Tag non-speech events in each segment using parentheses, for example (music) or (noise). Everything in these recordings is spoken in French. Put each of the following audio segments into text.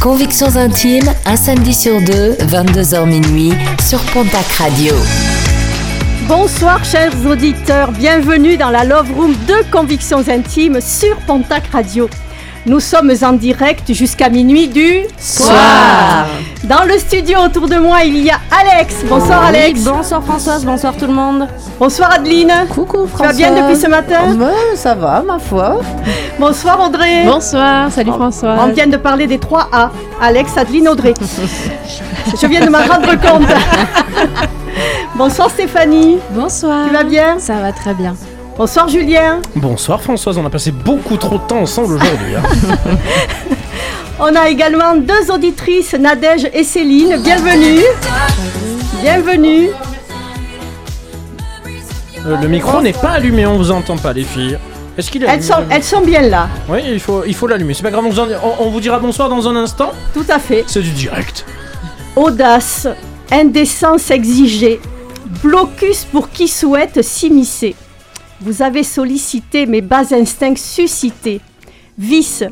Convictions intimes, un samedi sur deux, 22h minuit, sur Pontac Radio. Bonsoir chers auditeurs, bienvenue dans la Love Room de Convictions intimes sur Pontac Radio. Nous sommes en direct jusqu'à minuit du soir. Dans le studio autour de moi, il y a Alex. Bonsoir Alex. Bonsoir Françoise, bonsoir tout le monde. Bonsoir Adeline. Coucou Tu vas bien depuis ce matin Ouais, Ça va, ma foi. Bonsoir Audrey. Bonsoir, salut François. On vient de parler des 3 A. Alex, Adeline, Audrey. Je viens de m'en rendre compte. (laughs) Bonsoir Stéphanie. Bonsoir. Tu vas bien Ça va très bien. Bonsoir Julien. Bonsoir Françoise, on a passé beaucoup trop de temps ensemble aujourd'hui. hein. (laughs) On a également deux auditrices, Nadège et Céline. Bienvenue. Bienvenue. Euh, le micro n'est pas allumé, on vous entend pas les filles. Est-ce qu'il est Elles sont, elles sont bien là. Oui, il faut, il faut l'allumer. C'est pas grave, on vous, en- on- on vous dira bonsoir dans un instant. Tout à fait. C'est du direct. Audace, indécence exigée, blocus pour qui souhaite s'immiscer. Vous avez sollicité mes bas instincts suscités, vice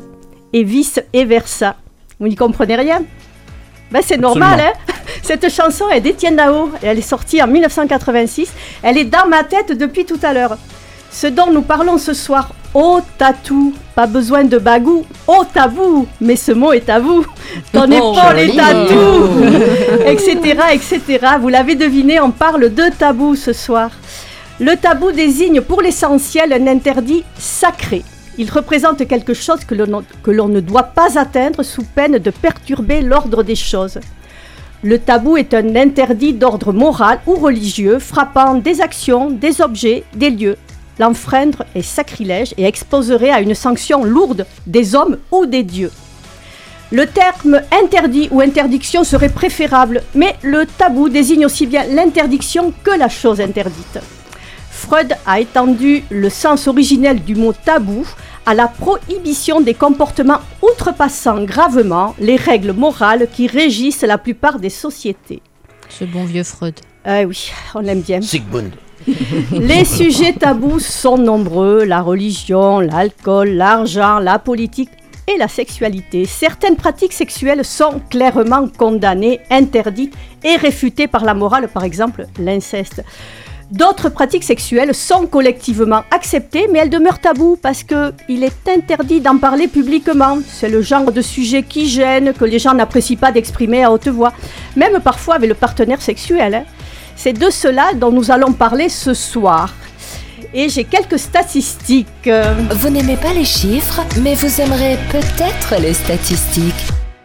et vice et versa. Vous n'y comprenez rien? Ben, C'est normal, hein? (laughs) Cette chanson est d'Étienne Dao, et elle est sortie en 1986. Elle est dans ma tête depuis tout à l'heure. Ce dont nous parlons ce soir, oh tatou, pas besoin de bagou, oh tabou, mais ce mot est à vous. (laughs) Ton épaule est à tout (laughs) etc., etc. Vous l'avez deviné, on parle de tabou ce soir. Le tabou désigne pour l'essentiel un interdit sacré. Il représente quelque chose que l'on ne doit pas atteindre sous peine de perturber l'ordre des choses. Le tabou est un interdit d'ordre moral ou religieux frappant des actions, des objets, des lieux. L'enfreindre est sacrilège et exposerait à une sanction lourde des hommes ou des dieux. Le terme interdit ou interdiction serait préférable, mais le tabou désigne aussi bien l'interdiction que la chose interdite. Freud a étendu le sens originel du mot tabou à la prohibition des comportements outrepassant gravement les règles morales qui régissent la plupart des sociétés. Ce bon vieux Freud. Ah oui, on l'aime bien. Sigmund. (laughs) Les sujets tabous sont nombreux, la religion, l'alcool, l'argent, la politique et la sexualité. Certaines pratiques sexuelles sont clairement condamnées, interdites et réfutées par la morale, par exemple l'inceste. D'autres pratiques sexuelles sont collectivement acceptées, mais elles demeurent tabous parce qu'il est interdit d'en parler publiquement. C'est le genre de sujet qui gêne, que les gens n'apprécient pas d'exprimer à haute voix, même parfois avec le partenaire sexuel. hein. C'est de cela dont nous allons parler ce soir. Et j'ai quelques statistiques. Vous n'aimez pas les chiffres, mais vous aimerez peut-être les statistiques.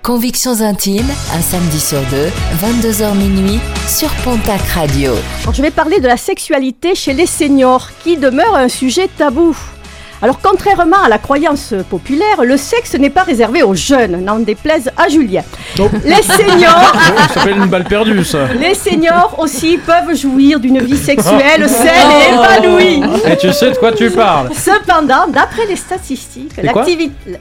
Convictions intimes, un samedi sur deux, 22h minuit, sur Pontac Radio. Je vais parler de la sexualité chez les seniors, qui demeure un sujet tabou. Alors, contrairement à la croyance populaire, le sexe n'est pas réservé aux jeunes, n'en déplaise à Julien. Oh. Les seniors, (laughs) Oh, ça s'appelle une balle perdue, ça. les seniors aussi peuvent jouir d'une vie sexuelle saine et épanouie. Et tu sais de quoi tu parles Cependant, d'après les statistiques,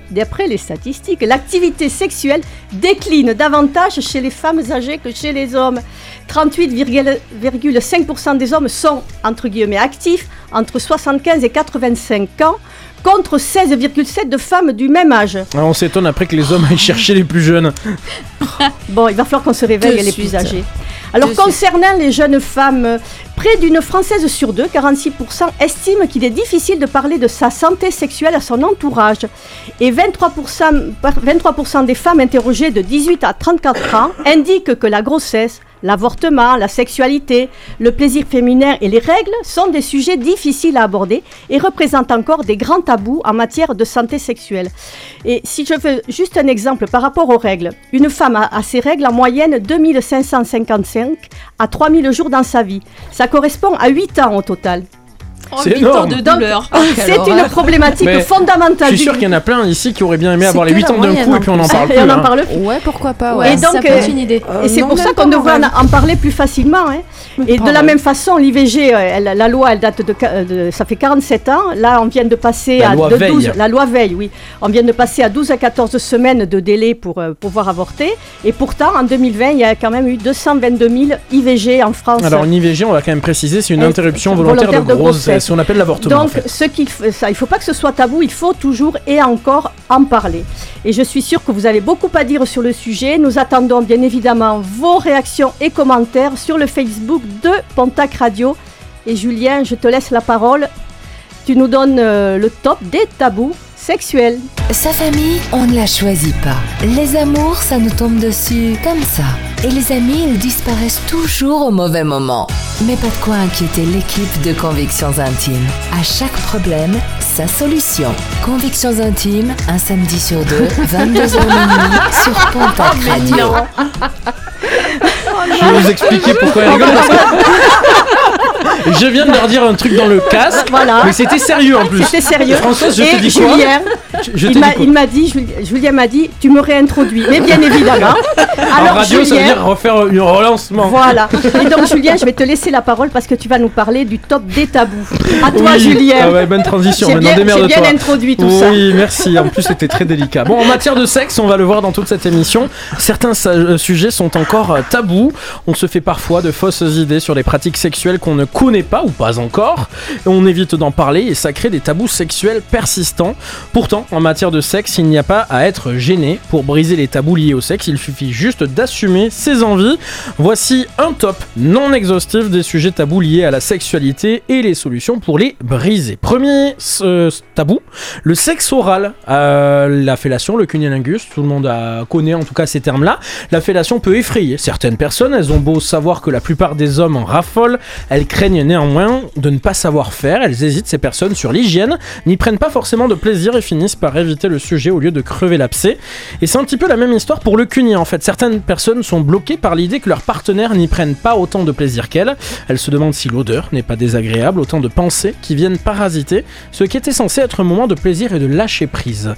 d'après les statistiques, l'activité sexuelle décline davantage chez les femmes âgées que chez les hommes. 38,5% des hommes sont entre guillemets actifs entre 75 et 85 ans contre 16,7 de femmes du même âge. Ah, On s'étonne après que les hommes aillent chercher les plus jeunes. Bon, il va falloir qu'on se réveille, De suite. plus âgée. Alors, De concernant les jeunes femmes, près d'une Française sur deux, 46%, estiment qu'il est difficile de parler de sa santé sexuelle à son entourage. Et 23%, par- 23% des femmes interrogées de 18 à 34 ans indiquent que la grossesse, l'avortement, la sexualité, le plaisir féminin et les règles sont des sujets difficiles à aborder et représentent encore des grands tabous en matière de santé sexuelle. Et si je veux juste un exemple par rapport aux règles, une femme a, ses règles en moyenne 2555 à 3000 jours dans sa vie. Correspond à 8 ans au total. C'est énorme. de Donc, douleur. C'est une problématique Mais fondamentale. Je suis sûr qu'il y en a plein ici qui auraient bien aimé avoir les que 8 la ans d'un coup et puis on en plus. parle plus. Et on en hein. parle plus. Ouais, pourquoi pas, Et ouais. donc, ça peut euh, être une idée. Euh, Et c'est non, pour ça qu'on devrait en en parler plus facilement. hein. Et de la même façon, l'IVG, euh, la loi, elle date de, ça fait 47 ans. Là, on vient de passer La à loi de Veil. 12, la loi Veil, oui. On vient de passer à 12 à 14 semaines de délai pour euh, pouvoir avorter. Et pourtant, en 2020, il y a quand même eu 222 000 IVG en France. Alors une IVG, on va quand même préciser, c'est une Et- interruption volontaire, volontaire de de grossesse. Grossesse. On appelle l'avortement. en Donc, fait. ce ça, il ne faut pas que ce soit tabou, il faut toujours et encore en parler. Et je suis sûre que vous avez beaucoup à dire sur le sujet. Nous attendons bien évidemment vos réactions et commentaires sur le Facebook de Pontac Radio. Et Julien, je te laisse la parole. Tu nous donnes euh, le top des tabous sexuels. Sa famille, on ne la choisit pas. Les amours, ça nous tombe dessus comme ça. Et les amis, ils disparaissent toujours au mauvais moment. Mais pas de quoi inquiéter l'équipe de Convictions Intimes. À chaque problème, sa solution. Convictions Intimes, un samedi sur deux, (laughs) 22h minuit, sur Pontac Radio. Je vais vous expliquer pourquoi il rigole. parce que Je viens de leur dire un truc dans le casque, Voilà. mais c'était sérieux en plus. C'était sérieux. Françoise, je et te dis quoi Julien, Je, je il m'a- dit Julien m'a dit, tu me réintroduis. Mais bien évidemment. En Alors, radio, ça veut Julien, dire refaire un relancement. Voilà. Et donc, Julien, je vais te laisser la parole parce que tu vas nous parler du top des tabous. À toi, Oui. Julien. Ah ouais, bonne transition. J'ai bien, bien introduit tout ça. Oui, merci. En plus, c'était très délicat. Bon, en matière de sexe, on va le voir dans toute cette émission, certains euh, sujets sont encore euh, tabous. On se fait parfois de fausses idées sur les pratiques sexuelles qu'on ne connaît pas ou pas encore. On évite d'en parler et ça crée des tabous sexuels persistants. Pourtant, en matière de sexe, il n'y a pas à être gêné. Pour briser les tabous liés au sexe, il suffit juste d'assumer ses envies. Voici un top non exhaustif des sujets tabous liés à la sexualité et les solutions pour les briser. Premier tabou, le sexe oral. Euh, la fellation, le cunnilingus, tout le monde a- connaît en tout cas ces termes-là. La fellation peut effrayer certaines personnes, elles ont beau savoir que la plupart des hommes en raffolent, elles craignent néanmoins de ne pas savoir faire, elles hésitent ces personnes sur l'hygiène, n'y prennent pas forcément de plaisir et finissent par éviter le sujet au lieu de crever l'abcès. Et c'est un petit peu la même histoire pour le cuni en fait. Certaines personnes sont bloquées par l'idée que leurs partenaires n'y prennent pas autant de plaisir qu'elles. Elles se demandent si l'odeur n'est pas désagréable, autant de pensées qui viennent parasiter ce qui était censé être un moment de plaisir et de lâcher prise.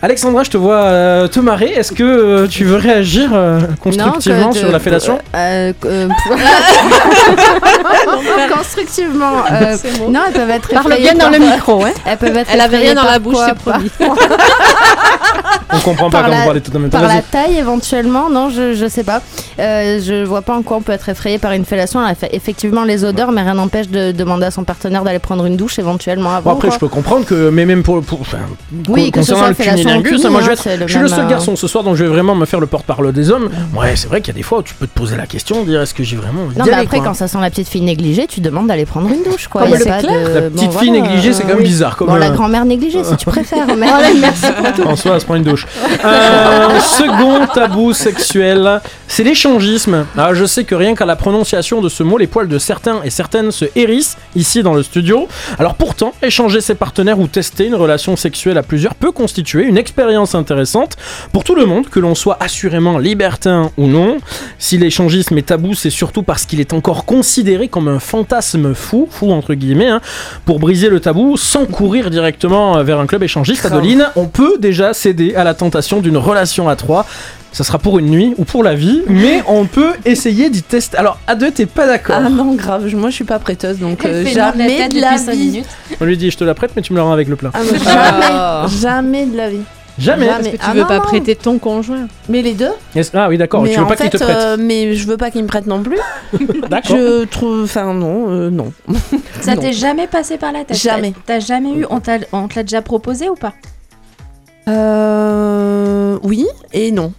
Alexandra, je te vois euh, te marrer. Est-ce que euh, tu veux réagir euh, constructivement Non, que de- sur la fellation euh, euh, (laughs) Constructivement. euh, non, elles peuvent être Parle bien dans le micro. Hein. Elles peuvent être Elle avait rien dans la bouche, c'est promis. (laughs) (laughs) On comprend pas Par quand la- vous parlez tout en même temps. Par la taille éventuellement, non, je, je sais pas. Euh, je vois pas en quoi on peut être effrayé par une fellation. Elle fait effectivement les odeurs, mais rien n'empêche de demander à son partenaire d'aller prendre une douche éventuellement Bon, avant. après, quoi. je peux comprendre que, mais même pour, pour enfin, Oui, que ce concernant soit le fellation ou cunnilingus, cuni, moi je vais hein, être- c'est le je suis le seul euh, garçon ce soir, donc je vais vraiment me faire le porte-parole des hommes. Ouais, c'est vrai qu'il y a des fois où tu peux te poser la question, dire est-ce que j'ai vraiment envie Non, mais après, quoi. quand ça sent la petite fille négligée, tu demandes d'aller prendre une douche, quoi. Ah, Y a mais c'est pas clair. de- La bon, petite fille voilà, négligée, c'est quand même bizarre. Comme Bon, la euh, grand-mère négligée, si tu préfères. Merci. (laughs) François, elle se prend une douche. Euh, second tabou sexuel, c'est l'échangisme. Ah, je sais que rien qu'à la prononciation de ce mot, les poils de certains et certaines se hérissent ici dans le studio. Alors pourtant, échanger ses partenaires ou tester une relation sexuelle à plusieurs peut constituer une expérience intéressante pour tout le monde, que l'on soit assurément libertin ou non. Si l'échangisme est tabou, c'est surtout parce qu'il est encore considéré comme un fantasme fou, fou entre guillemets, hein. pour briser le tabou sans courir directement vers un club échangiste. Adeline, on peut déjà céder à la tentation d'une relation à trois. Ça sera pour une nuit ou pour la vie, mais on peut essayer d'y tester. Alors, à deux, t'es pas d'accord Ah non, grave, je- moi je suis pas prêteuse donc euh, jamais tête de la vie. On lui dit, je te la prête, mais tu me la rends avec le plein. Ah, mais jamais, jamais de la vie. Jamais. Jamais. Est-ce que tu Ah veux non, pas non. prêter ton conjoint Mais les deux Est-ce- Ah oui, d'accord. Mais Tu veux en pas qu'il te prête euh, Mais je veux pas qu'il me prête non plus. (laughs) D'accord. Je trouve. Enfin, non, euh, non. Ça (laughs) Non. t'est jamais passé par la tête? Jamais. T'as t'as jamais eu On t'a- on te l'a déjà proposé ou pas? Euh. Oui et (laughs) non.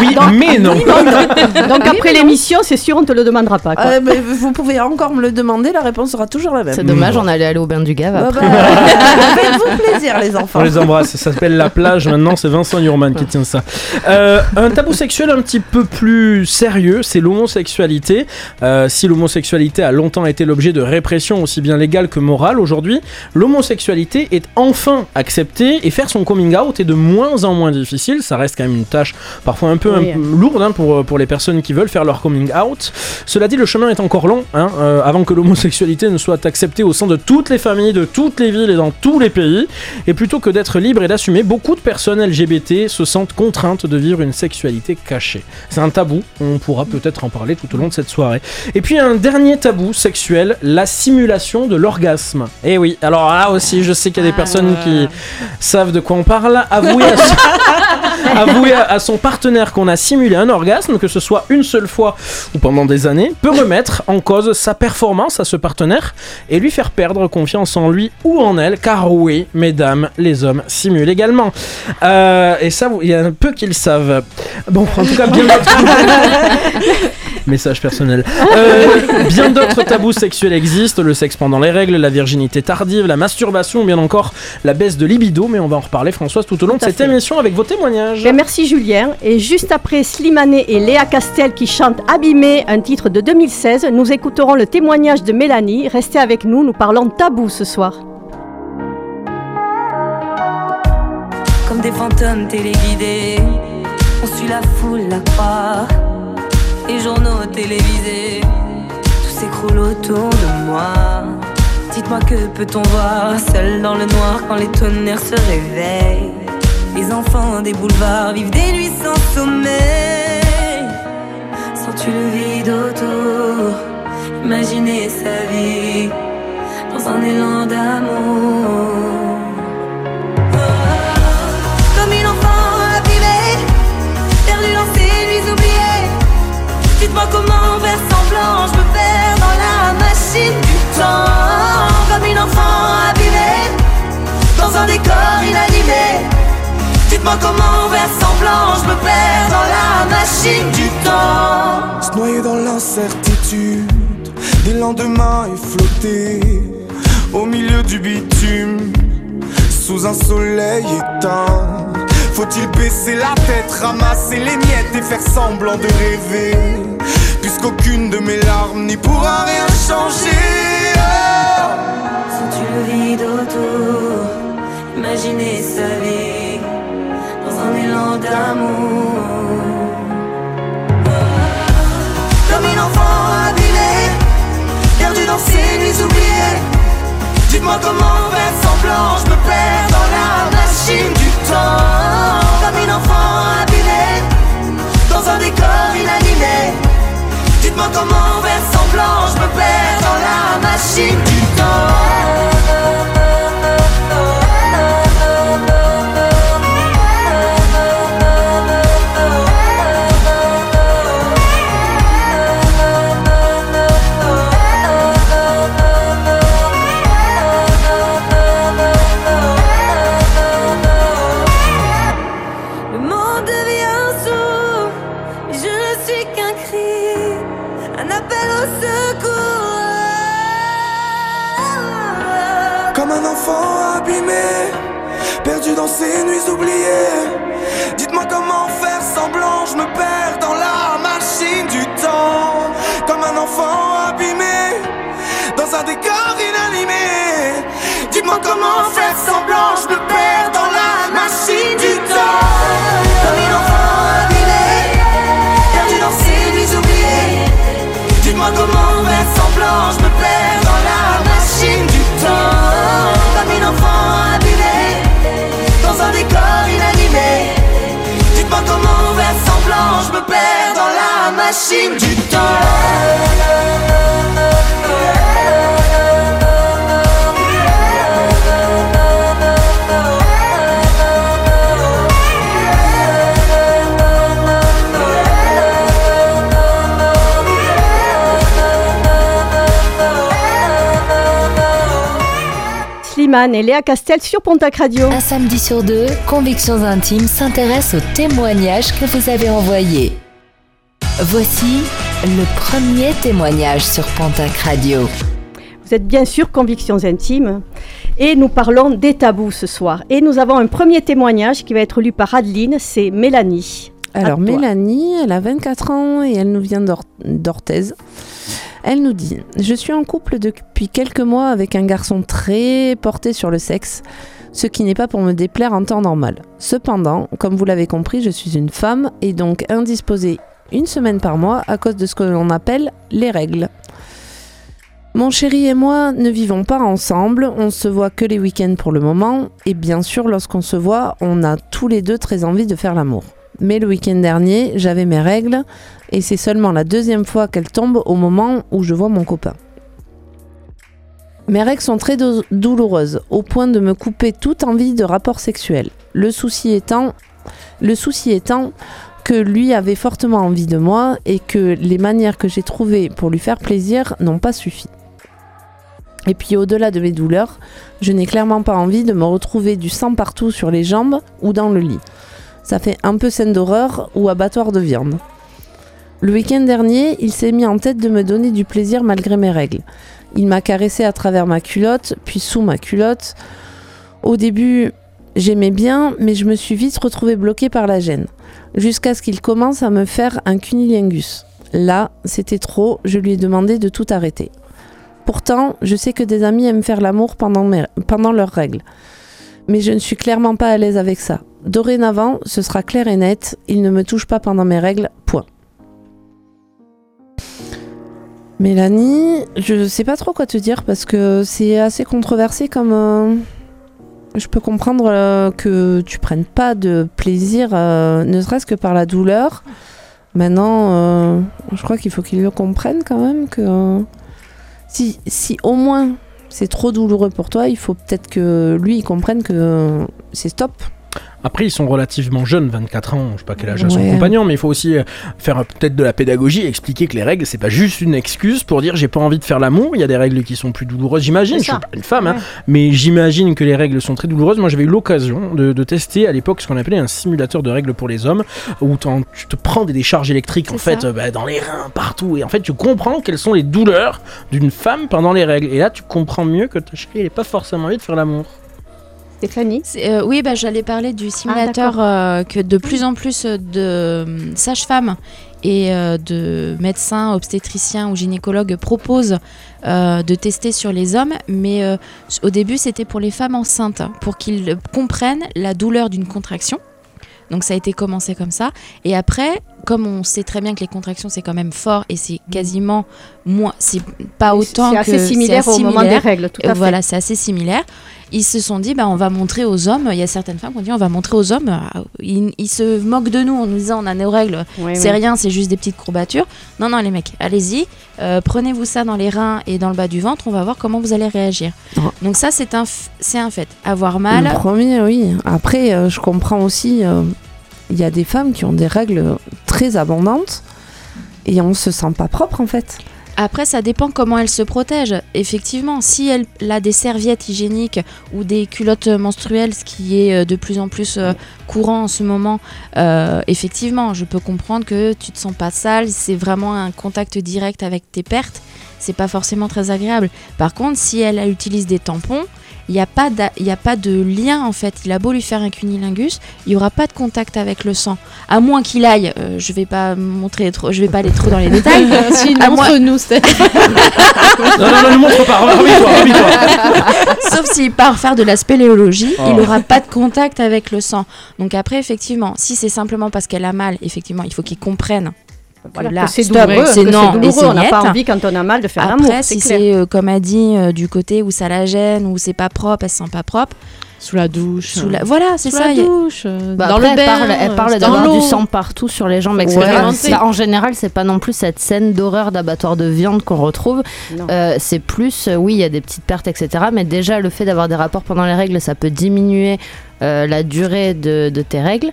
Oui, mais non. Donc après l'émission, c'est sûr, on te le demandera pas. quoi. Euh, mais vous pouvez encore me le demander, la réponse sera toujours la même. C'est dommage, on allait aller au bain du Gave Bah, bah, (laughs) (laughs) Faites-vous plaisir, les enfants. On les embrasse, ça s'appelle La Plage maintenant, c'est Vincent Yurman qui tient ça. Euh, un tabou sexuel un petit peu plus sérieux, c'est l'homosexualité. Euh, si l'homosexualité a longtemps été l'objet de répression aussi bien légale que morale, aujourd'hui, l'homosexualité est enfin acceptée Et faire son coming out est de moins en moins difficile. Ça reste quand même une tâche parfois un peu, Oui. un peu lourde hein, pour, pour les personnes qui veulent faire leur coming out. Cela dit, le chemin est encore long hein, euh, avant que l'homosexualité ne soit acceptée au sein de toutes les familles, de toutes les villes et dans tous les pays. Et plutôt que d'être libre et d'assumer, beaucoup de personnes LGBT se sentent contraintes de vivre une sexualité cachée. C'est un tabou, on pourra peut-être en parler tout au long de cette soirée. Et puis un dernier tabou sexuel, la simulation de l'orgasme. Et oui, alors là aussi, je sais qu'il y a des personnes qui savent de quoi on parle. Avouer à, son- (laughs) avouer à- à son partenaire qu'on a simulé un orgasme, que ce soit une seule fois ou pendant des années, peut remettre en cause sa performance à ce partenaire et lui faire perdre confiance en lui ou en elle, car oui, mesdames, les hommes simulent également. Euh, et ça, il y a un peu qui le savent. Bon, en tout cas, bien. (laughs) Message personnel. Euh, bien d'autres tabous sexuels existent le sexe pendant les règles, la virginité tardive, la masturbation, ou bien encore la baisse de libido. Mais on va en reparler, Françoise, tout au long Tout de cette fait. émission avec vos témoignages. Ben, merci Julien. Et juste après Slimane et Léa Castel qui chantent Abîmé, un titre de 2016, nous écouterons le témoignage de Mélanie. Restez avec nous, nous parlons tabou ce soir. comme des fantômes téléguidés. On suit la foule, la croix, les journaux télévisés. Tout s'écroule autour de moi. Dites-moi que peut-on voir seul dans le noir quand les tonnerres se réveillent? Les enfants des boulevards vivent des nuits sans sommeil. Sens-tu le vide autour? Imaginer sa vie dans un élan d'amour. Comment faire semblant, je me perds dans la machine du temps. Comme une enfant abîmée, dans un décor inanimé. Dites-moi comment faire semblant, je me perds dans la machine du temps. Se noyer dans l'incertitude des lendemains et flotter au milieu du bitume sous un soleil éteint. Faut-il baisser la tête, ramasser les miettes et faire semblant de rêver? Puisqu'aucune de mes larmes n'y pourra rien changer. Oh. Sens-tu le vide autour Imaginer sa vie dans un élan d'amour. Comme une enfant abîmée, perdue dans ses nuits oubliées. Dites-moi comment faire semblant, je me perds dans la machine temps. Comme une enfant abîmée, dans un décor inanimé. Dites-moi comment faire semblant, je me perds dans la machine du Le nuits oubliées. Dites-moi comment faire semblant, je me perds dans la machine du temps. Comme un enfant abîmé, dans un décor inanimé. Dites-moi comment faire semblant, je me perds dans la machine du temps. Comme un enfant abîmé, perdu dans ses nuits oubliées. Dites-moi comment faire semblant, je me perds machine du Slimane et Léa Castel sur Pontac Radio. Un samedi sur deux, Convictions Intimes s'intéresse aux témoignages que vous avez envoyés. Voici le premier témoignage sur Pontac Radio. Vous êtes bien sûr Convictions Intimes. Et nous parlons des tabous ce soir. Et nous avons un premier témoignage qui va être lu par Adeline, c'est Mélanie. Alors. Mélanie, elle a 24 ans et elle nous vient d'Or- d'Orthez. Elle nous dit Je suis en couple depuis quelques mois avec un garçon très porté sur le sexe. ce qui n'est pas pour me déplaire en temps normal. Cependant, comme vous l'avez compris, je suis une femme et donc indisposée une semaine par mois à cause de ce que l'on appelle les règles. Mon chéri et moi ne vivons pas ensemble, on se voit que les week-ends pour le moment, et bien sûr lorsqu'on se voit, on a tous les deux très envie de faire l'amour. Mais le week-end dernier, j'avais mes règles, et c'est seulement la deuxième fois qu'elles tombent au moment où je vois mon copain. Mes règles sont très dou- douloureuses, au point de me couper toute envie de rapport sexuel. Le souci étant, le souci étant que lui avait fortement envie de moi et que les manières que j'ai trouvées pour lui faire plaisir n'ont pas suffi. Et puis au-delà de mes douleurs, je n'ai clairement pas envie de me retrouver du sang partout sur les jambes ou dans le lit. Ça fait un peu scène d'horreur ou abattoir de viande. Le week-end dernier, il s'est mis en tête de me donner du plaisir malgré mes règles. Il m'a caressé à travers ma culotte, puis sous ma culotte. Au début, j'aimais bien, mais je me suis vite retrouvée bloquée par la gêne. Jusqu'à ce qu'il commence à me faire un cunilingus. Là, c'était trop, je lui ai demandé de tout arrêter. Pourtant, je sais que des amis aiment faire l'amour pendant, leurs règles. Mais je ne suis clairement pas à l'aise avec ça. Dorénavant, ce sera clair et net, il ne me touche pas pendant mes règles, point. Mélanie, je sais pas trop quoi te dire parce que c'est assez controversé comme. euh, Je peux comprendre euh, que tu prennes pas de plaisir, euh, ne serait-ce que par la douleur. Maintenant, euh, je crois qu'il faut qu'il le comprenne quand même que si, si au moins c'est trop douloureux pour toi, il faut peut-être que lui il comprenne que c'est stop. Après, ils sont relativement jeunes, 24 ans, je sais pas quel âge a son Ouais. compagnon, mais il faut aussi euh, faire euh, peut-être de la pédagogie et expliquer que les règles, c'est pas juste une excuse pour dire j'ai pas envie de faire l'amour. Il y a des règles qui sont plus douloureuses, j'imagine. Je suis pas une femme, hein, mais j'imagine que les règles sont très douloureuses. Moi, j'avais eu l'occasion de, de tester à l'époque ce qu'on appelait un simulateur de règles pour les hommes, où tu te prends des décharges électriques en fait euh, bah, dans les reins, partout, et en fait tu comprends quelles sont les douleurs d'une femme pendant les règles. Et là, tu comprends mieux que ta chérie, elle est pas forcément envie de faire l'amour. Stéphanie euh, oui, bah, j'allais parler du simulateur euh, que de plus en plus de euh, sages-femmes et de médecins, obstétriciens ou gynécologues proposent euh, de tester sur les hommes. Mais euh, au début, c'était pour les femmes enceintes, pour qu'ils comprennent la douleur d'une contraction. Donc ça a été commencé comme ça. Et après, comme on sait très bien que les contractions c'est quand même fort et c'est quasiment moins, c'est pas autant C'est que assez similaire c'est au moment des règles, tout à Euh, fait. Voilà, c'est assez similaire. Ils se sont dit, bah, on va montrer aux hommes. Il y a certaines femmes qui ont dit, on va montrer aux hommes. euh, Ils, ils se moquent de nous en nous disant, on a nos règles, c'est rien, c'est juste des petites courbatures. Non, non, les mecs, allez-y, euh, prenez-vous ça dans les reins et dans le bas du ventre, on va voir comment vous allez réagir. Oh. Donc ça, c'est un, f- c'est un fait. Avoir Le mal, premier, oui. Après, euh, je comprends aussi, euh, il y a des femmes qui ont des règles très abondantes et on se sent pas propre en fait. Après, ça dépend comment elle se protège. Effectivement, si elle a des serviettes hygiéniques ou des culottes menstruelles, ce qui est euh, de plus en plus euh, courant en ce moment, euh, effectivement, je peux comprendre que tu te sens pas sale. C'est vraiment un contact direct avec tes pertes. C'est pas forcément très agréable. Par contre, si elle elle utilise des tampons, il n'y a, pas d'a- il y a pas de lien en fait. Il a beau lui faire un cunilingus, il n'y aura pas de contact avec le sang. À moins qu'il aille, euh, je vais pas montrer trop, je vais pas aller trop dans les détails. (laughs) si, À moins- montre-nous, Steph. (laughs) Non, non, non, ne montre pas, revis-toi. (laughs) Sauf s'il part faire de la spéléologie, Oh. il n'aura pas de contact avec le sang. Donc après, effectivement, si c'est simplement parce qu'elle a mal, effectivement, il faut qu'il comprenne. Voilà, là, c'est douloureux, c'est non, et On n'a pas envie quand on a mal de faire l'amour. Après, si c'est, euh, comme a dit, euh, du côté où ça la gêne, où c'est pas propre, elle se sent pas propre, Sous la douche. sous la... voilà, c'est Sous ça. la a- douche. euh, Bah dans après, le bain. elle parle, elle parle dans d'avoir du sang partout sur les jambes, etc. Ouais. Ça, en général, c'est pas non plus cette scène d'horreur d'abattoir de viande qu'on retrouve. Euh, c'est plus, euh, oui, il y a des petites pertes, etc. Mais déjà, le fait d'avoir des rapports pendant les règles, ça peut diminuer euh, la durée de, de tes règles.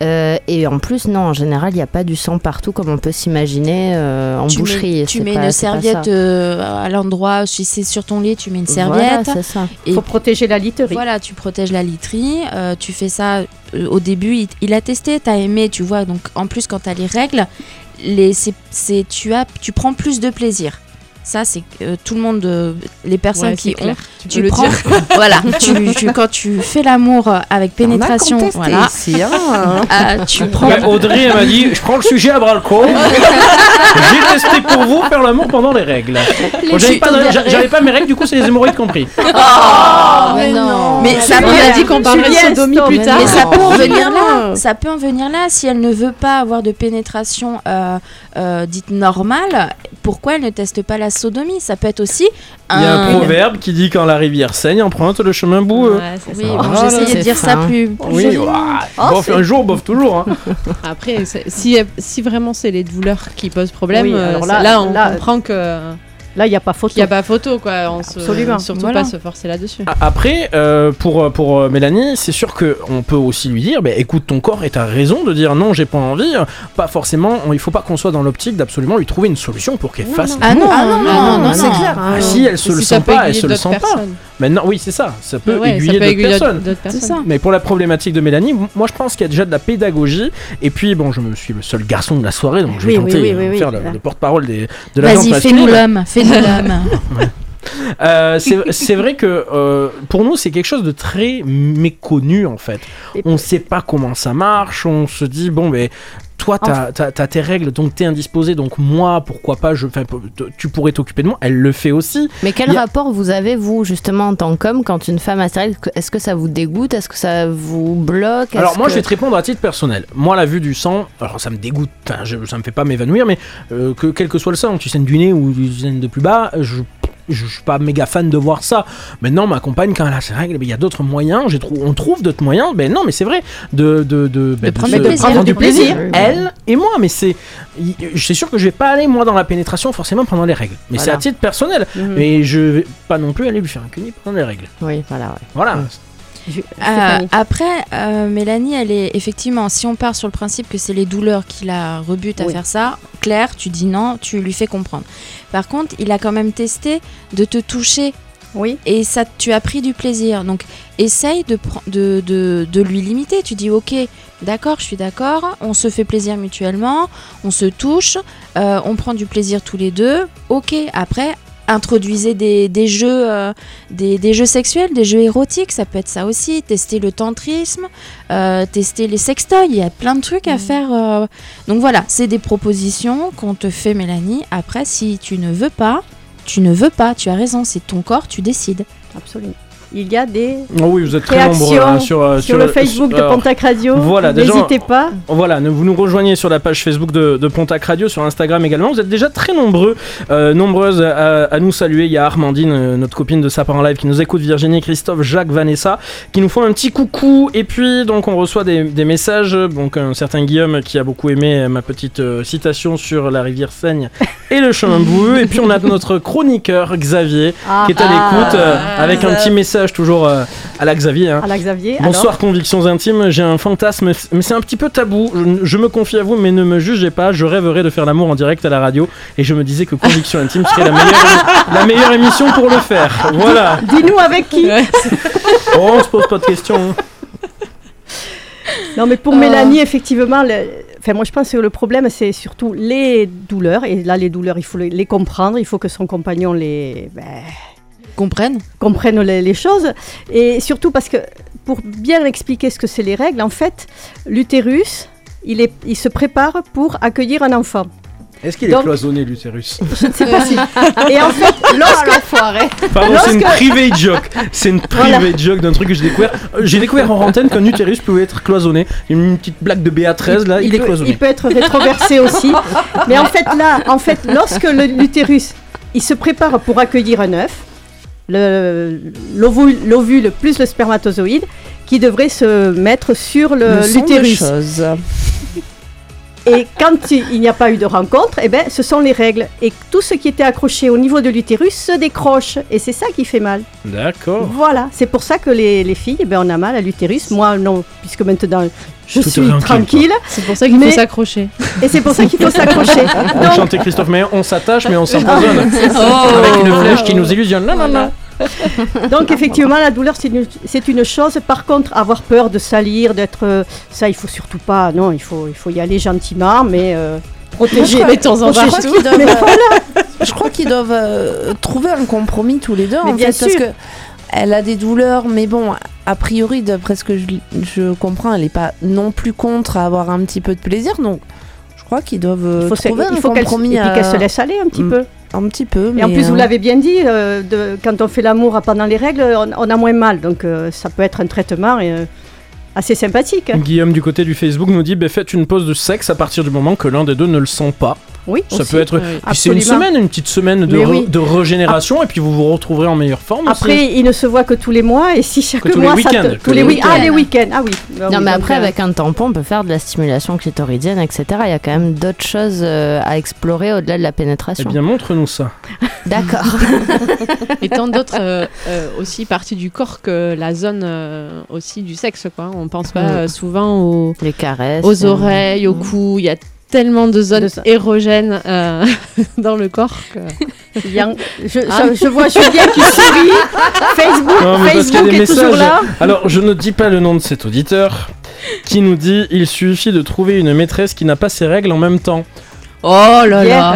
Euh, et en plus, non, en général, il n'y a pas du sang partout comme on peut s'imaginer euh, en tu boucherie. mets, et tu c'est mets pas- une serviette euh, à l'endroit, si c'est sur ton lit, tu mets une Voilà, serviette. c'est ça. Il faut protéger la literie. Voilà, tu protèges la literie, euh, tu fais ça euh, au début, il, il a testé, t'as aimé, tu vois, donc en plus quand t'as les règles, les, c'est, c'est- tu, as, tu prends plus de plaisir. Ça, c'est euh, tout le monde, euh, les personnes Ouais, qui c'est ont, clair. Tu, tu peux le prends, dire. (laughs) voilà, (laughs) tu, tu- quand tu fais l'amour euh, avec pénétration, On a contesté voilà, ici, hein. euh, (laughs) tu prends, Audrey, elle m'a dit Je prends le sujet à bras le corps. J'ai testé pour vous faire l'amour pendant les règles. Bon, j'avais, pas, mes règles, du coup, c'est les hémorroïdes compris. Oh, mais non. non. Mais ça on peut- a dit qu'on parlerait de Julien, sodomie stop. plus tard. Mais ça peut en venir là. euh, Ça peut en venir là. Si elle ne veut pas avoir de pénétration euh, dite normale, pourquoi elle ne teste pas la sodomie? Ça peut être aussi Il y a un un. proverbe qui dit quand la rivière saigne, emprunte le chemin boueux. Ouais, Oui, bon, j'essayais de dire ça plus. Oui, Oh, bof un jour, bof toujours. hein. (laughs) Après, si, si vraiment c'est les douleurs qui posent problème, Oui, euh, alors c'est- là- là, on là- comprend que Là, il n'y a pas photo. qu'il n'y a pas photo, quoi. On se. Surtout Voilà. pas se forcer là-dessus. Après, euh, pour, pour euh, Mélanie, c'est sûr qu'on peut aussi lui dire bah, écoute ton corps et t'as raison de dire non, j'ai pas envie. Pas forcément, on- il faut pas qu'on soit dans l'optique d'absolument lui trouver une solution pour qu'elle fasse. Ah non, Ah non, non, non, non, c'est non. clair. Ah, si elle se Et le si sent pas, elle se le sent pas. personnes. Maintenant, oui, c'est ça. Ça peut Ouais, aiguiller d'autres personnes. ça. Mais pour la problématique de Mélanie, moi je pense qu'il y a déjà de la pédagogie. Et puis, bon, je me suis le seul garçon de la soirée, donc je vais Oui, tenter oui, de oui, oui. faire le, le porte-parole de la Vas-y, fais-nous l'homme, fais-nous l'homme. (laughs) Euh, c'est vrai que euh, pour nous, c'est quelque chose de très méconnu en fait. On sait pas comment ça marche, on se dit, bon, mais toi, t'as as, tes règles, donc t'es indisposé, donc moi, pourquoi pas, je, tu pourrais t'occuper de moi. Elle le fait aussi. Mais quel a- rapport vous avez, vous, justement, en tant qu'homme, quand une femme a ses règles Est-ce que ça vous dégoûte Est-ce que ça vous bloque Alors moi, que- je vais te répondre à titre personnel. Moi, la vue du sang, alors ça me dégoûte, enfin, je- ça me fait pas m'évanouir, mais euh, que quel que soit le sang, tu saignes du nez ou tu saignes de plus bas, je je suis pas méga fan de voir ça. Maintenant, ma compagne, quand elle a ses règles, ben, il y a d'autres moyens. j'ai trou- on trouve d'autres moyens. Ben non, mais c'est vrai de de de, ben, prendre se- du plaisir. prendre du plaisir. plaisir. Elle et moi, mais c'est, c'est sûr que je vais pas aller moi dans la pénétration forcément pendant les règles. Mais c'est à titre personnel. Mais je vais pas non plus aller lui faire un cuni pendant les règles. Oui, voilà, ouais. Voilà. Mm. Euh, après, euh, Mélanie, elle est effectivement, si on part sur le principe que c'est les douleurs qui la rebutent à faire ça, Claire, tu dis non, tu lui fais comprendre. Par contre, il a quand même testé de te toucher Oui. et ça, tu as pris du plaisir. Donc, essaye de, pren- de, de, de lui limiter. Tu dis, ok, d'accord, je suis d'accord, on se fait plaisir mutuellement, on se touche, euh, on prend du plaisir tous les deux. Ok, après, introduisez des, des jeux, euh, des, des jeux sexuels, des jeux érotiques, ça peut être ça aussi. Tester le tantrisme, euh, tester les sextoys, il y a plein de trucs à faire. euh. Donc voilà, c'est des propositions qu'on te fait, Mélanie. Après, si tu ne veux pas, tu ne veux pas, tu as raison, c'est ton corps, tu décides. Absolument. Il y a des Oh oui, vous êtes très nombreux hein, sur, euh, sur le Facebook de alors, Pontac Radio. voilà, déjà- N'hésitez pas. Voilà, ne- vous nous rejoignez sur la page Facebook de, de Pontac Radio, sur Instagram également. Vous êtes déjà très nombreux, euh, nombreuses à, à nous saluer. Il y a Armandine, euh, notre copine de Sapin en live, qui nous écoute, Virginie, Christophe, Jacques, Vanessa, qui nous font un petit coucou. Et puis, donc, on reçoit des, des messages. Donc, un certain Guillaume qui a beaucoup aimé ma petite euh, citation sur la rivière Seigne et le chemin boueux. Et puis, on a notre chroniqueur, Xavier, Ah, qui est à l'écoute, euh, Ah, avec un petit message toujours euh, à la Xavier. hein. à la Xavier. Bonsoir Convictions Intimes, j'ai un fantasme, mais c'est un petit peu tabou. Je, je me confie à vous, mais ne me jugez pas. Je rêverais de faire l'amour en direct à la radio, et je me disais que Convictions Intimes serait la meilleure, (laughs) la meilleure émission pour le faire. Voilà. Dis-nous avec qui Oh, (laughs) on se pose pas de questions. Non, mais pour Oh. Mélanie, effectivement, le- enfin, moi je pense que le problème, c'est surtout les douleurs. Et là, les douleurs, il faut les, les comprendre. Il faut que son compagnon les ben, Comprennent comprenne les, les choses. Et surtout parce que, pour bien expliquer ce que c'est les règles, en fait, l'utérus, il, est, il se prépare pour accueillir un enfant. Est-ce qu'il est cloisonné l'utérus? Je ne sais pas si. Et en fait, (laughs) lorsque. Pardon, c'est une private joke. C'est une private joke d'un truc que j'ai découvert. J'ai découvert en antenne qu'un utérus pouvait être cloisonné. Une petite blague de BA13 là, il, est peut, cloisonné. il peut être rétroversé aussi. Mais en fait, là, en fait, lorsque l'utérus il se prépare pour accueillir un œuf, l'ovule plus le spermatozoïde, qui devrait se mettre sur l'utérus. Et quand il n'y a pas eu de rencontre, eh ben, ce sont les règles. Et tout ce qui était accroché au niveau de l'utérus se décroche. Et c'est ça qui fait mal. D'accord. Voilà, c'est pour ça que les, les filles, eh ben, on a mal à l'utérus. Moi, non, puisque maintenant, je Tout suis tranquille, tranquille. C'est pour ça qu'il Mais- faut s'accrocher. Et c'est pour ça qu'il faut s'accrocher. (laughs) Donc, Enchanté Christophe, mais on s'attache, mais on s'empoisonne. (laughs) Avec une flèche qui nous illusionne. Non, non, non. (laughs) Donc effectivement, la douleur, c'est une, c'est une chose. Par contre, avoir peur de salir, d'être... euh, ça, il faut surtout pas. Non, il faut, il faut y aller gentiment, mais euh, protéger. De temps en temps. protéger- Je crois qu'ils doivent, Mais euh, voilà. Je crois qu'ils doivent euh, trouver un compromis tous les deux Mais en bien fait, parce sûr. que elle a des douleurs, mais bon, a priori, d'après ce que je, je comprends, elle n'est pas non plus contre à avoir un petit peu de plaisir, donc je crois qu'ils doivent euh, Il faut, se- trouver il un faut qu'elle, compromis. et puis qu'elle se laisse aller un petit Mm. peu. Un petit peu. Et en plus, vous euh, l'avez bien dit, euh, de- quand on fait l'amour pendant les règles, on, on a moins mal. Donc euh, ça peut être un traitement euh, assez sympathique. Guillaume du côté du Facebook nous dit bah, faites une pause de sexe à partir du moment que l'un des deux ne le sent pas. Oui, Ça aussi. peut être. Oui. Puis c'est une semaine, une petite semaine de, re- régénération et puis vous vous retrouverez en meilleure forme. aussi. Après, il ne se voit que tous les mois et si chaque Que tous les mois ça week-ends, te- tous les les week- ah week-ends. les week-ends ah oui. Ah Non, mais après, euh, avec un tampon, on peut faire de la stimulation clitoridienne, etc. Il y a quand même d'autres choses euh, à explorer au-delà de la Eh pénétration. bien, montre-nous ça. (laughs) D'accord. (laughs) Et tant d'autres euh, euh, aussi parties du corps que la zone euh, aussi du sexe. Quoi. On pense pas souvent aux, Les caresses. aux oreilles, au cou. Il y a tellement de zones De érogènes euh, (laughs) dans le corps. que- je, Ah. je- je vois Julien qui sourit. Facebook, Non, Facebook toujours messages. là. Alors, je ne dis pas le nom de cet auditeur qui nous dit il suffit de trouver une maîtresse qui n'a pas ses règles en même temps. Oh là là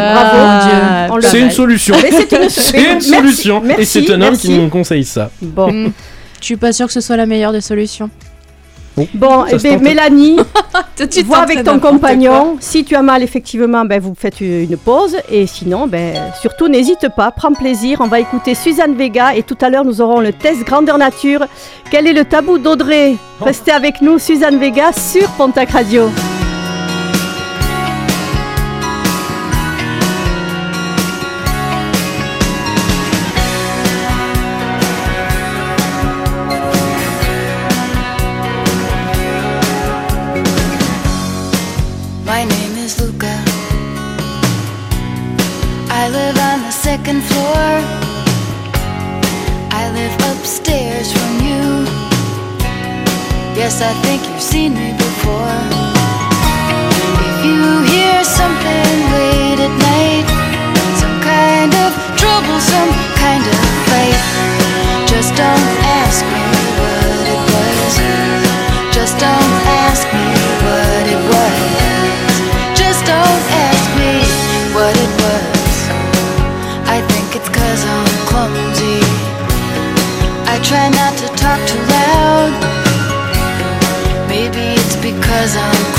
bravo. Ah, C'est une (laughs) solution. C'est une, merci, solution. et c'est un homme merci. qui nous conseille ça. Bon, Mm. Je suis pas sûre que ce soit la meilleure des solutions? Bon eh ben, tente. Mélanie, (laughs) vois avec ton compagnon. Si tu as mal, effectivement, ben, vous faites une pause. Et sinon, ben, surtout, n'hésite pas, prends plaisir. On va écouter Suzanne Vega et tout à l'heure, nous aurons le test grandeur nature. Quel est le tabou d'Audrey? Oh. Restez avec nous, Suzanne Vega, sur Pontac Radio. Second floor. I live upstairs from you. Yes, I think you've seen me before. cause I'm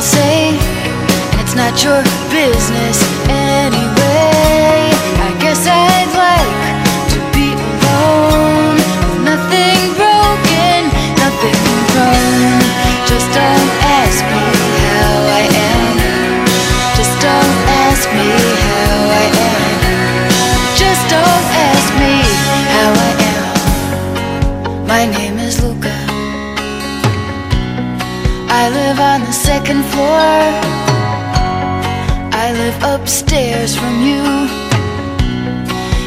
I'll say. And it's not your business upstairs from you.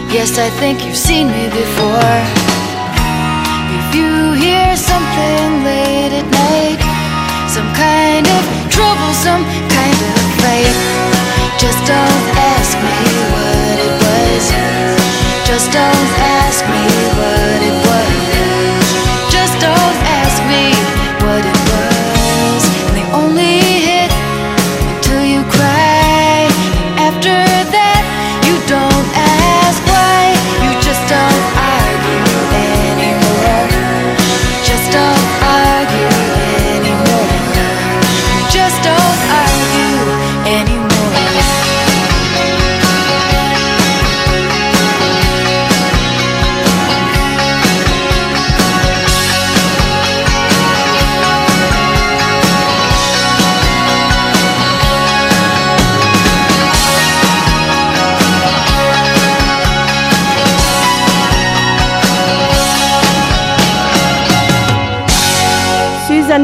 Yes, I think you've seen me before. If you hear something late at night, some kind of trouble, some kind of fight, just don't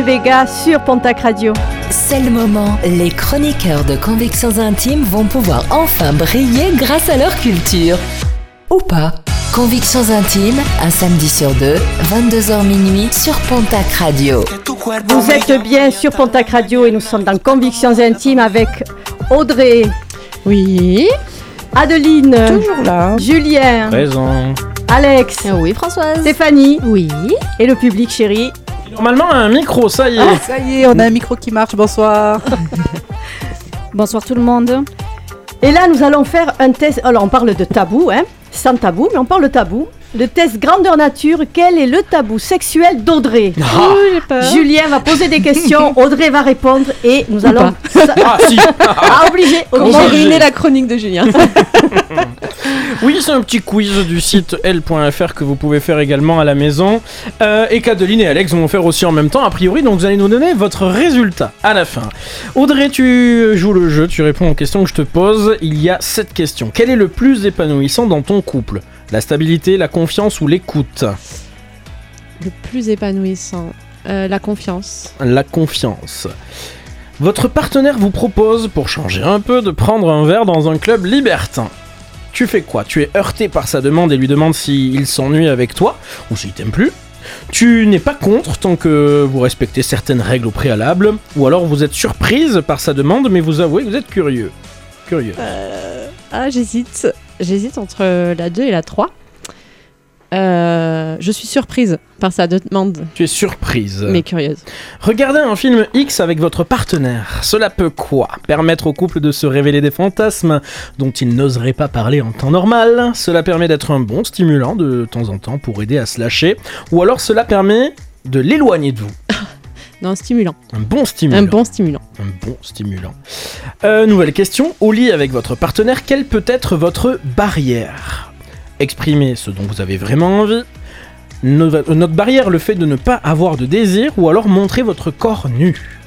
Vega sur Pontac Radio. C'est le moment, les chroniqueurs de Convictions Intimes vont pouvoir enfin briller grâce à leur culture. Ou pas. Convictions Intimes, un samedi sur deux, 22h minuit sur Pontac Radio. Vous êtes bien sur Pontac Radio et nous sommes dans Convictions Intimes avec Audrey, Oui. Adeline, Toujours là. Julien, Présent. Alex, Oui, Françoise. Stéphanie Oui. et le public chéri. Normalement, un micro, ça y est. Ah, Ça y est, on a un micro qui marche. Bonsoir. (laughs) Bonsoir tout le monde. Et là, nous allons faire un test. Alors, on parle de tabou, hein, sans tabou, mais on parle de tabou. Le test grandeur nature. Quel est le tabou sexuel d'Audrey Ah, j'ai peur. Julien va poser des questions, (laughs) Audrey va répondre et nous allons. ah, si. (laughs) Ah, obligé, obligé. ruiner la chronique de Julien. (laughs) Oui, c'est un petit quiz du site L.fr que vous pouvez faire également à la maison. Euh, et qu'Adeline et Alex vont faire aussi en même temps, a priori. Donc vous allez nous donner votre résultat à la fin. Audrey, tu joues le jeu, tu réponds aux questions que je te pose. Il y a 7 questions. Quel est le plus épanouissant dans ton couple? La stabilité, la confiance ou l'écoute Le plus épanouissant, euh, la confiance. La confiance. Votre partenaire vous propose, pour changer un peu, de prendre un verre dans un club libertin. Tu fais quoi? Tu es heurté par sa demande et lui demandes s'il s'ennuie avec toi ou s'il t'aime plus? Tu n'es pas contre tant que vous respectez certaines règles au préalable, ou alors vous êtes surprise par sa demande mais vous avouez que vous êtes curieux. Curieux. Ah, j'hésite. J'hésite entre la 2 et la 3. Euh, je suis surprise par sa demande, Tu es surprise. mais curieuse. Regardez un film X avec votre partenaire. Cela peut quoi Permettre au couple de se révéler des fantasmes dont il n'oserait pas parler en temps normal? Cela permet d'être un bon stimulant de temps en temps pour aider à se lâcher. Ou alors cela permet de l'éloigner de vous. Stimulant. Un bon stimulant. Un bon stimulant. Un bon stimulant. Euh, nouvelle question. Au lit avec votre partenaire, quelle peut être votre barrière? Exprimez ce dont vous avez vraiment envie. Euh, notre barrière, le fait de ne pas avoir de désir, ou alors montrer votre corps nu.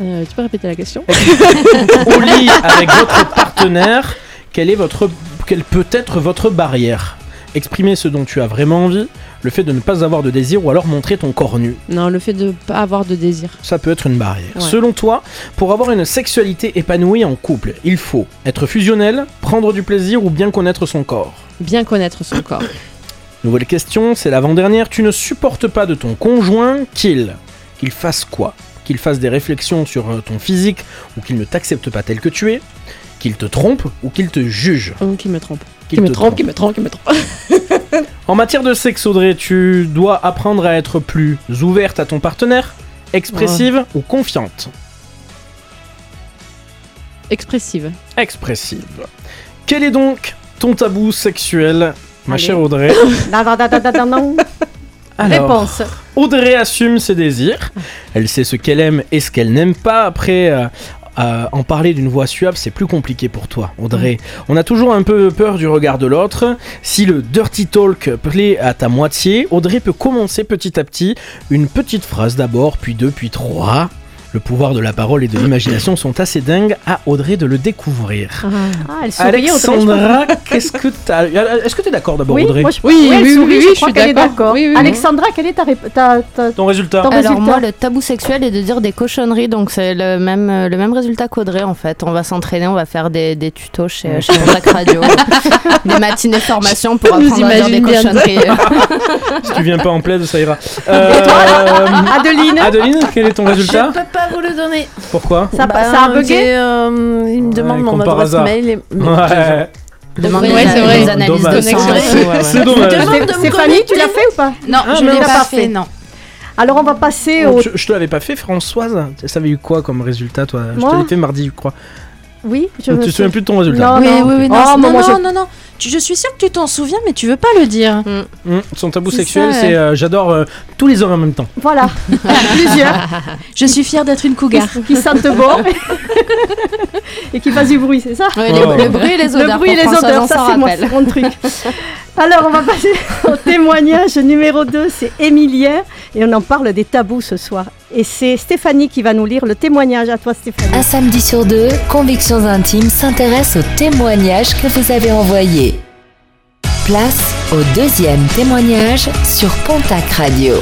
Euh, tu peux répéter la question? Au lit avec votre partenaire, quelle, est votre, quelle peut être votre barrière? Exprimer ce dont tu as vraiment envie, le fait de ne pas avoir de désir, ou alors montrer ton corps nu. Non, le fait de ne pas avoir de désir. Ça peut être une barrière. Ouais. Selon toi, pour avoir une sexualité épanouie en couple, il faut être fusionnel, prendre du plaisir ou bien connaître son corps? Bien connaître son corps. (coughs) Nouvelle question, c'est l'avant-dernière. Tu ne supportes pas de ton conjoint qu'il qu'il fasse quoi? Qu'il fasse des réflexions sur euh, ton physique ou qu'il ne t'accepte pas tel que tu es? Qu'il te trompe ou qu'il te juge? Ou qui me trompe. Qu'il Qui me trompe, qui me trompe, qui me trompe. (laughs) En matière de sexe, Audrey, tu dois apprendre à être plus ouverte à ton partenaire, expressive ou confiante Expressive. Expressive. Quel est donc ton tabou sexuel, ma Allez. chère Audrey (laughs) non. Alors, Réponse. Audrey assume ses désirs. Elle sait ce qu'elle aime et ce qu'elle n'aime pas. Après, euh, euh, en parler d'une voix suave, c'est plus compliqué pour toi, Audrey. On a toujours un peu peur du regard de l'autre. Si le dirty talk plaît à ta moitié, Audrey peut commencer petit à petit. Une petite phrase d'abord, puis deux, puis trois. Le pouvoir de la parole et de l'imagination sont assez dingues à Audrey de le découvrir. Ah, elle sourit. Alexandra, qu'est-ce que t'as Est-ce que t'es d'accord d'abord, Oui, Audrey moi, je... Oui, elle oui, sourit, oui, je oui, crois je suis qu'elle est d'accord. Alexandra, quelle est ta, rép- ta, ta- Ton résultat ton Alors résultat moi, le tabou sexuel est de dire des cochonneries, donc c'est le même, euh, le même résultat qu'Audrey en fait. On va s'entraîner, on va faire des, des tutos chez, chez Radio, (laughs) des matinées formation pour Nous apprendre à dire des cochonneries. (laughs) Si tu viens pas en plaid, ça ira. Euh, Adeline, Adeline, quel est ton résultat Je peux pas vous le donner. Pourquoi ça, Bah, ça a bugué euh, Il me demande Ouais, mon adresse mail. Et... Ouais, (laughs) Demande Ouais, des, c'est vrai. analyses de sang. C'est dommage. Stéphanie, tu l'as fait ou pas Non, Ah, je mais l'ai pas fait, non. Alors on va passer au... je, je te l'avais pas fait, Françoise Ça avait eu quoi comme résultat, toi? Je te Moi l'ai fait mardi, je crois. Oui, je Tu me te souviens plus de ton résultat Non, oui, non. oui, oui, non, Oh, non, moi, non, j'ai- non, non. Tu- Je suis sûre que tu t'en souviens, mais tu veux pas le dire. Hum, Son tabou C'est sexuel, ça, c'est euh, j'adore euh, tous les hommes en même temps. Voilà, (laughs) plusieurs (laughs) Je suis fière d'être une cougar. qui sentent bon (laughs) et qui fassent du bruit, c'est ça Ouais, les- Oh. Le bruit et les odeurs. Le bruit et pour les Françoise, odeurs, on ça s'en c'est moi, rappelle. c'est mon truc. Alors on va passer au témoignage numéro 2, c'est Émilien et on en parle des tabous ce soir. Et c'est Stéphanie qui va nous lire le témoignage à toi Stéphanie. Un samedi sur deux, Convictions Intimes s'intéresse aux témoignages que vous avez envoyés. Place au deuxième témoignage sur Pontac Radio.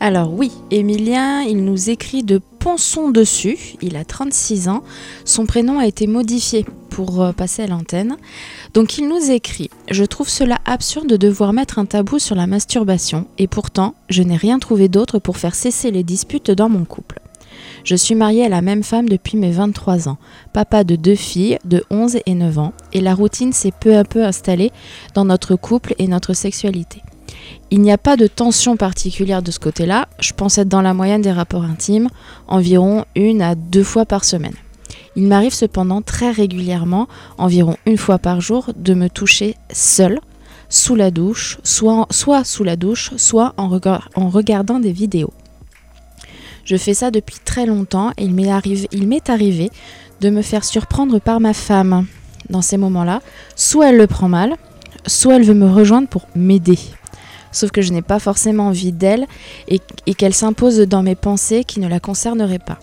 Alors oui, Emilien, il nous écrit de Ponçon dessus, il a 36 ans, son prénom a été modifié pour euh, passer à l'antenne. Donc il nous écrit Je trouve cela absurde de devoir mettre un tabou sur la masturbation, et pourtant, je n'ai rien trouvé d'autre pour faire cesser les disputes dans mon couple. Je suis mariée à la même femme depuis mes 23 ans, papa de deux filles de 11 et 9 ans, et la routine s'est peu à peu installée dans notre couple et notre sexualité. Il n'y a pas de tension particulière de ce côté-là, je pense être dans la moyenne des rapports intimes, environ une à deux fois par semaine. Il m'arrive cependant très régulièrement, environ une fois par jour, de me toucher seule, sous la douche, soit, sous la douche, soit en, regard- en regardant des vidéos. Je fais ça depuis très longtemps et il m'est arrivé de me faire surprendre par ma femme. Dans ces moments-là, soit elle le prend mal, soit elle veut me rejoindre pour m'aider. Sauf que je n'ai pas forcément envie d'elle et, qu'elle s'impose dans mes pensées qui ne la concerneraient pas.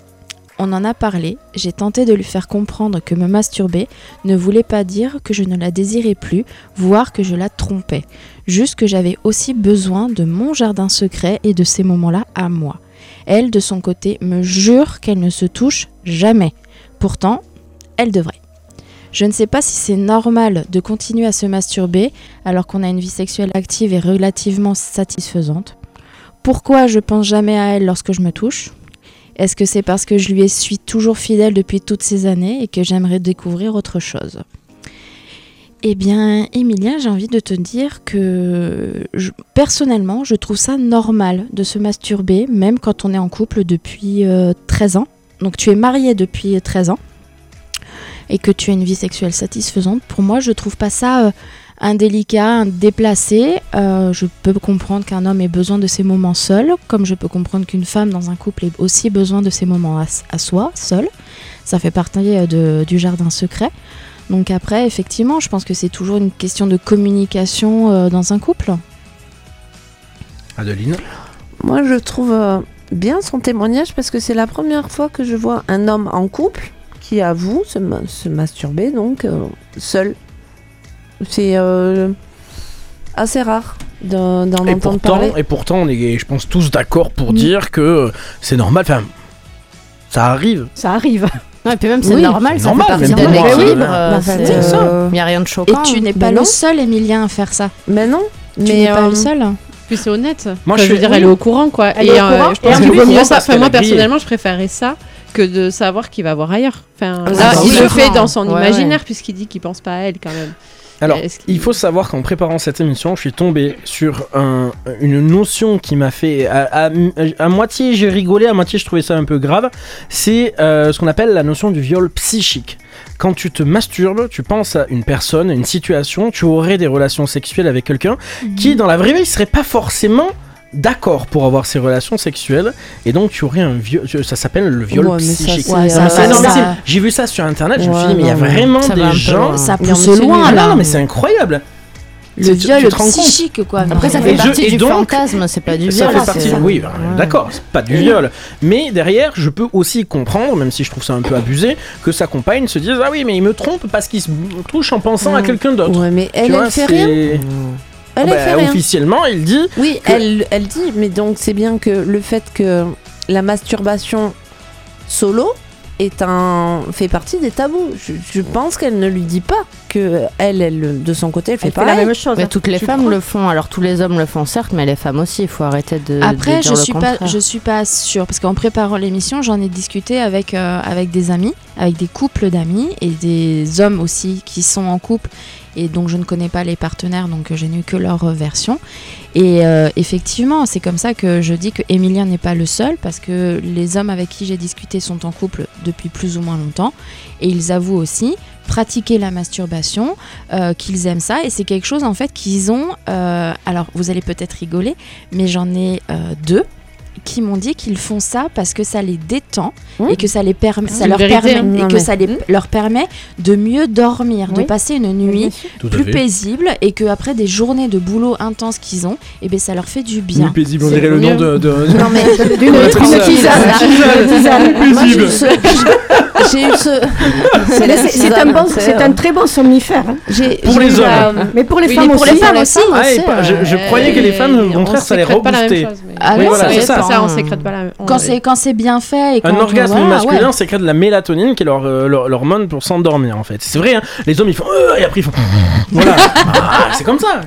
On en a parlé, j'ai tenté de lui faire comprendre que me masturber ne voulait pas dire que je ne la désirais plus, voire que je la trompais. Juste que j'avais aussi besoin de mon jardin secret et de ces moments-là à moi. Elle, de son côté, me jure qu'elle ne se touche jamais. Pourtant, elle devrait. Je ne sais pas si c'est normal de continuer à se masturber alors qu'on a une vie sexuelle active et relativement satisfaisante. Pourquoi je pense jamais à elle lorsque je me touche? Est-ce que c'est parce que je lui suis toujours fidèle depuis toutes ces années et que j'aimerais découvrir autre chose? Eh bien, Emilia, j'ai envie de te dire que personnellement, je trouve ça normal de se masturber, même quand on est en couple depuis euh, 13 ans. Donc tu es marié depuis 13 ans et que tu as une vie sexuelle satisfaisante. Pour moi, je trouve pas ça euh, indélicat, déplacé. Euh, je peux comprendre qu'un homme ait besoin de ses moments seul, comme je peux comprendre qu'une femme dans un couple ait aussi besoin de ses moments à, à soi, seul. Ça fait partie euh, de- du jardin secret. Donc après, effectivement, je pense que c'est toujours une question de communication euh, dans un couple. Adeline? Moi, je trouve euh, bien son témoignage parce que c'est la première fois que je vois un homme en couple qui avoue se, ma- se masturber, donc euh, seul. C'est euh, assez rare d'en et entendre pourtant, parler. et pourtant, on est, je pense, tous d'accord pour Mm. dire que c'est normal. Enfin, ça arrive. Ça arrive. (laughs) Non, et puis même, c'est Oui, normal, c'est ça normal, fait partie même de l'équilibre. bah, Il n'y a rien de Et choquant. tu n'es Ben pas le seul, Emilien, à faire ça. Mais non. Tu mais n'es pas euh, le seul. Puis c'est honnête. Moi, Enfin, je je veux dire, elle est au courant, quoi. Elle et est au euh, courant, je et pense vaut mieux ça. Enfin, moi, personnellement, je préférerais ça que de savoir qu'il va voir ailleurs. Enfin, Ah, là, bah il oui. le fait dans son Ouais, imaginaire, puisqu'il dit qu'il pense pas à elle, quand même. Alors, il faut savoir qu'en préparant cette émission, je suis tombé sur un- une notion qui m'a fait. À, à- à moitié j'ai rigolé, à moitié je trouvais ça un peu grave. C'est euh, ce qu'on appelle la notion du viol psychique. Quand tu te masturbes, tu penses à une personne, à une situation, tu aurais des relations sexuelles avec quelqu'un qui, dans la vraie vie, serait pas forcément d'accord pour avoir ces relations sexuelles et donc tu aurais un viol ça s'appelle le viol Ouais, psychique Ouais, j'ai vu ça sur internet je me suis dit mais il y a vraiment des peu gens loin. Ça pousse là. non, mais c'est incroyable Le tu- viol tu psychique, quoi. Après, ça non. fait Et je- partie et du donc, fantasme, c'est pas du ça viol. fait partie c'est- oui bah, Ouais. d'accord c'est pas du viol mais derrière je peux aussi comprendre même si je trouve ça un peu abusé que sa compagne se dise ah oui mais il me trompe parce qu'il se touche en pensant à Mm. quelqu'un d'autre Ouais, mais elle, vois, elle fait c'est- rien. Ah Elle, bah, elle fait rien. officiellement il dit Oui, que- elle, elle dit, mais donc c'est bien que le fait que la masturbation solo est un fait partie des tabous. Je, je pense qu'elle ne lui dit pas que elle, elle de son côté, elle fait Elle fait pas la même chose. Mais toutes les Tu femmes crois le font. Alors tous les hommes le font certes, mais les femmes aussi. Il faut arrêter de. de Après, dire je le suis pas, je suis pas sûre parce qu'en préparant l'émission, j'en ai discuté avec euh, avec des amis, avec des couples d'amis et des hommes aussi qui sont en couple et donc je ne connais pas les partenaires, donc je n'ai eu que leur version. Et euh, effectivement, c'est comme ça que je dis que Emilien n'est pas le seul parce que les hommes avec qui j'ai discuté sont en couple depuis plus ou moins longtemps et ils avouent aussi pratiquer la masturbation, euh, qu'ils aiment ça et c'est quelque chose en fait qu'ils ont. euh, alors vous allez peut-être rigoler, mais j'en ai deux qui m'ont dit qu'ils font ça parce que ça les détend Mmh. et que ça les permet, ça leur vérité, permet hein. et Non, que mais- ça les, leur permet de mieux dormir, de passer une nuit plus paisible et que après des journées de boulot intenses qu'ils ont, et ben ça leur fait du bien. paisible, on C'est dirait le nom de. de- Non mais D'une j'ai eu Paisible. ce- C'est un, très bon somnifère. hein. Pour les hommes. Mais pour les Oui, femmes pour aussi. les femmes aussi. Ah, je, je Euh, croyais que les femmes, au on contraire, ça les reboostait. Ah non, c'est ça. Ça, on sécrète pas la. Quand c'est quand c'est bien fait et quand Un on- orgasme masculin ouais. sécrète de la mélatonine qui est leur, euh, leur, leur hormone pour s'endormir en fait. C'est vrai, hein, les hommes ils font euh, et après ils font (laughs) voilà. Ah, c'est comme ça.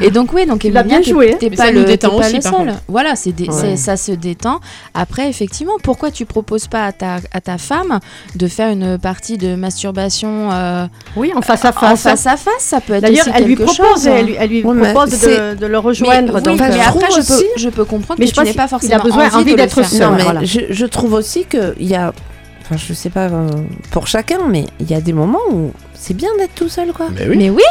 Et donc oui, donc Tu l'as Emilia, bien t'es- joué. T'es Mais pas ça le, détend pas aussi, le par seul. contre. Voilà, c'est des- Ouais. c'est- ça se détend. Après, effectivement, pourquoi tu proposes pas à ta, à ta femme de faire une partie de masturbation euh, Oui, en face à en face. face à face Ça peut être D'ailleurs, aussi elle lui quelque propose, chose. elle lui, elle lui Ouais, mais propose de, c'est- de le rejoindre. mais, donc, oui, mais euh, après, trouve je peux, aussi- je peux comprendre Mais que je tu pense n'es pas qu'il a forcément besoin- envie, envie d'être seul. Non, mais voilà. je, je trouve aussi qu'il y a. Enfin, je sais pas euh, pour chacun, mais il y a des moments où c'est bien d'être tout seul, quoi. Mais oui. Mais oui,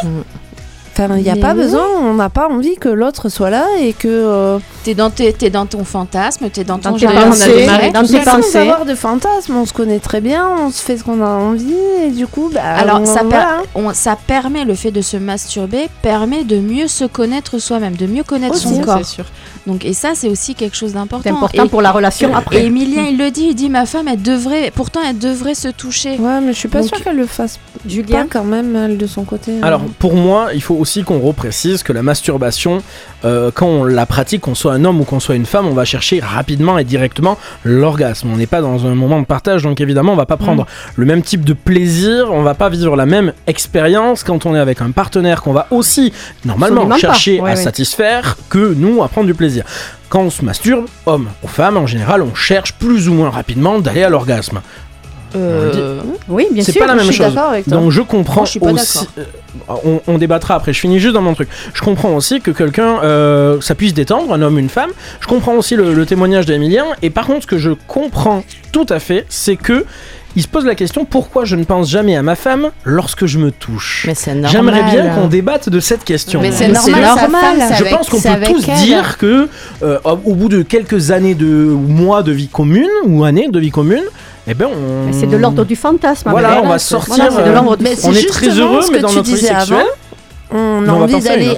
Enfin, il n'y a Mais pas oui. besoin, on n'a pas envie que l'autre soit là et que. euh, t'es dans, tes- t'es dans ton fantasme, t'es dans ton Dans tes jardin on a pensées, démarré dans tes seul. sans pensées. avoir de fantasme, on se connaît très bien, on se fait ce qu'on a envie et du coup, bah. Alors, on- ça, per- voilà. on- ça permet, le fait de se masturber, permet de mieux se connaître soi-même, de mieux connaître Aussi, son corps. c'est sûr. Donc, et ça, c'est aussi quelque chose d'important. C'est important Et- pour la relation après. Et Emilien, il le dit, il dit ma femme, elle devrait, pourtant, elle devrait se toucher. Ouais, mais je suis pas sûre qu'elle le fasse pas Julien, quand même, elle, de son côté. hein. Alors pour moi, il faut aussi qu'on reprécise que la masturbation, euh, quand on la pratique, qu'on soit un homme ou qu'on soit une femme, on va chercher rapidement et directement l'orgasme. On n'est pas dans un moment de partage, donc évidemment, on va pas prendre le même type de plaisir, on va pas vivre la même expérience quand on est avec un partenaire qu'on va aussi normalement Absolument pas. chercher Ouais, à ouais. satisfaire que nous à prendre du plaisir. Quand on se masturbe, homme ou femme, en général, on cherche plus ou moins rapidement d'aller à l'orgasme. Euh, oui, bien C'est sûr. pas la même je suis chose. d'accord avec toi. Donc je comprends Moi, je suis pas aussi. euh, on, on débattra après. Je finis juste dans mon truc. Je comprends aussi que quelqu'un, euh, ça puisse détendre, un homme, une femme. Je comprends aussi le, le témoignage d'Emilien. Et par contre, ce que je comprends tout à fait, c'est que il se pose la question pourquoi je ne pense jamais à ma femme lorsque je me touche? Mais c'est normal. J'aimerais bien qu'on débatte de cette question. Mais c'est Mais normal. c'est sa normal. femme, c'est Je avec- pense qu'on c'est peut tous elle. dire que euh, au bout de quelques années de ou mois de vie commune ou années de vie commune, eh ben on. C'est de l'ordre du fantasme. Voilà, mais on va sortir, voilà, de euh, l'ordre du Mais c'est on est très heureux, ce mais que dans tu notre vie disais sexuelle, avant, on a envie d'aller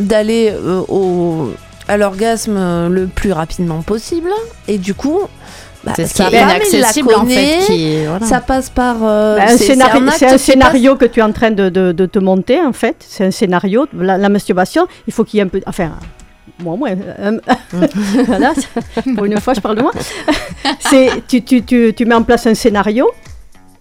d'aller euh, au à l'orgasme euh, le plus rapidement possible et du coup bah, C'est ce qui est inaccessible en fait. connaît, Qui... voilà. ça passe par euh, Bah, un c'est- un scénario que tu es en train de, de- de te monter en fait. C'est un scénario. La, la masturbation, il faut qu'il y ait un peu. Enfin, moi, moi. euh, (laughs) voilà, pour une fois, je parle de moi. (laughs) Tu, tu, tu, tu mets en place un scénario.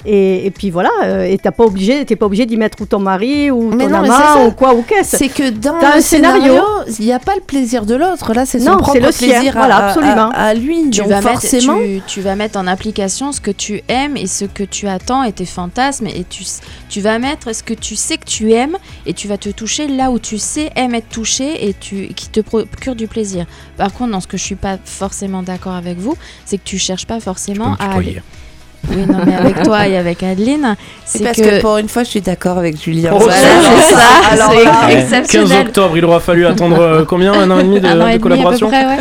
Et, et puis voilà, euh, et t'as pas obligé, t'es pas obligé d'y mettre ou ton mari ou Mais ton non, amant ou quoi ou qu'est-ce. C'est que dans le un scénario. il n'y a pas le plaisir de l'autre. Là, c'est son Non, propre c'est le sien. plaisir à- Voilà, à, absolument. à- à lui. tu Donc vas, mettre, tu, tu vas mettre en application ce que tu aimes et ce que tu attends et tes fantasmes et tu, tu vas mettre ce que tu sais que tu aimes et tu vas te toucher là où tu sais aimer être touché et tu, qui te procure du plaisir. Par contre, dans ce que je suis pas forcément d'accord avec vous, c'est que tu cherches pas forcément à aller. Oui, non, mais avec (laughs) toi et avec Adeline, c'est parce que, que... pour une fois, je suis d'accord avec Julien. Oh, Voilà, c'est ça, Alors c'est exceptionnel. 15 octobre, il aura fallu attendre euh, combien Un an et demi de, un an et de demi à peu collaboration près, ouais.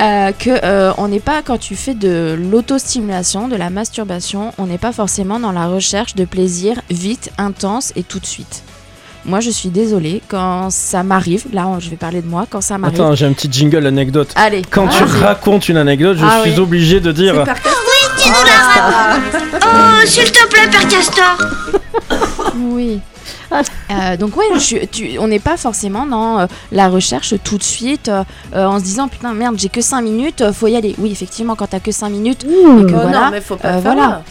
Euh, que euh, on n'est pas quand tu fais de l'autostimulation, de la masturbation, on n'est pas forcément dans la recherche de plaisir vite, intense et tout de suite. Moi, je suis désolée quand ça m'arrive. Là, je vais parler de moi. Quand ça m'arrive. Attends, j'ai un petit jingle anecdote. Allez. Quand tu vas-y. racontes une anecdote, je Ah suis oui. obligé de dire. (laughs) Oh, s'il te plaît, Père Castor Oui. Euh, donc ouais, je suis- tu- on n'est pas forcément dans euh, la recherche tout de suite euh, en se disant putain merde j'ai que 5 minutes, faut y aller. Oui effectivement quand t'as que 5 minutes et que Oh voilà, non, mais faut pas euh, voilà. là.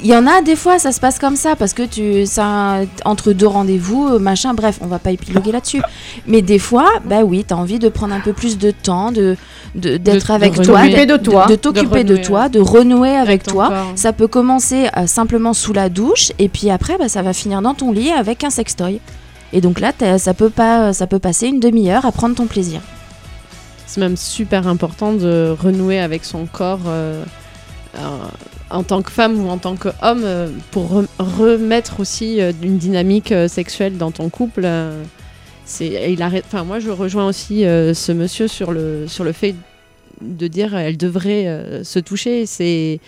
Il y en a des fois, ça se passe comme ça parce que tu, ça, entre deux rendez-vous, machin, bref, on va pas épiloguer là-dessus. Mais des fois, bah oui, t'as envie de prendre un peu plus de temps, de, de- d'être de avec toi, de toi. de, t'occuper de, renouer, toi, de renouer avec, toi. corps. Ça peut commencer euh, simplement sous la douche et puis après, bah, ça va finir dans ton lit avec un sextoy. Et donc là, ça peut pas, ça peut passer une demi-heure à prendre ton plaisir. C'est même super important de renouer avec son corps euh, euh, en tant que femme ou en tant qu'homme pour re- remettre aussi une dynamique sexuelle dans ton couple. Il arrête, enfin, moi, je rejoins aussi euh, ce monsieur sur le, sur le fait de dire elle devrait euh, se toucher. C'est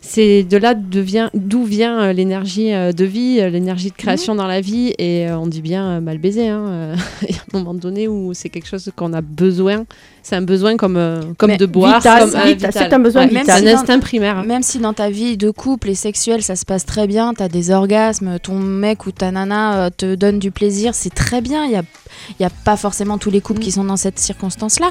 c'est de là d'où vient euh, l'énergie euh, de vie, euh, l'énergie de création dans la vie. Et on dit bien mal baiser. hein, (laughs) Il y a un moment donné où c'est quelque chose qu'on a besoin. C'est un besoin comme, comme Mais de boire. euh, c'est un besoin Ouais, vital. C'est un Même si instinct primaire. Même si dans ta vie de couple et sexuelle, ça se passe très bien, tu as des orgasmes, ton mec ou ta nana te donne du plaisir, c'est très bien. Il n'y a, y a pas forcément tous les couples qui sont dans cette circonstance-là.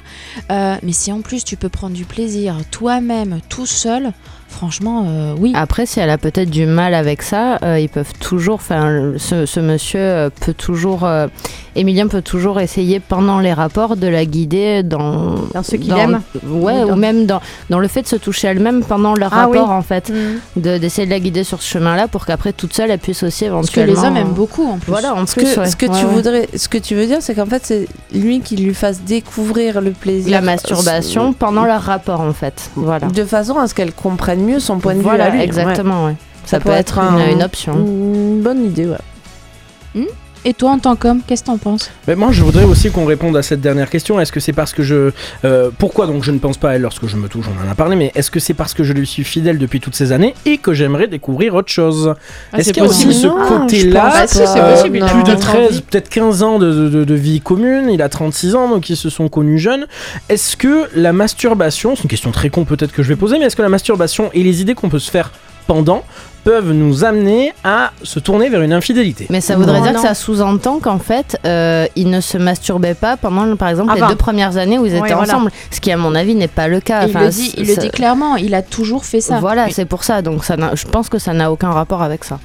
Euh, mais si en plus tu peux prendre du plaisir toi-même, tout seul, franchement, euh, oui. Après, si elle a peut-être du mal avec ça, euh, ils peuvent toujours. Enfin, ce, ce monsieur euh, peut toujours. euh, Emilien peut toujours essayer pendant les rapports de la guider dans. Dans ce qu'il aime. Ouais, Dans- ou même dans, dans le fait de se toucher elle-même pendant leur Ah oui. rapport, en fait. Mm. De- D'essayer de la guider sur ce chemin-là pour qu'après, toute seule, elle puisse aussi Parce que éventuellement. les hommes aiment beaucoup en plus. Voilà, en Ce plus. que, ouais. ce que Ouais, tu ouais. voudrais, ce que tu veux dire, c'est qu'en fait, c'est lui qui lui fasse découvrir le plaisir. La masturbation pendant leur rapport, en fait. Voilà. De façon à ce qu'elle comprenne mieux son point de vue Voilà, exactement, ouais. Ça, peut être, une, un- une option. Une bonne idée, ouais. Et toi, en tant qu'homme, qu'est-ce que t'en penses? Mais moi, je voudrais aussi qu'on réponde à cette dernière question. Est-ce que c'est parce que je. euh, pourquoi donc je ne pense pas à elle lorsque je me touche? On en a parlé, mais est-ce que c'est parce que je lui suis fidèle depuis toutes ces années et que j'aimerais découvrir autre chose? Ah, Est-ce c'est qu'il y a aussi possible. ce côté-là Bah, si, euh, possible, il a Plus de peut-être 13, envie. peut-être 15 ans de, de- de vie commune, il a 36 ans, donc ils se sont connus jeunes. Est-ce que la masturbation, c'est une question très con peut-être que je vais poser, mais est-ce que la masturbation et les idées qu'on peut se faire pendant peuvent nous amener à se tourner vers une infidélité Mais ça voudrait Non, dire non. que ça sous-entend qu'en fait, euh, ils ne se masturbaient pas pendant, par exemple, Avant. les deux premières années où ils étaient voilà. ensemble. Ce qui, à mon avis, n'est pas le cas. Il le dit, il ça- le dit clairement, il a toujours fait ça. Voilà, c'est pour ça. Donc, ça n'a- je pense que ça n'a aucun rapport avec ça.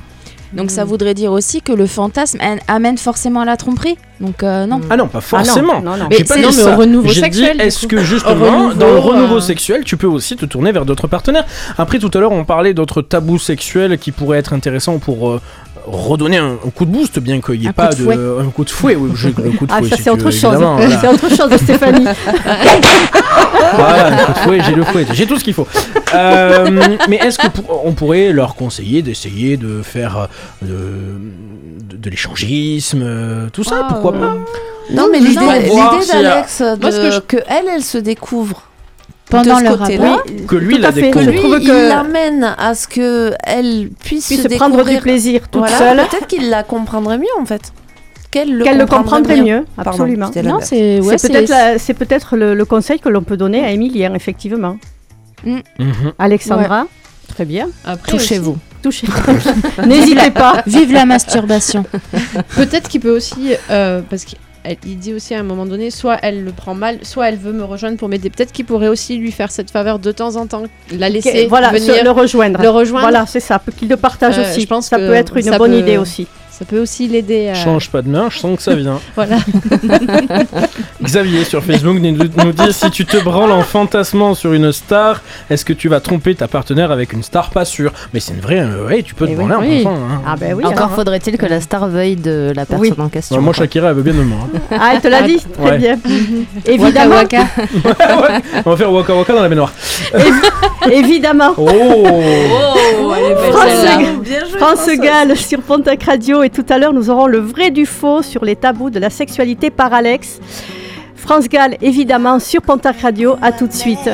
Donc ça voudrait dire aussi que le fantasme amène forcément à la tromperie. Donc euh, non. Ah non, pas forcément. non, non. J'ai Mais pas dit ça. renouveau J'ai sexuel, est-ce que justement, renouveau, dans le renouveau euh, sexuel, tu peux aussi te tourner vers d'autres partenaires Après, tout à l'heure, on parlait d'autres tabous sexuels qui pourraient être intéressants pour euh, redonner un, un coup de boost, bien qu'il n'y ait Un pas coup de un coup de fouet. Oui, je- le coup de Ah, fouet, ça si c'est autre veux, chose. voilà. (laughs) C'est autre chose, Stéphanie. (laughs) Voilà, le coup de fouet, j'ai le fouet, j'ai tout ce qu'il faut. Euh, mais est-ce que pour- on pourrait leur conseiller d'essayer de faire euh, de, de- de l'échangisme, euh, tout ça Ah, Pourquoi euh, pas? Non, mais non, l'idée mais d'Alex, de- que je- que elle, elle se découvre Pendant de ce leur côté-là, Que lui, Tout la à fait. que lui, Je trouve il que- l'amène à ce que elle puisse Puis se prendre du plaisir toute Voilà, seule, Peut-être qu'il la comprendrait mieux en fait. Qu'elle le, qu'elle le comprendrait comprendrait mieux, absolument. Non, c'est ouais, peut-être la- c'est peut-être le, le conseil que l'on peut donner à Emilien, effectivement. Mhm. Alexandra, très bien. Touchez-vous. Touchez. (laughs) N'hésitez pas. Vive la masturbation. Peut-être qu'il peut aussi, euh, parce qu'il il dit aussi à un moment donné, soit elle le prend mal, soit elle veut me rejoindre pour m'aider. Peut-être qu'il pourrait aussi lui faire cette faveur de temps en temps, la laisser voilà, venir, le rejoindre. le rejoindre. Voilà, c'est ça. Qu'il le partage Euh, aussi. je pense ça que peut être une bonne peut- idée aussi. Ça peut aussi l'aider à. Change pas de main, je sens que ça vient. (laughs) Voilà. (laughs) Xavier sur Facebook nous, dit si tu te branles en fantasmant sur une star, est-ce que tu vas tromper ta partenaire avec une star Pas sûr. Mais c'est une vraie. euh, ouais, tu peux te Eh branler oui. en pensant. hein. Ah ben oui. Encore alors, hein. faudrait-il que la star veuille de la personne en question. Ouais, moi, quoi. Shakira, elle veut bien de moi. hein. Ah, elle te l'a dit Très Ouais. bien. Évidemment. Waka waka. Ouais, (laughs) on va faire Waka Waka dans la baignoire. Évidemment. Oh Oh, elle est belle France. France Gall sur Pontac Radio et tout à l'heure nous aurons le vrai du faux sur les tabous de la sexualité par Alex. France Gall évidemment sur Pontac Radio, à tout de suite.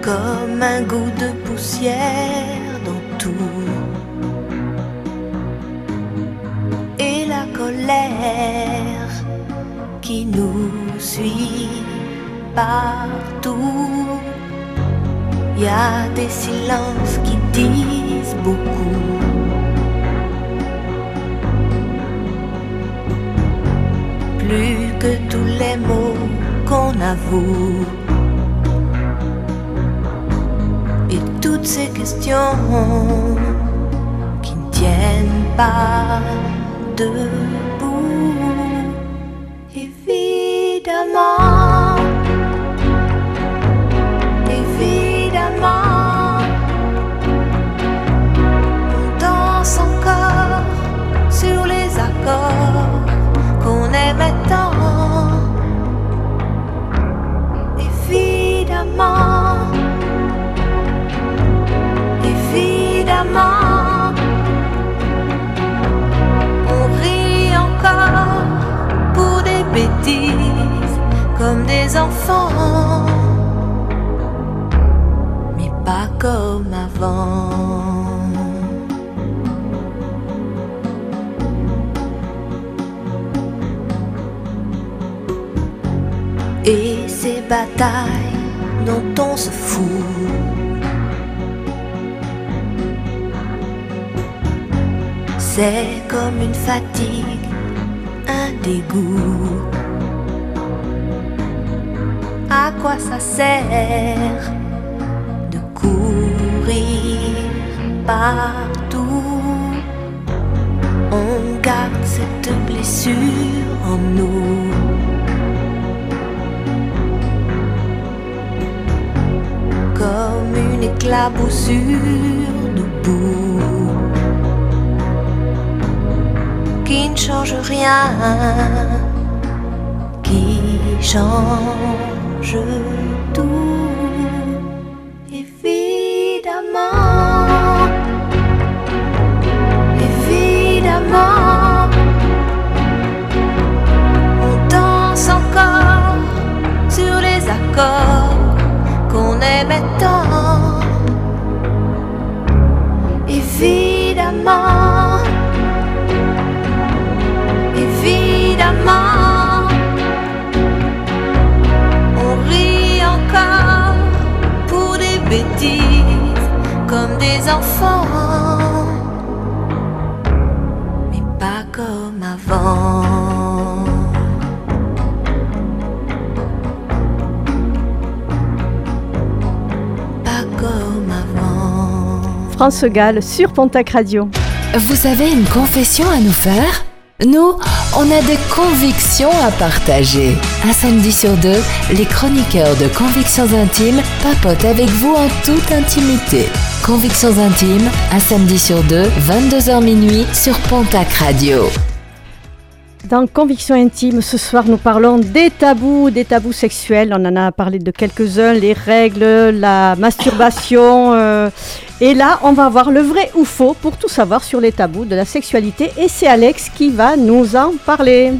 Comme un goût de poussière dans tout. Et la colère qui nous suit partout. Y a des silences qui disent beaucoup. Plus que tous les mots qu'on avoue. Et toutes ces questions qui ne tiennent pas debout. Évidemment, enfants, mais pas comme avant. Et ces batailles dont on se fout. C'est comme une fatigue, un dégoût. À quoi ça sert de courir partout On garde cette blessure en nous. Comme une éclaboussure de boue qui ne change rien, qui change tout. Évidemment, évidemment, on danse encore sur les accords qu'on aimait tant. Évidemment, enfants, mais pas comme avant. Pas comme avant. France Gall sur Pontac Radio. Vous avez une confession à nous faire? Nous, on a des convictions à partager. Un samedi sur deux, les chroniqueurs de Convictions Intimes papotent avec vous en toute intimité. Convictions Intimes, un samedi sur deux, 22h minuit sur Pontac Radio. Dans Conviction intime, ce soir, nous parlons des tabous, des tabous sexuels. On en a parlé de quelques-uns, les règles, la masturbation. euh, et là, on va voir le vrai ou faux pour tout savoir sur les tabous de la sexualité. Et c'est Alex qui va nous en parler.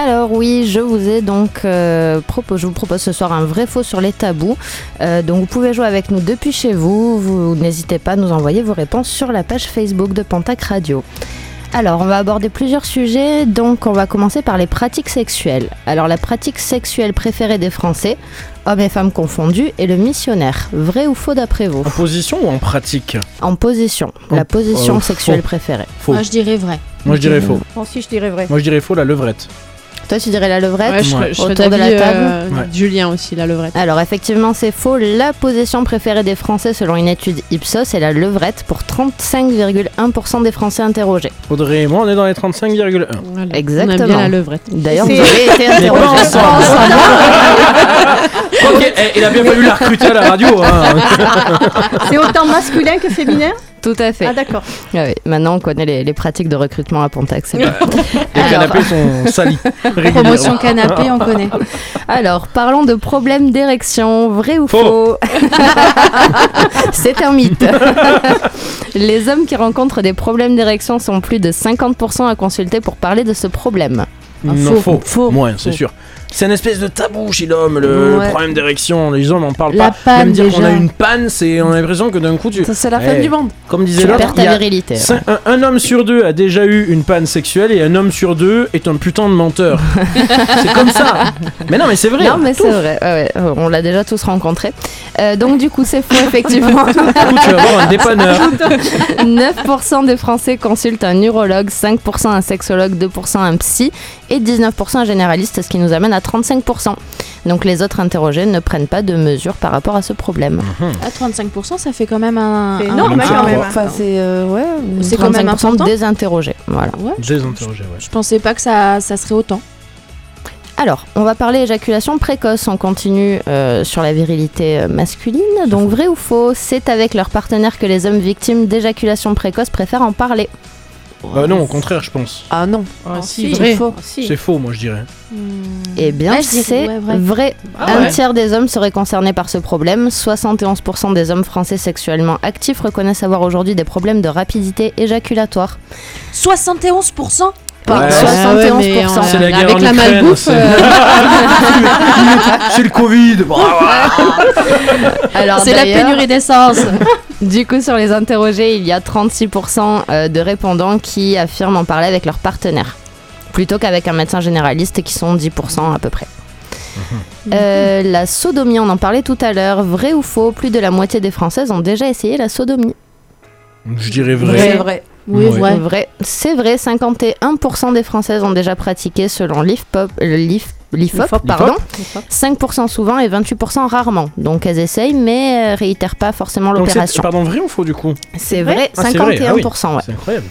Alors oui, je vous ai donc euh, propos- je vous propose ce soir un vrai faux sur les tabous. Euh, donc vous pouvez jouer avec nous depuis chez vous. Vous n'hésitez pas à nous envoyer vos réponses sur la page Facebook de Pontac Radio. Alors, on va aborder plusieurs sujets, donc on va commencer par les pratiques sexuelles. Alors, la pratique sexuelle préférée des Français, hommes et femmes confondus, est le missionnaire. Vrai ou faux d'après vous? En position ou en pratique? En position. En- La position euh, sexuelle faux. préférée. Faux. Moi, je dirais vrai. Moi je dirais faux. Moi aussi, je dirais vrai. Moi je dirais faux, la levrette. Toi, tu dirais la levrette Ouais, je Ouais. je Autour de la table euh, Ouais. Julien aussi, la levrette. Alors effectivement c'est faux, la position préférée des Français selon une étude Ipsos est la levrette pour 35,1% des Français interrogés. Audrey et moi on est dans les 35,1. Voilà. On Exactement. aime bien la levrette. D'ailleurs vous avez été (laughs) interrogé. (laughs) (laughs) Ok, eh, il a bien fallu la recruter à la radio. hein. C'est autant masculin que féminin? Tout à fait. Ah d'accord. Ah oui, Maintenant on connaît les, les pratiques de recrutement à bien. Les canapés sont salis. Promotion canapé, on connaît. Alors parlons de problèmes d'érection, vrai ou faux, Faux. (laughs) C'est un mythe. Les hommes qui rencontrent des problèmes d'érection sont plus de 50% à consulter pour parler de ce problème. Non, faux. faux. Faux. Moins, c'est sûr. C'est une espèce de tabou chez l'homme, le Ouais. problème d'érection. Les hommes en parlent La pas. panne, Même dire qu'on a une panne, c'est on a l'impression que d'un coup tu. Ça, c'est la Eh, fin du monde. Comme disait Tu l'autre, perds il y ta a virilité. cin- un, un homme sur deux a déjà eu une panne sexuelle et un homme sur deux est un putain de menteur. (laughs) c'est comme ça. Mais non, mais c'est vrai. Non, mais c'est vrai, ouais, ouais, on l'a déjà tous rencontré. Euh, donc, du coup, c'est faux, effectivement. (laughs) Du coup, tu vas voir un dépanneur. 9% des Français consultent un urologue, 5% un sexologue, 2% un psy et 19% un généraliste, ce qui nous amène à 35%. Donc, les autres interrogés ne prennent pas de mesures par rapport à ce problème. À 35%, ça fait quand même un. C'est énorme, quand même. Enfin, c'est euh, ouais. C'est quand même 35% important. des interrogés. Voilà. Ouais. Désinterrogé, ouais. Je pensais pas que ça, ça serait autant. Alors, on va parler éjaculation précoce. On continue euh, sur la virilité euh, masculine. Donc, vrai ou faux, c'est avec leur partenaire que les hommes victimes d'éjaculation précoce préfèrent en parler. Bah non, au contraire, je pense. Ah non. Ah, Ah, si, vrai. faux. C'est faux, moi je dirais. Eh bien, Ouais, c'est ouais, vrai. vrai. Ah Un ouais. tiers des hommes seraient concernés par ce problème. 71% des hommes français sexuellement actifs reconnaissent avoir aujourd'hui des problèmes de rapidité éjaculatoire. 71% Pas Ouais. 71%. Ouais, mais, euh, C'est la guerre avec en la Ukraine, malbouffe, c'est- euh, (laughs) C'est le Covid. (laughs) Alors, C'est la pénurie d'essence. (laughs) Du coup, sur les interrogés, il y a 36% euh, de répondants qui affirment en parler avec leur partenaire, plutôt qu'avec un médecin généraliste qui sont 10% à peu près. Euh, la sodomie, on en parlait tout à l'heure. Vrai ou faux Plus de la moitié des Françaises ont déjà essayé la sodomie. Je dirais C'est vrai. vrai. Oui, Ouais. vrai. Vrai. C'est vrai, 51% des Françaises ont déjà pratiqué selon l'IFPOP, euh, l'IF- l'IFOP, L'IFOP. pardon. 5% souvent et 28% rarement. Donc elles essayent mais euh, réitèrent pas forcément Donc c'est l'opération. pardon vrai ou faux du coup? C'est vrai, Ah, c'est vrai, 51%. ah oui. ouais. C'est incroyable.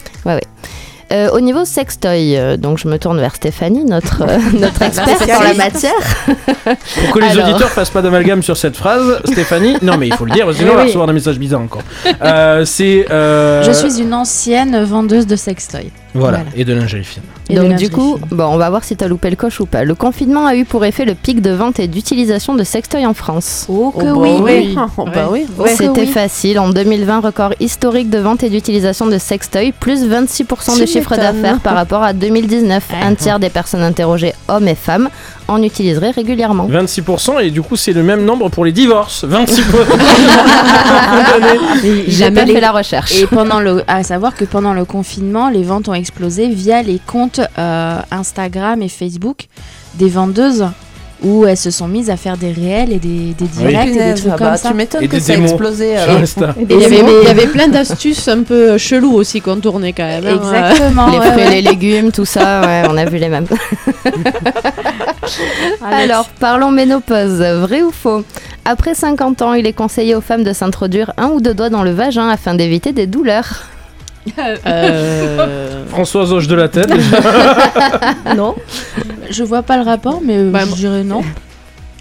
Euh, au niveau sextoy, euh, donc je me tourne vers Stéphanie, notre, euh, (laughs) notre experte en la matière. Pour que les Alors. auditeurs fassent pas d'amalgame sur cette phrase, Stéphanie. Non mais il faut le dire, sinon on va recevoir des messages bizarres encore. Euh, c'est. euh, Je suis une ancienne vendeuse de sextoy. Voilà, Voilà. et de lingerie fine. Donc du coup, bon, on va voir si t'as loupé le coche ou pas. Le confinement a eu pour effet le pic de vente et d'utilisation de sextoy en France. Oh que Oh, oui. oui. (laughs) Oh, bah oui. Ouais. C'était oui. facile. En 2020, record historique de vente et d'utilisation de sextoy, plus 26% de chiffre d'affaires par rapport à 2019. Un tiers des personnes interrogées, hommes et femmes, en utiliseraient régulièrement. 26% et du coup c'est le même nombre pour les divorces. 26%. (laughs) J'ai pas les- fait la recherche. Et pendant le, à savoir que pendant le confinement, les ventes ont explosé via les comptes euh, Instagram et Facebook des vendeuses où elles se sont mises à faire des réels et des, des directs et des trucs ah comme bah, ça. Tu m'étonnes que ça a démos. explosé. Il y, avait, il y avait plein d'astuces un peu chelous aussi qu'on tournait quand même. hein. Exactement. les fruits les légumes, tout ça, ouais, on a vu les mêmes. (laughs) Alors, parlons ménopause. Vrai ou faux? Après 50 ans, il est conseillé aux femmes de s'introduire un ou deux doigts dans le vagin afin d'éviter des douleurs. Euh, (laughs) Françoise hoche de la tête. (laughs) Non. Je vois pas le rapport, mais euh, Bah, je dirais non.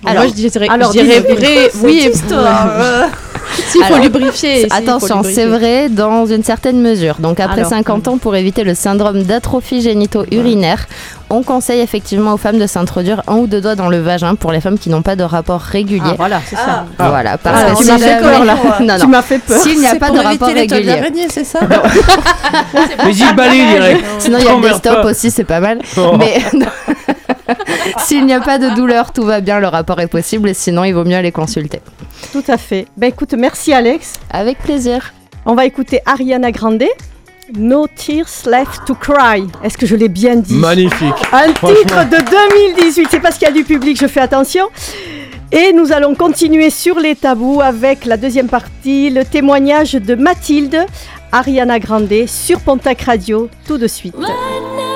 Alors- moi je dirais, alors, je dirais vrai, oui, et histoire. (laughs) S'il faut Alors, lubrifier. si, Attention, c'est vrai dans une certaine mesure. Donc après Alors. 50 ans, pour éviter le syndrome d'atrophie génito-urinaire, on conseille effectivement aux femmes de s'introduire un ou deux doigts dans le vagin pour les femmes qui n'ont pas de rapport régulier. Ah, voilà, c'est ça. Voilà, parce Ah, que tu si m'as fait jamais- peur là. Non, Tu m'as fait peur. S'il n'y a pas de rapport régulier. c'est ça (laughs) Mais il balai direct. Sinon, il y a desktop pas. aussi, c'est pas mal. Oh. Mais (laughs) s'il n'y a pas de douleur, tout va bien, le rapport est possible. Et sinon, il vaut mieux aller consulter. Tout à fait. Ben écoute, merci Alex. Avec plaisir. On va écouter Ariana Grande. No Tears Left to Cry. Est-ce que je l'ai bien dit Magnifique. Un titre de 2018. C'est parce qu'il y a du public, je fais attention. Et nous allons continuer sur les tabous avec la deuxième partie, le témoignage de Mathilde, Ariana Grande sur Pontac Radio, tout de suite. Right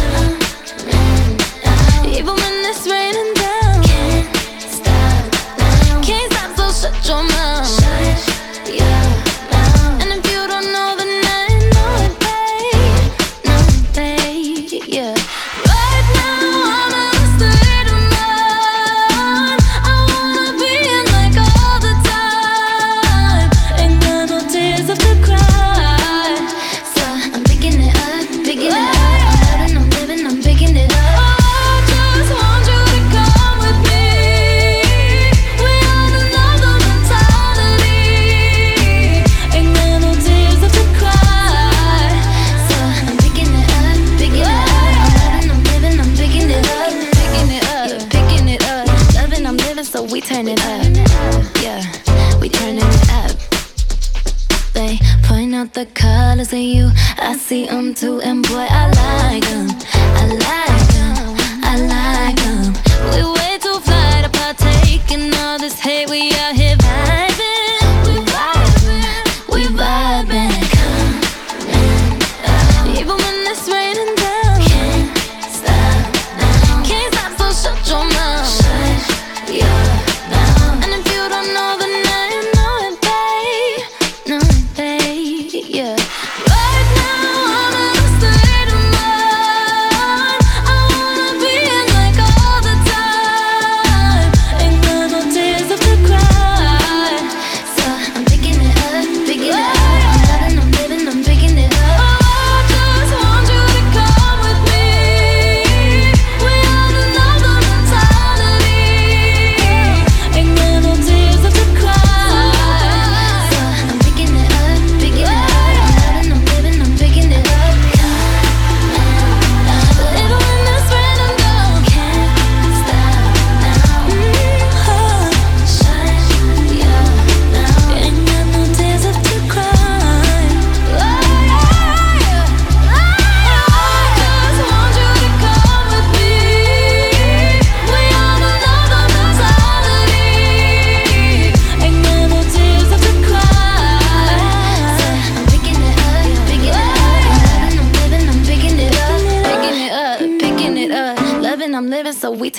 The colors in you. I see them too, and boy, I like them. I like them. I like them. We way too fly to partake in all this hate. We out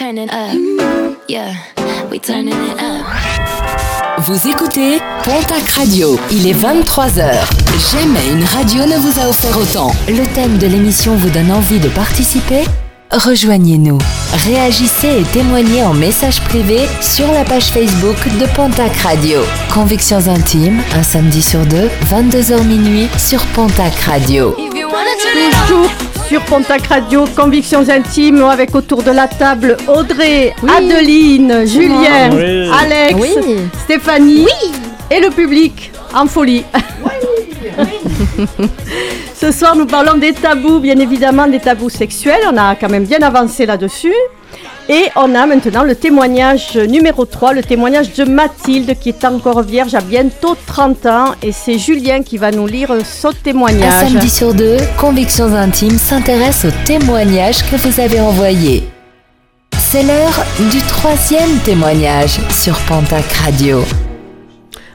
turning up. Yeah, we turning it up. Vous écoutez Pontac Radio. Il est 23h. Jamais une radio ne vous a offert autant. Le thème de l'émission vous donne envie de participer? Rejoignez-nous. Réagissez et témoignez en message privé sur la page Facebook de Pontac Radio. Convictions intimes, un samedi sur deux, 22h minuit sur Pontac Radio. Sur Pontac Radio, Convictions Intimes, avec autour de la table Audrey, Adeline, Julien, Oui. Alex, Oui. Stéphanie et le public en folie. (laughs) Ce soir, nous parlons des tabous, bien évidemment des tabous sexuels. On a quand même bien avancé là-dessus. Et on a maintenant le témoignage numéro 3, le témoignage de Mathilde qui est encore vierge à bientôt 30 ans. Et c'est Julien qui va nous lire son Un témoignage. samedi sur deux, Convictions intimes s'intéresse aux témoignages que vous avez envoyés. C'est l'heure du troisième témoignage sur Pontac Radio.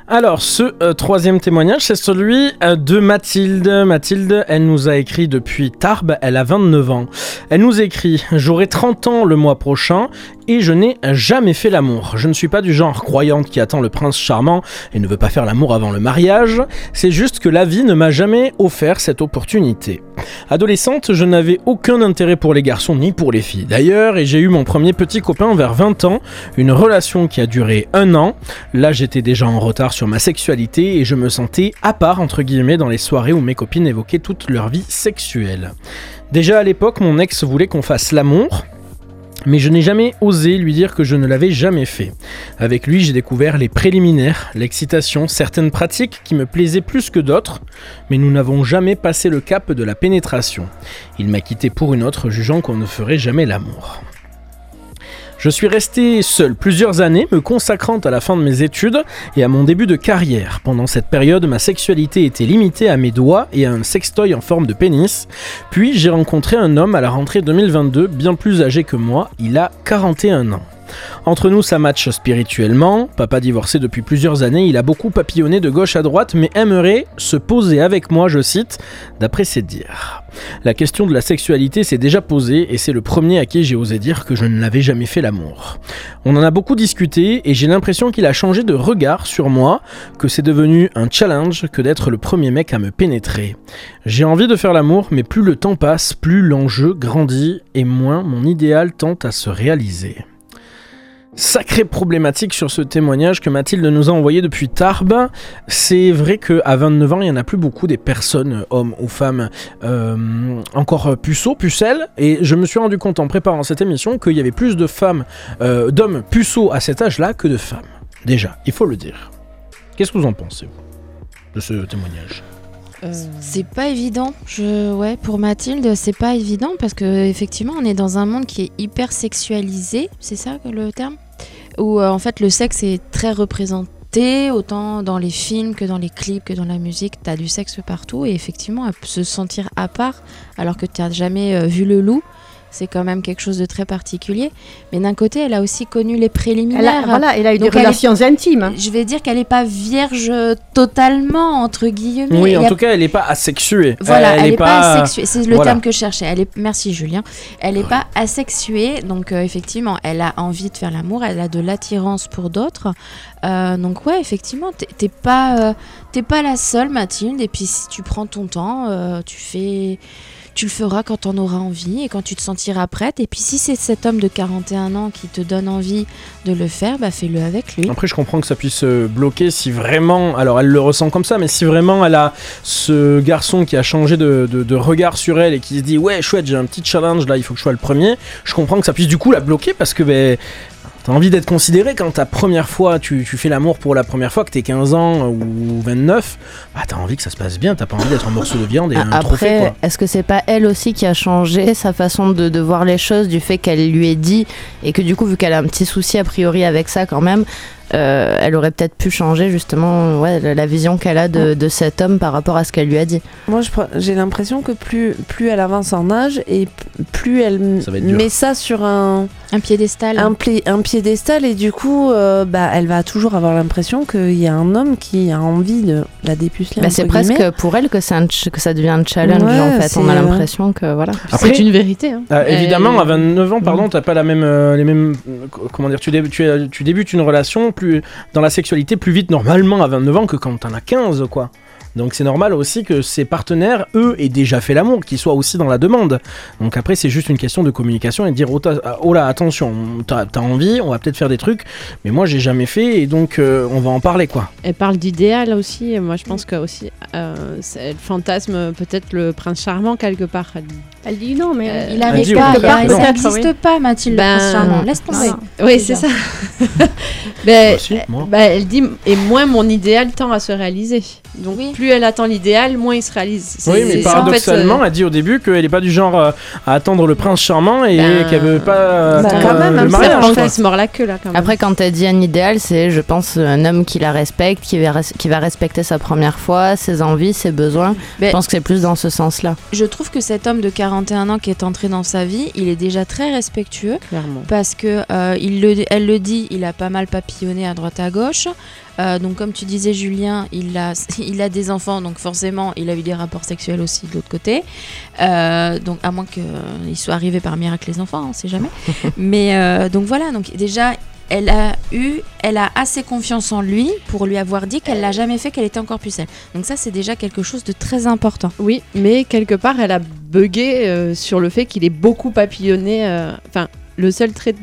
Alors, ce euh, troisième témoignage, c'est celui euh, de Mathilde. Mathilde, elle nous a écrit depuis Tarbes, elle a 29 ans. Elle nous écrit J'aurai 30 ans le mois prochain et je n'ai jamais fait l'amour. Je ne suis pas du genre croyante qui attend le prince charmant et ne veut pas faire l'amour avant le mariage. C'est juste que la vie ne m'a jamais offert cette opportunité. Adolescente, je n'avais aucun intérêt pour les garçons ni pour les filles. D'ailleurs, et j'ai eu mon premier petit copain vers 20 ans, une relation qui a duré un an. Là, j'étais déjà en retard sur ma sexualité et je me sentais à part, entre guillemets, dans les soirées où mes copines évoquaient toute leur vie sexuelle. Déjà à l'époque, mon ex voulait qu'on fasse l'amour. Mais je n'ai jamais osé lui dire que je ne l'avais jamais fait. Avec lui, j'ai découvert les préliminaires, l'excitation, certaines pratiques qui me plaisaient plus que d'autres, mais nous n'avons jamais passé le cap de la pénétration. Il m'a quitté pour une autre, jugeant qu'on ne ferait jamais l'amour. Je suis resté seul plusieurs années, me consacrant à la fin de mes études et à mon début de carrière. Pendant cette période, ma sexualité était limitée à mes doigts et à un sextoy en forme de pénis. Puis j'ai rencontré un homme à la rentrée 2022, bien plus âgé que moi, il a 41 ans. Entre nous, ça match spirituellement. Papa divorcé depuis plusieurs années, il a beaucoup papillonné de gauche à droite, mais aimerait se poser avec moi, je cite, d'après ses dires. La question de la sexualité s'est déjà posée et c'est le premier à qui j'ai osé dire que je ne l'avais jamais fait l'amour. On en a beaucoup discuté et j'ai l'impression qu'il a changé de regard sur moi, que c'est devenu un challenge que d'être le premier mec à me pénétrer. J'ai envie de faire l'amour, mais plus le temps passe, plus l'enjeu grandit et moins mon idéal tente à se réaliser. Sacrée problématique sur ce témoignage que Mathilde nous a envoyé depuis Tarbes. C'est vrai qu'à 29 ans, il n'y en a plus beaucoup des personnes, hommes ou femmes, euh, encore puceaux, pucelles. Et je me suis rendu compte en préparant cette émission qu'il y avait plus de femmes, euh, d'hommes puceaux à cet âge-là que de femmes. Déjà, il faut le dire. Qu'est-ce que vous en pensez, vous, de ce témoignage? C'est pas évident. Je, ouais, pour Mathilde, c'est pas évident parce que effectivement, on est dans un monde qui est hyper sexualisé. C'est ça le terme? Où euh, en fait le sexe est très représenté, autant dans les films que dans les clips, que dans la musique. T'as du sexe partout et effectivement, se sentir à part alors que tu n'as jamais euh, vu le loup. C'est quand même quelque chose de très particulier. Mais d'un côté, elle a aussi connu les préliminaires. Elle a, voilà, elle a eu Donc des est- relations intimes. Je vais dire qu'elle n'est pas vierge totalement, entre guillemets. Oui, en a tout cas, elle n'est pas asexuée. voilà, elle est n'est pas, asexuée. C'est le voilà. terme que je cherchais. Elle est... Merci Julien. Elle n'est pas asexuée, donc euh, effectivement, elle a envie de faire l'amour, elle a de l'attirance pour d'autres. Euh, donc ouais, effectivement, t'es- pas, euh, t'es pas la seule Mathilde. Et puis si tu prends ton temps, euh, tu fais, tu le feras quand t'en auras envie et quand tu te sentiras prête. Et puis si c'est cet homme de 41 ans qui te donne envie de le faire, bah fais-le avec lui. Après, je comprends que ça puisse euh, bloquer si vraiment, alors elle le ressent comme ça, mais si vraiment elle a ce garçon qui a changé de regard sur elle et qui se dit ouais chouette j'ai un petit challenge là, il faut que je sois le premier, je comprends que ça puisse du coup la bloquer parce que ben T'as envie d'être considéré quand ta première fois, tu, tu fais l'amour pour la première fois, que t'es 15 ans ou 29, bah t'as envie que ça se passe bien, t'as pas envie d'être un morceau de viande et un trophée Après, est-ce que c'est pas elle aussi qui a changé sa façon de, de voir les choses du fait qu'elle lui ait dit et que du coup, vu qu'elle a un petit souci a priori avec ça quand même, euh, elle aurait peut-être pu changer justement ouais, la- la vision qu'elle a de, de cet homme par rapport à ce qu'elle lui a dit. Moi, j'ai l'impression que plus, plus elle avance en âge et plus elle Ça met ça sur un, Un piédestal. un, pli- un piédestal et du coup, euh, bah, elle va toujours avoir l'impression qu'il y a un homme qui a envie de la dépuceler. Bah, c'est presque pour elle que, ça devient un challenge Ouais, en fait. On a euh, l'impression que voilà. Après- C'est une vérité. hein. Euh, évidemment, à 29 ans, pardon, t'as pas la même, euh, les mêmes, comment dire, tu, dé- tu, tu débutes une relation dans la sexualité plus vite normalement à 29 ans que quand t'en as 15, quoi. Donc c'est normal aussi que ses partenaires, eux, aient déjà fait l'amour, qu'ils soient aussi dans la demande. Donc après, c'est juste une question de communication et de dire, oh, t'as- oh là, attention, t'as as envie, on va peut-être faire des trucs, mais moi j'ai jamais fait et donc euh, on va en parler, quoi. Elle parle d'idéal aussi. Moi, je pense que aussi, euh, elle fantasme peut-être le prince charmant quelque part. Elle dit non, mais. Euh, Il Elle arrive dit pas, ça n'existe pas, Mathilde. Ben, le prince charmant. Laisse tomber. Oui, c'est ça. (laughs) Ben, Bah, si, bah, elle dit et moins mon idéal tend à se réaliser. Donc Oui. plus elle attend l'idéal, moins il se réalise. Oui, mais paradoxalement, en fait, euh, elle dit au début qu'elle est pas du genre euh, à attendre le prince charmant et Ben, qu'elle veut pas attendre quand même, le c'est mariage. qui se mord la queue là quand même. Après, quand elle dit un idéal, c'est, je pense, un homme qui la respecte, qui va, res- qui va respecter sa première fois, ses envies, ses besoins. Je pense que c'est plus dans ce sens-là. Je trouve que cet homme de 41 ans qui est entré dans sa vie, il est déjà très respectueux clairement. parce que euh, il le, elle le dit, il a pas mal papillonné à droite à gauche. Euh, donc comme tu disais Julien, il a, (laughs) il a des enfants, donc forcément il a eu des rapports sexuels aussi de l'autre côté. Euh, donc à moins qu'il soit arrivé par miracle les enfants, on sait jamais. (laughs) Mais donc voilà, donc déjà elle a eu, elle a assez confiance en lui pour lui avoir dit qu'elle l'a jamais fait, qu'elle était encore pucelle. Donc ça c'est déjà quelque chose de très important. Oui, mais quelque part elle a bugué euh, sur le fait qu'il est beaucoup papillonné. euh, Enfin, le seul trait,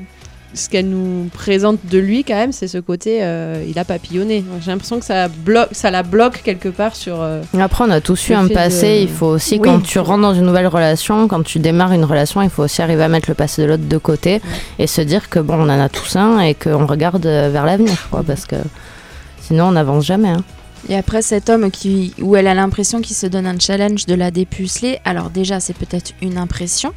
ce qu'elle nous présente de lui quand même, c'est ce côté, euh, il a papillonné. J'ai l'impression que ça bloque, ça la bloque quelque part sur. Après, on a tous eu un passé. de- Il faut aussi, Oui. quand tu rentres dans une nouvelle relation, quand tu démarres une relation, il faut aussi arriver à mettre le passé de l'autre de côté et se dire que bon, on en a tous un et qu'on regarde vers l'avenir, quoi, parce que sinon, on n'avance jamais. hein. Et après cet homme qui, où elle a l'impression qu'il se donne un challenge de la dépuceler, alors déjà c'est peut-être une impression.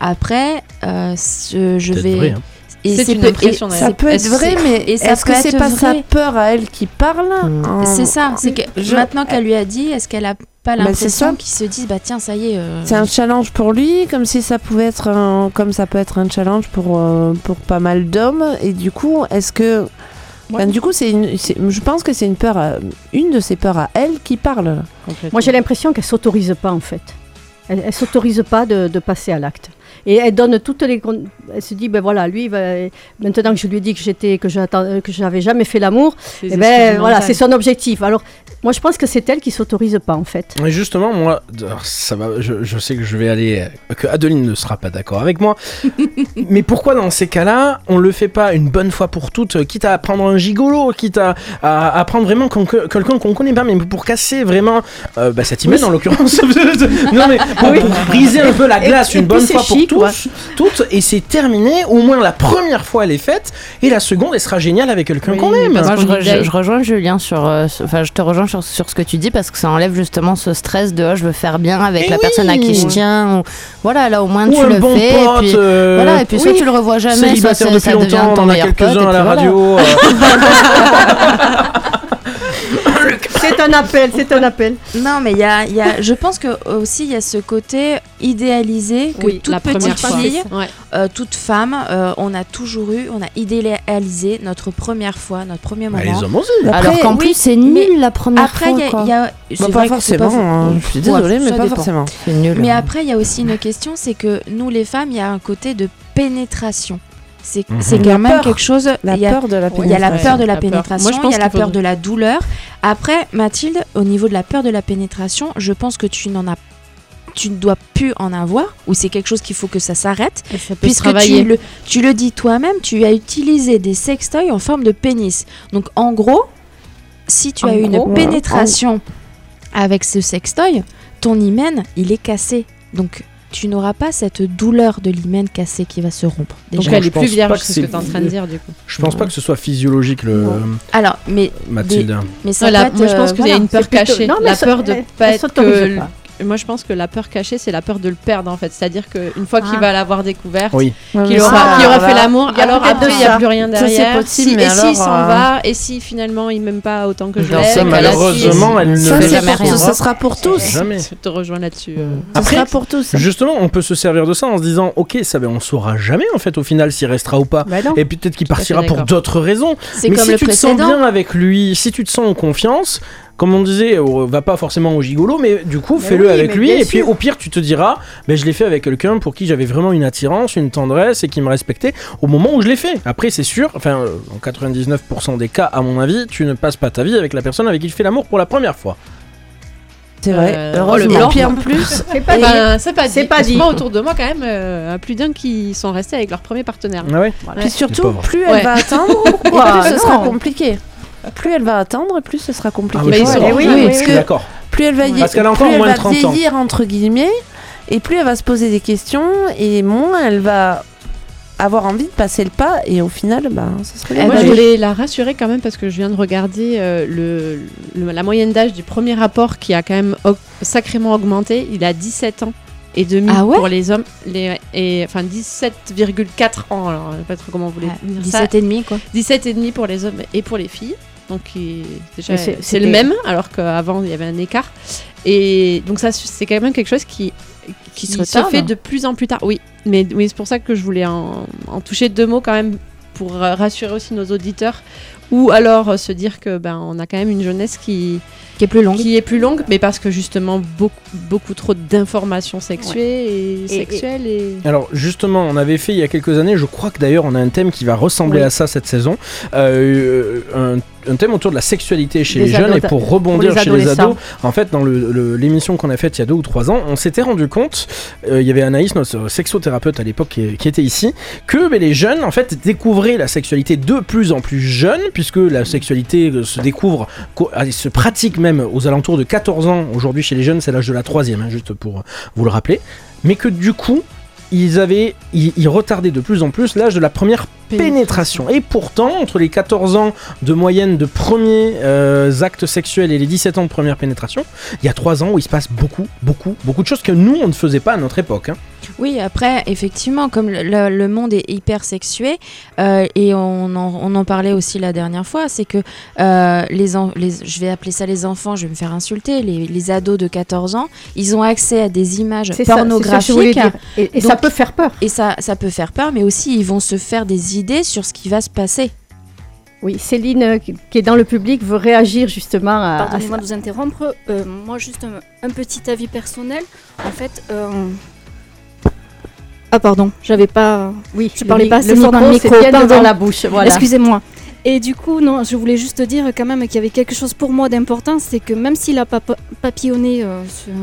Après, euh, ce- je vais. vrai, hein. Et C'est une peu- impression, et d'ailleurs. Ça peut être est-ce- vrai, mais et ça est-ce que c'est pas sa vrai. peur à elle qui parle Mm. en- C'est ça, c'est que Je- maintenant qu'elle lui a dit, est-ce qu'elle a pas Bah, l'impression qu'il se dise bah tiens ça y est. euh, C'est un challenge pour lui, comme si ça pouvait être un, comme ça peut être un challenge pour euh, pour pas mal d'hommes. Et du coup, est-ce que, Enfin, du coup, c'est une, je pense que c'est une peur, à- une de ses peurs à elle qui parle. Moi, j'ai l'impression qu'elle s'autorise pas, en fait. Elle, elle s'autorise pas de, de passer à l'acte. Et elle donne toutes les. Elle se dit, ben voilà, lui, maintenant que je lui ai dit que j'étais, que euh, que j'avais jamais fait l'amour, eh ben voilà, c'est son objectif. Alors, moi, je pense que c'est elle qui s'autorise pas, en fait. Et justement, moi, ça va, je, je sais que je vais aller, euh, que Adeline ne sera pas d'accord avec moi. (laughs) mais pourquoi dans ces cas-là, on le fait pas une bonne fois pour toutes, euh, quitte à prendre un gigolo, quitte à, à, à prendre vraiment quelqu'un qu'on connaît pas, mais pour casser vraiment euh, bah, cette image en l'occurrence. (laughs) non mais pour, pour briser un peu la glace et une bonne fois pour chic, tous, toutes, et c'est terminé. Au moins la première fois elle est faite, et la seconde elle sera géniale avec quelqu'un Oui, qu'on aime. je, re- rejoins Julien sur, euh, enfin, je te rejoins sur, sur ce que tu dis parce que ça enlève justement ce stress de oh, je veux faire bien avec Eh la personne à qui je tiens. Ou, voilà, là au moins Ou tu le bon fais. pote, et puis, euh, voilà, et puis soit oui, tu le revois jamais, soit depuis ça devient ton meilleur pote. à la voilà. radio. (laughs) C'est un appel, c'est un appel. Non, mais il y a, il y a- je pense que aussi il y a ce côté idéalisé que Oui, toute la petite fille, Ouais. euh, toute femme, euh, on a toujours eu, on a idéalisé notre première fois, notre premier bah, moment. hommes aussi. Alors Après, qu'en oui, plus, c'est nul la première Après, il y fois. a, quoi. il y a- c'est Bah, pas forcément. hein. Je suis désolée, Ouais, mais pas dépend. forcément. C'est nul. Mais hein. après, il y a aussi une question, c'est que nous les femmes, il y a un côté de pénétration. C'est quand même peur. quelque chose. La il y a- peur de la Il y a la pénétration. peur de la pénétration, Moi, je il y a la faut- peur de la douleur. Après, Mathilde, au niveau de la peur de la pénétration, je pense que tu n'en as tu ne dois plus en avoir ou c'est quelque chose qu'il faut que ça s'arrête puisque travailler. tu le, tu le dis toi-même tu as utilisé des sextoys en forme de pénis donc en gros si tu En as eu une pénétration avec ce sextoy ton hymen il est cassé donc tu n'auras pas cette douleur de l'hymen cassé qui va se rompre Donc elle je est plus pense pas vierge, que c'est ce que tu es en train de dire du coup. Je pense pas que ce soit physiologique, le alors mais Mathilde. mais ça Voilà, moi je pense euh, qu'il y a une peur plutôt- cachée. Non, mais la ça- peur de elle- pas elle être que pas. Moi je pense que la peur cachée, c'est la peur de le perdre en fait. C'est-à-dire qu'une fois qu'il Ah. va l'avoir découverte, Oui. Qu'il aura, ça, qu'il aura fait l'amour, alors après il n'y a ça. plus rien Ça, derrière. possible, Si- mais et s'il alors, s'en euh, va, et si finalement il m'aime pas autant que je l'aime, ça, Ça, malheureusement, elle ne Ça, fait c'est jamais pour rien. tous, ce sera pour tous. Jamais. Je te rejoins là-dessus. euh. Ce Après, sera pour tous. Justement, on peut se servir de ça en se disant, ok, ça, ben, on saura jamais en fait au final s'il restera ou pas. Bah. Et puis peut-être qu'il partira pour d'autres raisons. C'est Mais comme si tu te sens bien avec lui, si tu te sens en confiance, comme on disait, euh, va pas forcément au gigolo, mais du coup, Mais fais-le oui, avec mais lui. Et puis au pire, tu te diras, ben, je l'ai fait avec quelqu'un pour qui j'avais vraiment une attirance, une tendresse et qui me respectait au moment où je l'ai fait. Après, c'est sûr, enfin, euh, en 99% des cas, à mon avis, tu ne passes pas ta vie avec la personne avec qui tu fais l'amour pour la première fois. C'est vrai. Euh, Heureusement. oh, le Et puis blanc. en plus, (laughs) C'est pas dit. Enfin, c'est pas C'est dit. pas Parce que dit. Moi, autour de moi, quand même, euh, plus d'un qui sont restés avec leur premier partenaire. Ah ouais puis surtout, plus elle Ouais. va (laughs) attendre, plus ce sera compliqué. Plus elle va attendre, plus ce sera compliqué. Ah oui, oui, Oui, oui, parce oui. que D'accord. plus elle va, y- Parce qu'elle a encore plus elle moins de va 30 ans. vieillir entre guillemets, et plus elle va se poser des questions, et moins elle va avoir envie de passer le pas, et au final, bah, ça serait Et moi, dommage. je voulais la rassurer quand même parce que je viens de regarder euh, le, le- la moyenne d'âge du premier rapport qui a quand même au- sacrément augmenté. Il a 17 ans et demi Ah ouais pour les hommes, les, et, enfin 17,4 ans. Alors, je sais pas trop comment vous voulez Ah, dire ça. 17 et demi quoi. 17 et demi pour les hommes et pour les filles. Donc c'est- le même alors qu'avant il y avait un écart. Et donc ça c'est quand même quelque chose qui Qui qui se se, fait de plus en plus tard. Oui, mais oui, c'est pour ça que je voulais en, en toucher deux mots quand même pour euh, rassurer aussi nos auditeurs ou alors euh, se dire que ben on a quand même une jeunesse qui Qui est plus longue. qui est plus longue mais parce que justement beaucoup beaucoup trop d'informations sexuelles et, Et- sexuelles et, Alors justement, on avait fait il y a quelques années, je crois que d'ailleurs on a un thème qui va ressembler Oui. à ça cette saison, euh, un, un thème autour de la sexualité chez Des les jeunes et pour rebondir pour les chez les adolescents. ados, en fait dans le- le- l'émission qu'on a faite il y a deux ou trois ans, on s'était rendu compte, euh, il y avait Anaïs, notre sexothérapeute à l'époque qui, qui était ici, que ben, les jeunes en fait découvraient la sexualité de plus en plus jeune, puisque la sexualité euh, se découvre, co- elle se pratique même aux alentours de 14 ans, aujourd'hui chez les jeunes c'est l'âge de la troisième, hein, juste pour vous le rappeler, mais que du coup ils avaient, ils retardaient de plus en plus l'âge de la première pénétration. Et pourtant, entre les 14 ans de moyenne de premiers euh, actes sexuels et les 17 ans de première pénétration, il y a 3 ans où il se passe beaucoup, beaucoup, beaucoup de choses que nous, on ne faisait pas à notre époque. hein. Oui, après, effectivement, comme le, le- le monde est hyper sexué, euh, et on en, on en parlait aussi la dernière fois, c'est que euh, les, en- les, je vais appeler ça les enfants, je vais me faire insulter, les, les ados de 14 ans, ils ont accès à des images C'est ça, c'est ça pornographiques. Et, et ça peut faire peur. Et ça, ça peut faire peur, mais aussi ils vont se faire des idées sur ce qui va se passer. Oui, Céline, euh, qui est dans le public, veut réagir justement à, Pardonnez-moi de vous interrompre. Euh, moi, juste un, un petit avis personnel. En fait. euh, Ah, pardon, j'avais pas. Oui, Je parlais pas assez le fort dans le micro, micro, c'est bien pardon. devant la bouche. Voilà. Excusez-moi. Et du coup, non, je voulais juste dire quand même qu'il y avait quelque chose pour moi d'important, c'est que même s'il a pas pa- papillonné euh, sur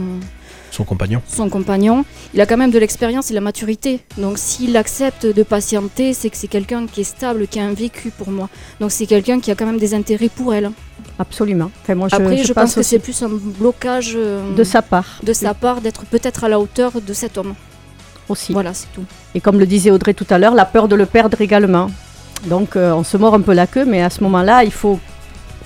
Son compagnon. son compagnon, il a quand même de l'expérience et de la maturité. Donc s'il accepte de patienter, c'est que c'est quelqu'un qui est stable, qui a un vécu pour moi. Donc c'est quelqu'un qui a quand même des intérêts pour elle. Absolument. Enfin, moi, je, Après, je, pense que c'est plus un blocage euh, de sa part de sa part d'être peut-être à la hauteur de cet homme. aussi. Voilà, c'est tout. Et comme le disait Audrey tout à l'heure, la peur de le perdre également. Donc euh, on se mord un peu la queue, mais à ce moment-là, il faut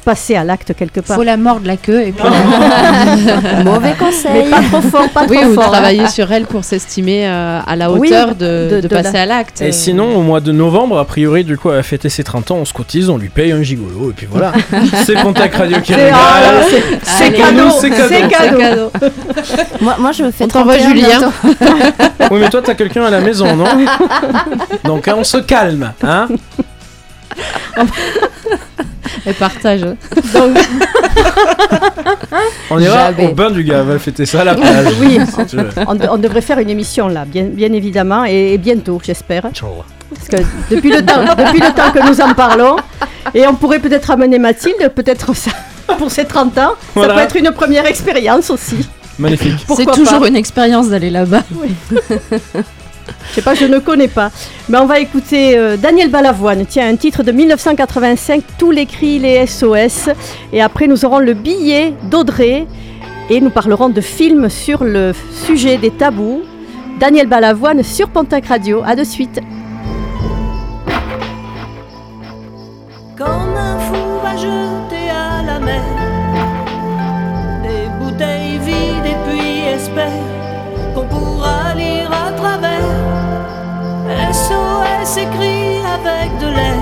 passer à l'acte quelque Il part. faut la mordre la queue et puis. (laughs) Mauvais conseil. Mais pas trop fort, pas oui trop ou fort. hein. travailler sur elle pour s'estimer euh, à la Oui, hauteur de, de- de de passer la- à l'acte Et sinon, au mois de novembre, a priori, du coup, elle a fêté ses 30 ans, on se cotise, on lui paye un gigolo, et puis voilà. (laughs) c'est Pontac Radio qui C'est ah, régale. là, c'est- cadeau, C'est cadeau. c'est cadeau. (laughs) moi, moi, je me fais On t'envoie 31 Julien. Oui, mais toi, t'as quelqu'un à la maison, non? Donc, hein, on se calme, hein? (laughs) et partage On ira Jamais. au bain du gars, on va fêter ça à la plage. (laughs) Oui. si. On, de- on devrait faire une émission là, bien, bien évidemment, et, et bientôt, j'espère. Ciao. Parce que depuis le, temps, depuis le temps que nous en parlons, et on pourrait peut-être amener Mathilde, peut-être ça, pour ses 30 ans, Voilà. ça peut être une première expérience aussi. Magnifique. C'est toujours pas une expérience d'aller là-bas. (laughs) Je sais pas, je ne connais pas. Mais on va écouter euh, Daniel Balavoine. Tiens, un titre de 1985, Tous les cris, les SOS. Et après, nous aurons le billet d'Audrey. Et nous parlerons de films sur le sujet des tabous. Daniel Balavoine sur Pontac Radio. À de suite. s'écrit avec de l'air.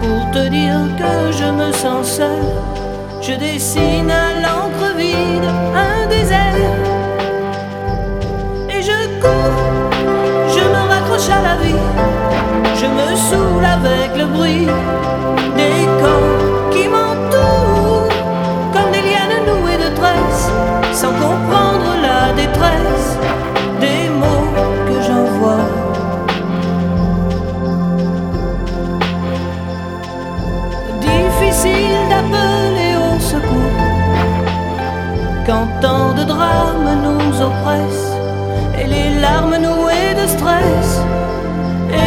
Pour te dire que je me sens seul, je dessine à l'encre vide un désert. Et je cours, je me raccroche à la vie, je me saoule avec le bruit. Tant de drames nous oppressent et les larmes nouées de stress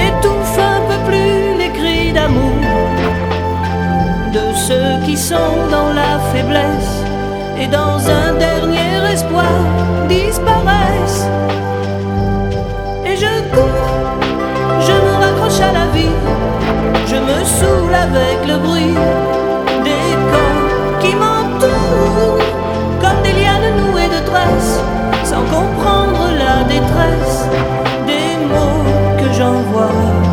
étouffent un peu plus les cris d'amour de ceux qui sont dans la faiblesse et dans un dernier espoir disparaissent. Et je cours, je me raccroche à la vie, je me saoule avec le bruit sans comprendre la détresse des mots que j'envoie.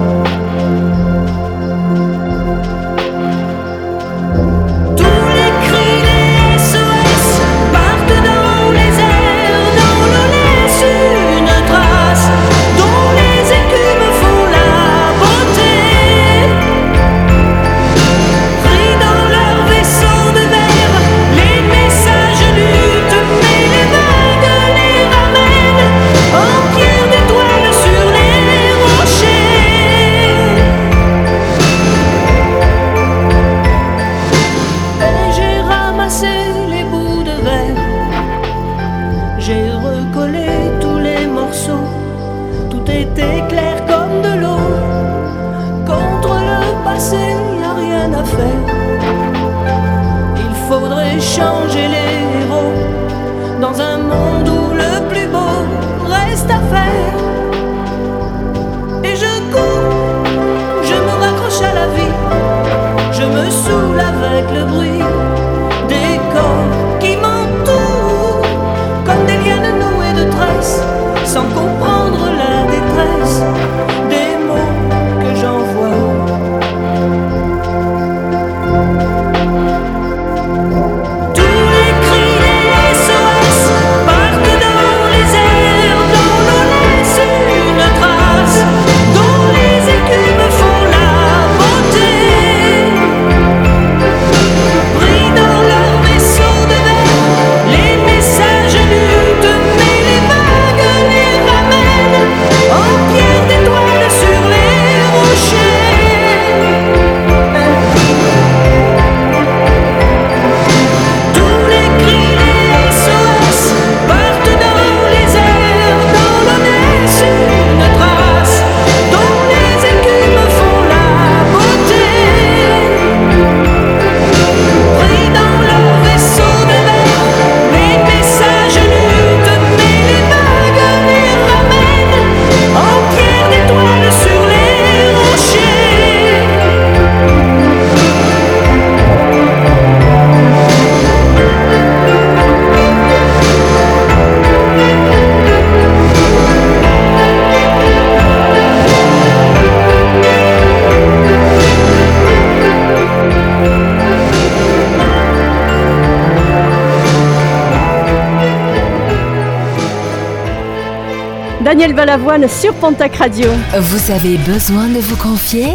Daniel Balavoine sur Pontac Radio. Vous avez besoin de vous confier?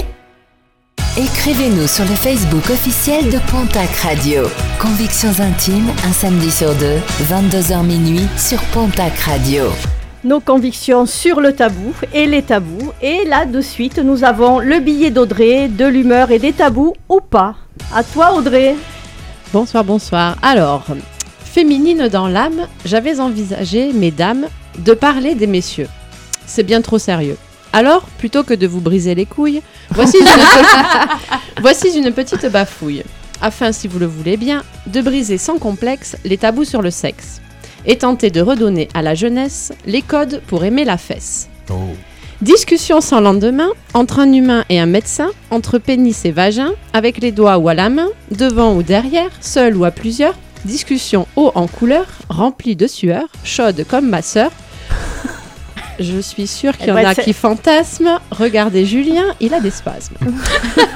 Écrivez-nous sur le Facebook officiel de Pontac Radio. Convictions intimes, un samedi sur deux, 22h minuit sur Pontac Radio. Nos convictions sur le tabou et les tabous. Et là, de suite, nous avons le billet d'Audrey, de l'humeur et des tabous ou pas. À toi, Audrey. Bonsoir, bonsoir. Alors, féminine dans l'âme, j'avais envisagé, mesdames, de parler des messieurs. C'est bien trop sérieux. Alors, plutôt que de vous briser les couilles, voici une, (laughs) voici une petite bafouille, afin, si vous le voulez bien, de briser sans complexe les tabous sur le sexe, et tenter de redonner à la jeunesse les codes pour aimer la fesse. Discussion sans lendemain entre un humain et un médecin, entre pénis et vagin, avec les doigts ou à la main, devant ou derrière, seul ou à plusieurs. Discussion haut en couleur, remplie de sueur, chaude comme ma sœur. (laughs) Je suis sûre qu'il y Eh en ben, a qui fantasment. Regardez Julien, il a des spasmes.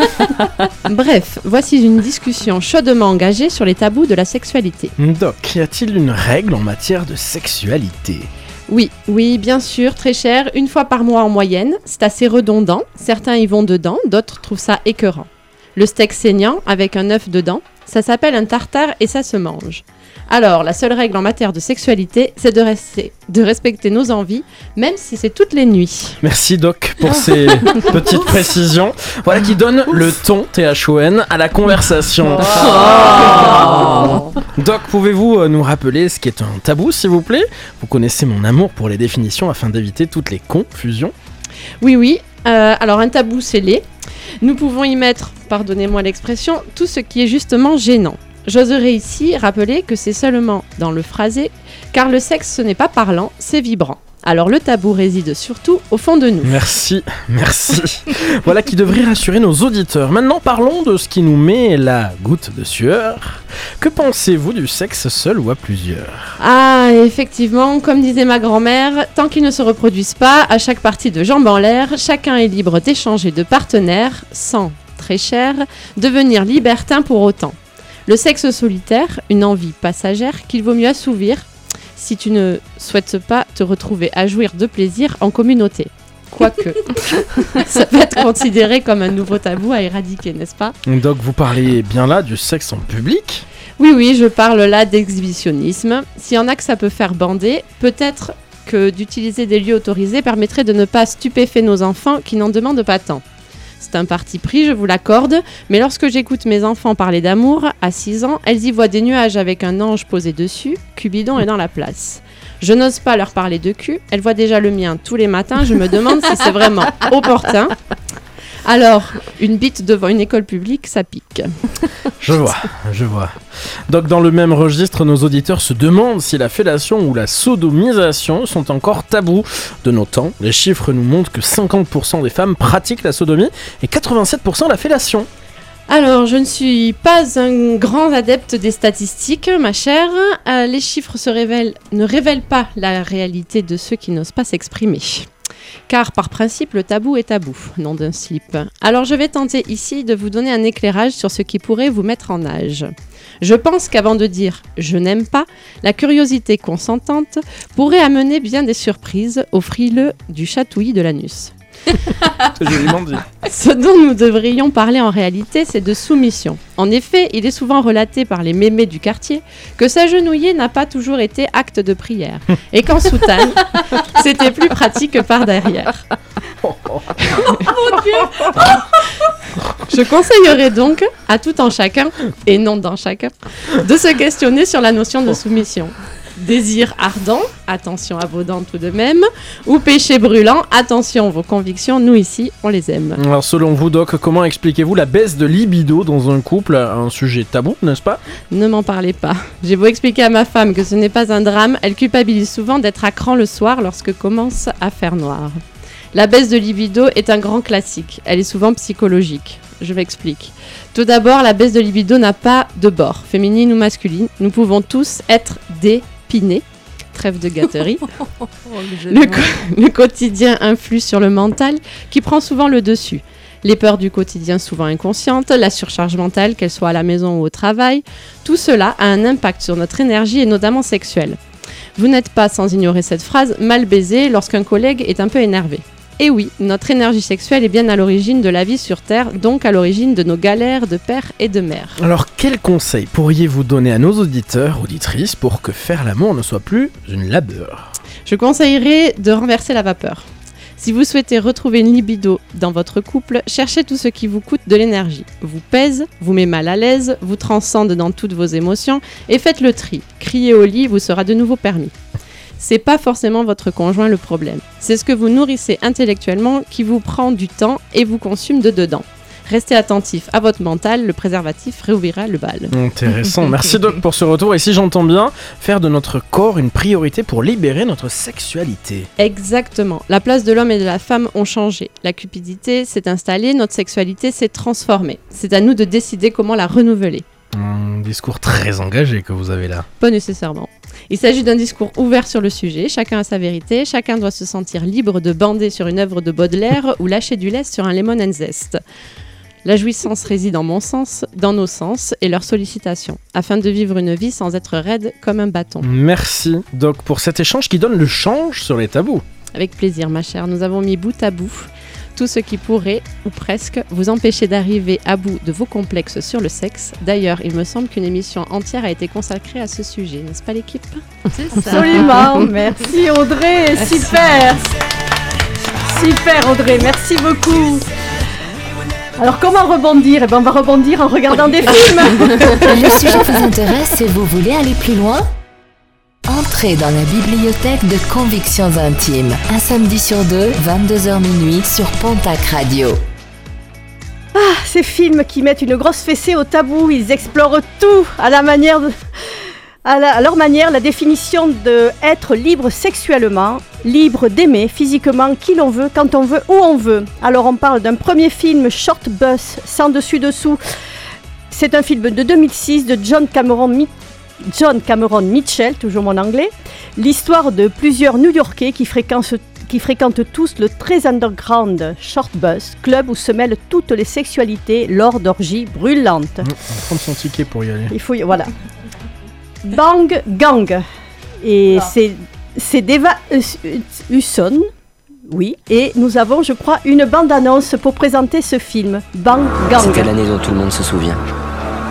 (laughs) Bref, voici une discussion chaudement engagée sur les tabous de la sexualité. Doc, y a-t-il une règle en matière de sexualité? Oui, oui, bien sûr, très cher, une fois par mois en moyenne. C'est assez redondant. Certains y vont dedans, d'autres trouvent ça écœurant. Le steak saignant avec un œuf dedans, ça s'appelle un tartare et ça se mange. Alors, la seule règle en matière de sexualité, c'est de, rester- de respecter nos envies, même si c'est toutes les nuits. Merci Doc pour ces petites précisions. Voilà qui donne le ton THON à la conversation. (laughs) Doc, pouvez-vous euh, nous rappeler ce qui est un tabou, s'il vous plaît? Vous connaissez mon amour pour les définitions afin d'éviter toutes les confusions. Oui, oui. euh, alors, un tabou scellé. Nous pouvons y mettre, pardonnez-moi l'expression, tout ce qui est justement gênant. J'oserais ici rappeler que c'est seulement dans le phrasé, car le sexe ce n'est pas parlant, c'est vibrant. Alors le tabou réside surtout au fond de nous. Merci, merci. voilà qui devrait rassurer nos auditeurs. Maintenant, parlons de ce qui nous met la goutte de sueur. Que pensez-vous du sexe seul ou à plusieurs? Ah, effectivement, comme disait ma grand-mère, tant qu'ils ne se reproduisent pas, à chaque partie de jambes en l'air, chacun est libre d'échanger de partenaires sans, très cher, devenir libertin pour autant. Le sexe solitaire, une envie passagère qu'il vaut mieux assouvir si tu ne souhaites pas te retrouver à jouir de plaisir en communauté. Quoique, (laughs) ça peut être considéré comme un nouveau tabou à éradiquer, n'est-ce pas? Doc, vous parlez bien là du sexe en public Oui, oui, je parle là d'exhibitionnisme. S'il y en a que ça peut faire bander, peut-être que d'utiliser des lieux autorisés permettrait de ne pas stupéfier nos enfants qui n'en demandent pas tant. Un parti pris, je vous l'accorde, mais lorsque j'écoute mes enfants parler d'amour, à 6 ans, elles y voient des nuages avec un ange posé dessus, Cupidon est dans la place. Je n'ose pas leur parler de cul, elles voient déjà le mien tous les matins, je me demande si c'est vraiment opportun. Alors, une bite devant une école publique, ça pique. Je vois, je vois. Donc dans le même registre, nos auditeurs se demandent si la fellation ou la sodomisation sont encore tabous de nos temps. Les chiffres nous montrent que 50% des femmes pratiquent la sodomie et 87% la fellation. Alors, je ne suis pas un grand adepte des statistiques, ma chère. Euh, les chiffres se révèlent, ne révèlent pas la réalité de ceux qui n'osent pas s'exprimer. Car par principe, le tabou est tabou, nom d'un slip. Alors je vais tenter ici de vous donner un éclairage sur ce qui pourrait vous mettre en âge. Je pense qu'avant de dire je n'aime pas, la curiosité consentante pourrait amener bien des surprises au frileux du chatouillis de l'anus. (laughs) C'est joliment dit. Ce dont nous devrions parler en réalité, c'est de soumission. En effet, il est souvent relaté par les mémés du quartier que s'agenouiller n'a pas toujours été acte de prière, et qu'en soutane, (laughs) c'était plus pratique que par derrière. Je conseillerais donc à tout en chacun, et non dans chacun, de se questionner sur la notion de soumission. Désir ardent, attention à vos dents tout de même, ou péché brûlant, attention vos convictions, nous ici, on les aime. Alors selon vous Doc, comment expliquez-vous la baisse de libido dans un couple Un sujet tabou, n'est-ce pas? Ne m'en parlez pas. J'ai beau expliquer à ma femme que ce n'est pas un drame, elle culpabilise souvent d'être à cran le soir lorsque commence à faire noir. La baisse de libido est un grand classique. Elle est souvent psychologique. Je m'explique. Tout d'abord, la baisse de libido n'a pas de bord, féminine ou masculine. Nous pouvons tous être dépinés. Trêve de gâterie. (laughs) Le, co- le quotidien influe sur le mental qui prend souvent le dessus. Les peurs du quotidien souvent inconscientes, la surcharge mentale, qu'elle soit à la maison ou au travail, tout cela a un impact sur notre énergie et notamment sexuelle. Vous n'êtes pas, sans ignorer cette phrase, mal baisé lorsqu'un collègue est un peu énervé. Et oui, notre énergie sexuelle est bien à l'origine de la vie sur Terre, donc à l'origine de nos galères de père et de mère. Alors quels conseils pourriez-vous donner à nos auditeurs, auditrices, pour que faire l'amour ne soit plus une labeur? Je conseillerais de renverser la vapeur. Si vous souhaitez retrouver une libido dans votre couple, cherchez tout ce qui vous coûte de l'énergie, vous pèse, vous met mal à l'aise, vous transcende dans toutes vos émotions et faites le tri. Crier au lit vous sera de nouveau permis. C'est pas forcément votre conjoint le problème. C'est ce que vous nourrissez intellectuellement qui vous prend du temps et vous consume de dedans. Restez attentif à votre mental, le préservatif réouvrira le bal. Intéressant, merci Doc pour ce retour. Et si j'entends bien, faire de notre corps une priorité pour libérer notre sexualité. Exactement. La place de l'homme et de la femme ont changé. La cupidité s'est installée, notre sexualité s'est transformée. C'est à nous de décider comment la renouveler. Un discours très engagé que vous avez là. Pas nécessairement. Il s'agit d'un discours ouvert sur le sujet, chacun a sa vérité, chacun doit se sentir libre de bander sur une œuvre de Baudelaire ou lâcher du lest sur un lemon and zest. La jouissance réside en mon sens, dans nos sens et leur sollicitation, afin de vivre une vie sans être raide comme un bâton. Merci Doc pour cet échange qui donne le change sur les tabous. Avec plaisir, ma chère, nous avons mis bout à bout tout ce qui pourrait, ou presque, vous empêcher d'arriver à bout de vos complexes sur le sexe. D'ailleurs, il me semble qu'une émission entière a été consacrée à ce sujet, n'est-ce pas l'équipe C'est ça. Absolument, (laughs) merci Audrey, super. Super Audrey, merci beaucoup. Alors comment rebondir? Eh ben on va rebondir en regardant des films. (laughs) Le sujet vous intéresse et vous voulez aller plus loin? Entrez dans la bibliothèque de Convictions Intimes, un samedi sur deux, 22h minuit sur Pontac Radio. Ah, ces films qui mettent une grosse fessée au tabou, ils explorent tout à la manière. À, leur manière, la définition de être libre sexuellement, libre d'aimer physiquement qui l'on veut, quand on veut, où on veut. Alors on parle d'un premier film Short Bus, sans dessus-dessous. C'est un film de 2006 de John Cameron, John Cameron Mitchell, toujours mon anglais. L'histoire de plusieurs New-Yorkais qui fréquentent, qui fréquentent tous le très underground Short Bus, club où se mêlent toutes les sexualités lors d'orgies brûlantes. On va prendre son ticket pour y aller. Il faut y- voilà. Bang Gang. Et c'est c'est d'Eva Hus- Husson. Oui, et nous avons, je crois, une bande-annonce pour présenter ce film, Bang Gang. C'était l'année dont tout le monde se souvient.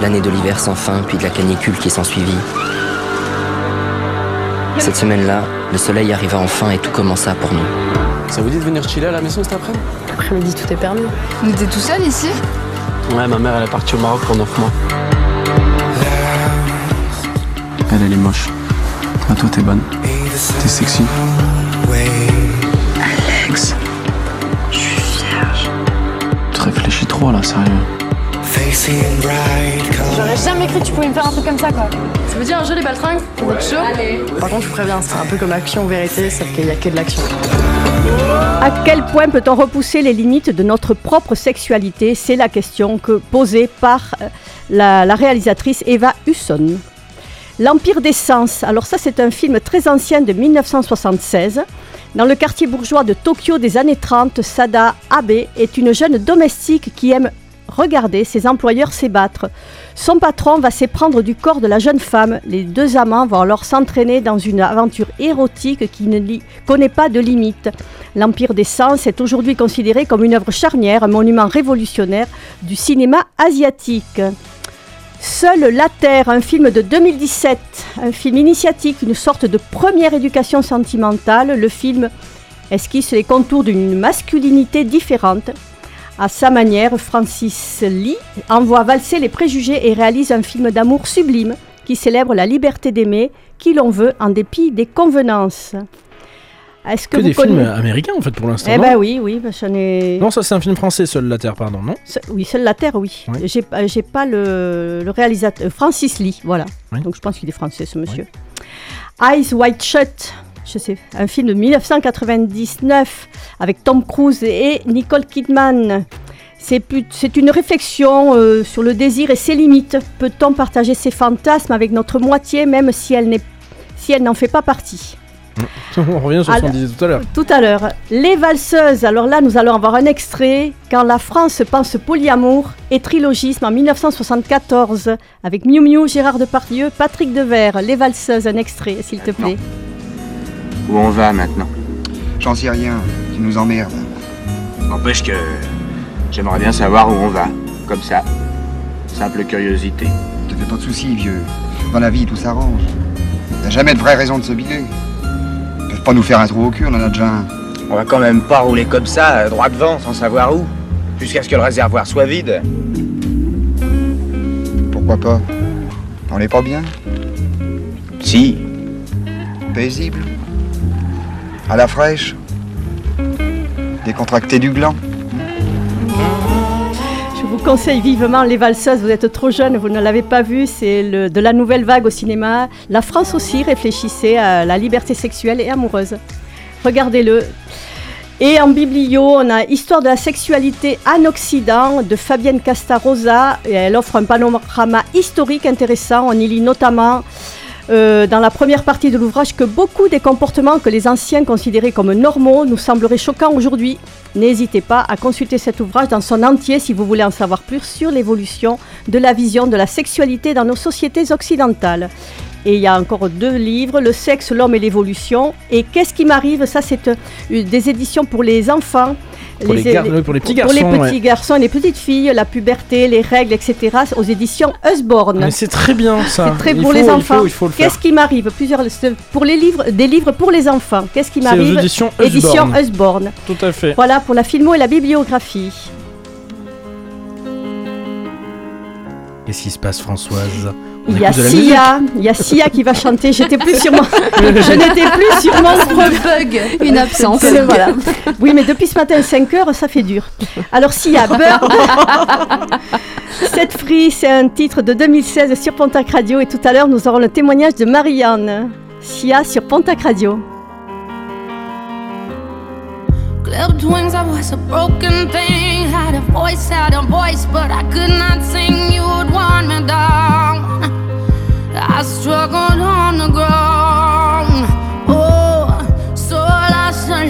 L'année de l'hiver sans fin, puis de la canicule qui s'ensuivit. Cette semaine-là, le soleil arriva enfin et tout commença pour nous. Ça vous dit de venir chiller à la maison cet après-midi? Après-midi, tout est permis. Mais t'es tout seul ici Ouais, ma mère elle est partie au Maroc pour 9 mois. Elle, elle est moche. Ah, toi, t'es bonne. T'es sexy. Alex, je suis vierge. Tu réfléchis trop là, sérieux. J'aurais jamais cru que tu pouvais me faire un truc comme ça, quoi. Ça veut dire un jeu les baltringues êtes chaud Par contre, je vous préviens, c'est un peu comme action vérité, sauf qu'il y a que de l'action. À quel point peut-on repousser les limites de notre propre sexualité? C'est la question que posée par euh, la, la réalisatrice Eva Husson. L'Empire des Sens. Alors ça, c'est un film très ancien de 1976. Dans le quartier bourgeois de Tokyo des années 30, Sada Abe est une jeune domestique qui aime regarder ses employeurs s'ébattre. Son patron va s'éprendre du corps de la jeune femme. Les deux amants vont alors s'entraîner dans une aventure érotique qui ne connaît pas de limite. L'Empire des Sens est aujourd'hui considéré comme une œuvre charnière, un monument révolutionnaire du cinéma asiatique. Seule la Terre, un film de 2017, un film initiatique, une sorte de première éducation sentimentale. Le film esquisse les contours d'une masculinité différente. À sa manière, Francis Lee envoie valser les préjugés et réalise un film d'amour sublime qui célèbre la liberté d'aimer qui l'on veut en dépit des convenances. Est-ce que, Que vous des films américains en fait pour l'instant. Eh ben oui, oui, bah, j'en ai. Non, ça c'est un film français, Seul la Terre, pardon, non Se- Oui, seule la Terre, oui. Oui. J'ai pas- J'ai pas le, le réalisateur. Francis Lee, voilà. Oui. Donc je pense qu'il est français, ce monsieur. Eyes Wide Shut, je sais, un film de 1999 avec Tom Cruise et Nicole Kidman. C'est plus- c'est une réflexion euh, sur le désir et ses limites. Peut-on partager ses fantasmes avec notre moitié, même si elle n'est- si elle n'en fait pas partie? (laughs) On revient sur ce qu'on disait tout à l'heure. tout à l'heure. Les valseuses, alors là nous allons avoir un extrait. Quand la France pense polyamour et trilogisme en 1974 avec Miu Miu, Gérard Depardieu, Patrick Devers. Les valseuses, un extrait s'il te plaît. Où on va maintenant J'en sais rien, tu nous emmerdes. N'empêche que j'aimerais bien savoir où on va. Comme ça. Simple curiosité. Te fais pas de soucis, vieux. Dans la vie, tout s'arrange. Y a jamais de vraie raison de se biler. Ils peuvent pas nous faire un trou au cul, on en a déjà un. On va quand même pas rouler comme ça, euh, droit devant, sans savoir où. Jusqu'à ce que le réservoir soit vide. Pourquoi pas? On est pas bien? Si. Paisible À la fraîche Décontracté du gland Je vous conseille vivement Les valseuses. Vous êtes trop jeune, vous ne l'avez pas vu. C'est de la nouvelle vague au cinéma. La France aussi réfléchissait à la liberté sexuelle et amoureuse. Regardez-le. Et en biblio, on a Histoire de la sexualité en Occident de Fabienne Castarosa. Elle offre un panorama historique intéressant. On y lit notamment euh, dans la première partie de l'ouvrage que beaucoup des comportements que les anciens considéraient comme normaux nous sembleraient choquants aujourd'hui. N'hésitez pas à consulter cet ouvrage dans son entier si vous voulez en savoir plus sur l'évolution de la vision de la sexualité dans nos sociétés occidentales. Et il y a encore deux livres, Le sexe, l'homme et l'évolution. Et Qu'est-ce qui m'arrive? Ça, c'est euh, des éditions pour les enfants. Pour les gar- oui, pour les petits pour les garçons, petits ouais. garçons et les petites filles, la puberté, les règles, etc. aux éditions Usborne. Mais c'est très bien ça. C'est très Il pour faut- les enfants. Qu'est-ce qui m'arrive Plusieurs pour les livres, des livres pour les enfants. Qu'est-ce qui m'arrive éditions Édition Usborne. Usborne. Tout à fait. Voilà pour la filmo et la bibliographie. Qu'est-ce qui se passe, Françoise? Il y a Sia, il y a Sia qui va chanter. J'étais plus sur mon, (laughs) je n'étais plus sur (laughs) mon bug, une absence. Voilà. Oui, mais depuis ce matin 5 heures, ça fait dur. Alors Sia, (laughs) Bird. Cette Free, c'est un titre de 2016 sur Pontac Radio et tout à l'heure nous aurons le témoignage de Marianne. Sia sur Pontac Radio. Clipped wings, I was a broken thing. Had a voice, had a voice, but I could not sing. You would want me down. I struggled on the ground. Oh, so lost a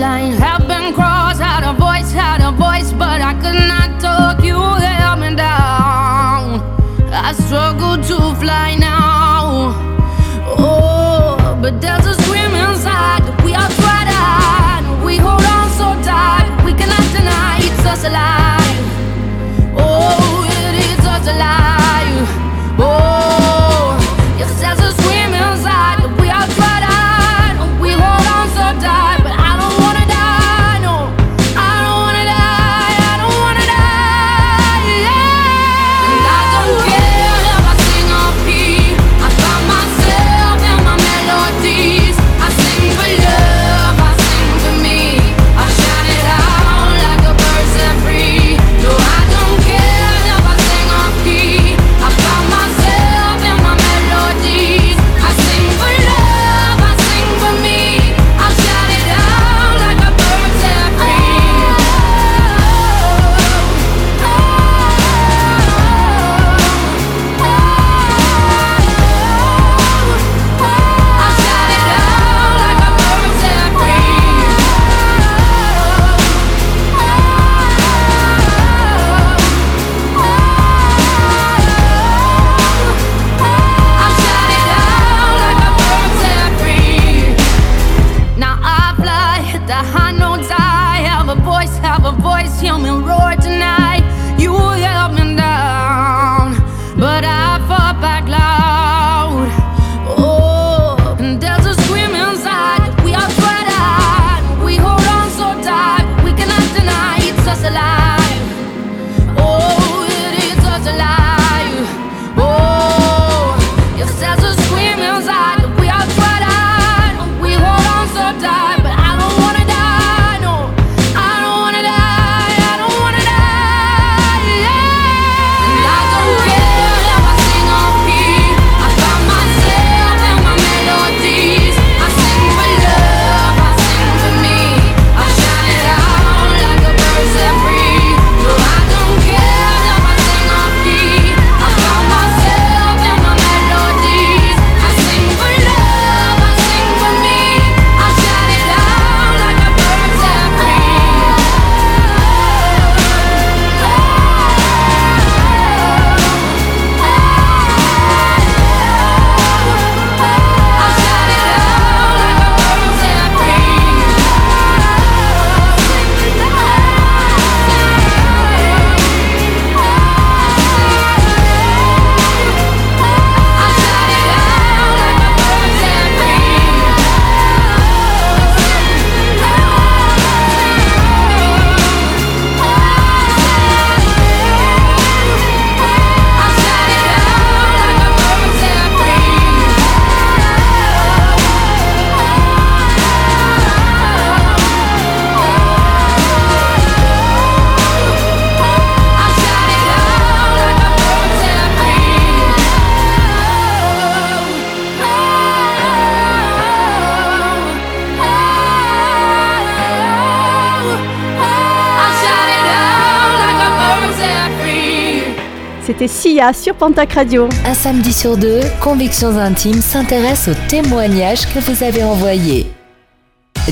Sur Pontac Radio. Un samedi sur deux, Convictions Intimes s'intéresse aux témoignages que vous avez envoyés.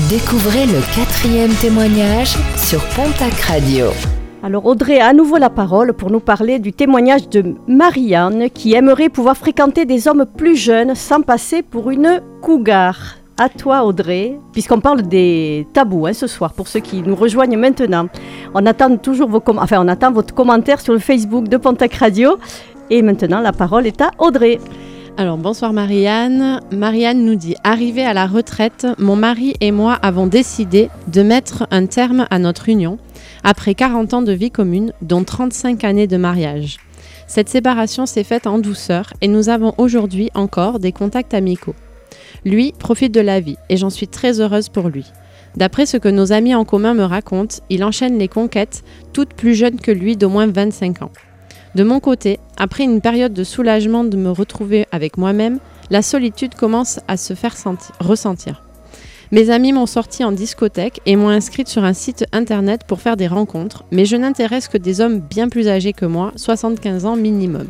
Découvrez le quatrième témoignage sur Pontac Radio. Alors Audrey a à nouveau la parole pour nous parler du témoignage de Marianne qui aimerait pouvoir fréquenter des hommes plus jeunes sans passer pour une cougar. À toi Audrey, puisqu'on parle des tabous hein, ce soir pour ceux qui nous rejoignent maintenant. On attend toujours vos enfin on attend votre commentaire sur le Facebook de Pontac Radio. Et maintenant la parole est à Audrey. Alors bonsoir Marianne. Marianne nous dit Arrivée à la retraite, mon mari et moi avons décidé de mettre un terme à notre union après 40 ans de vie commune, dont 35 années de mariage. Cette séparation s'est faite en douceur et nous avons aujourd'hui encore des contacts amicaux. Lui profite de la vie et j'en suis très heureuse pour lui. D'après ce que nos amis en commun me racontent, il enchaîne les conquêtes, toutes plus jeunes que lui d'au moins 25 ans. De mon côté, après une période de soulagement de me retrouver avec moi-même, la solitude commence à se faire senti- ressentir. Mes amis m'ont sorti en discothèque et m'ont inscrite sur un site internet pour faire des rencontres, mais je n'intéresse que des hommes bien plus âgés que moi, 75 ans minimum.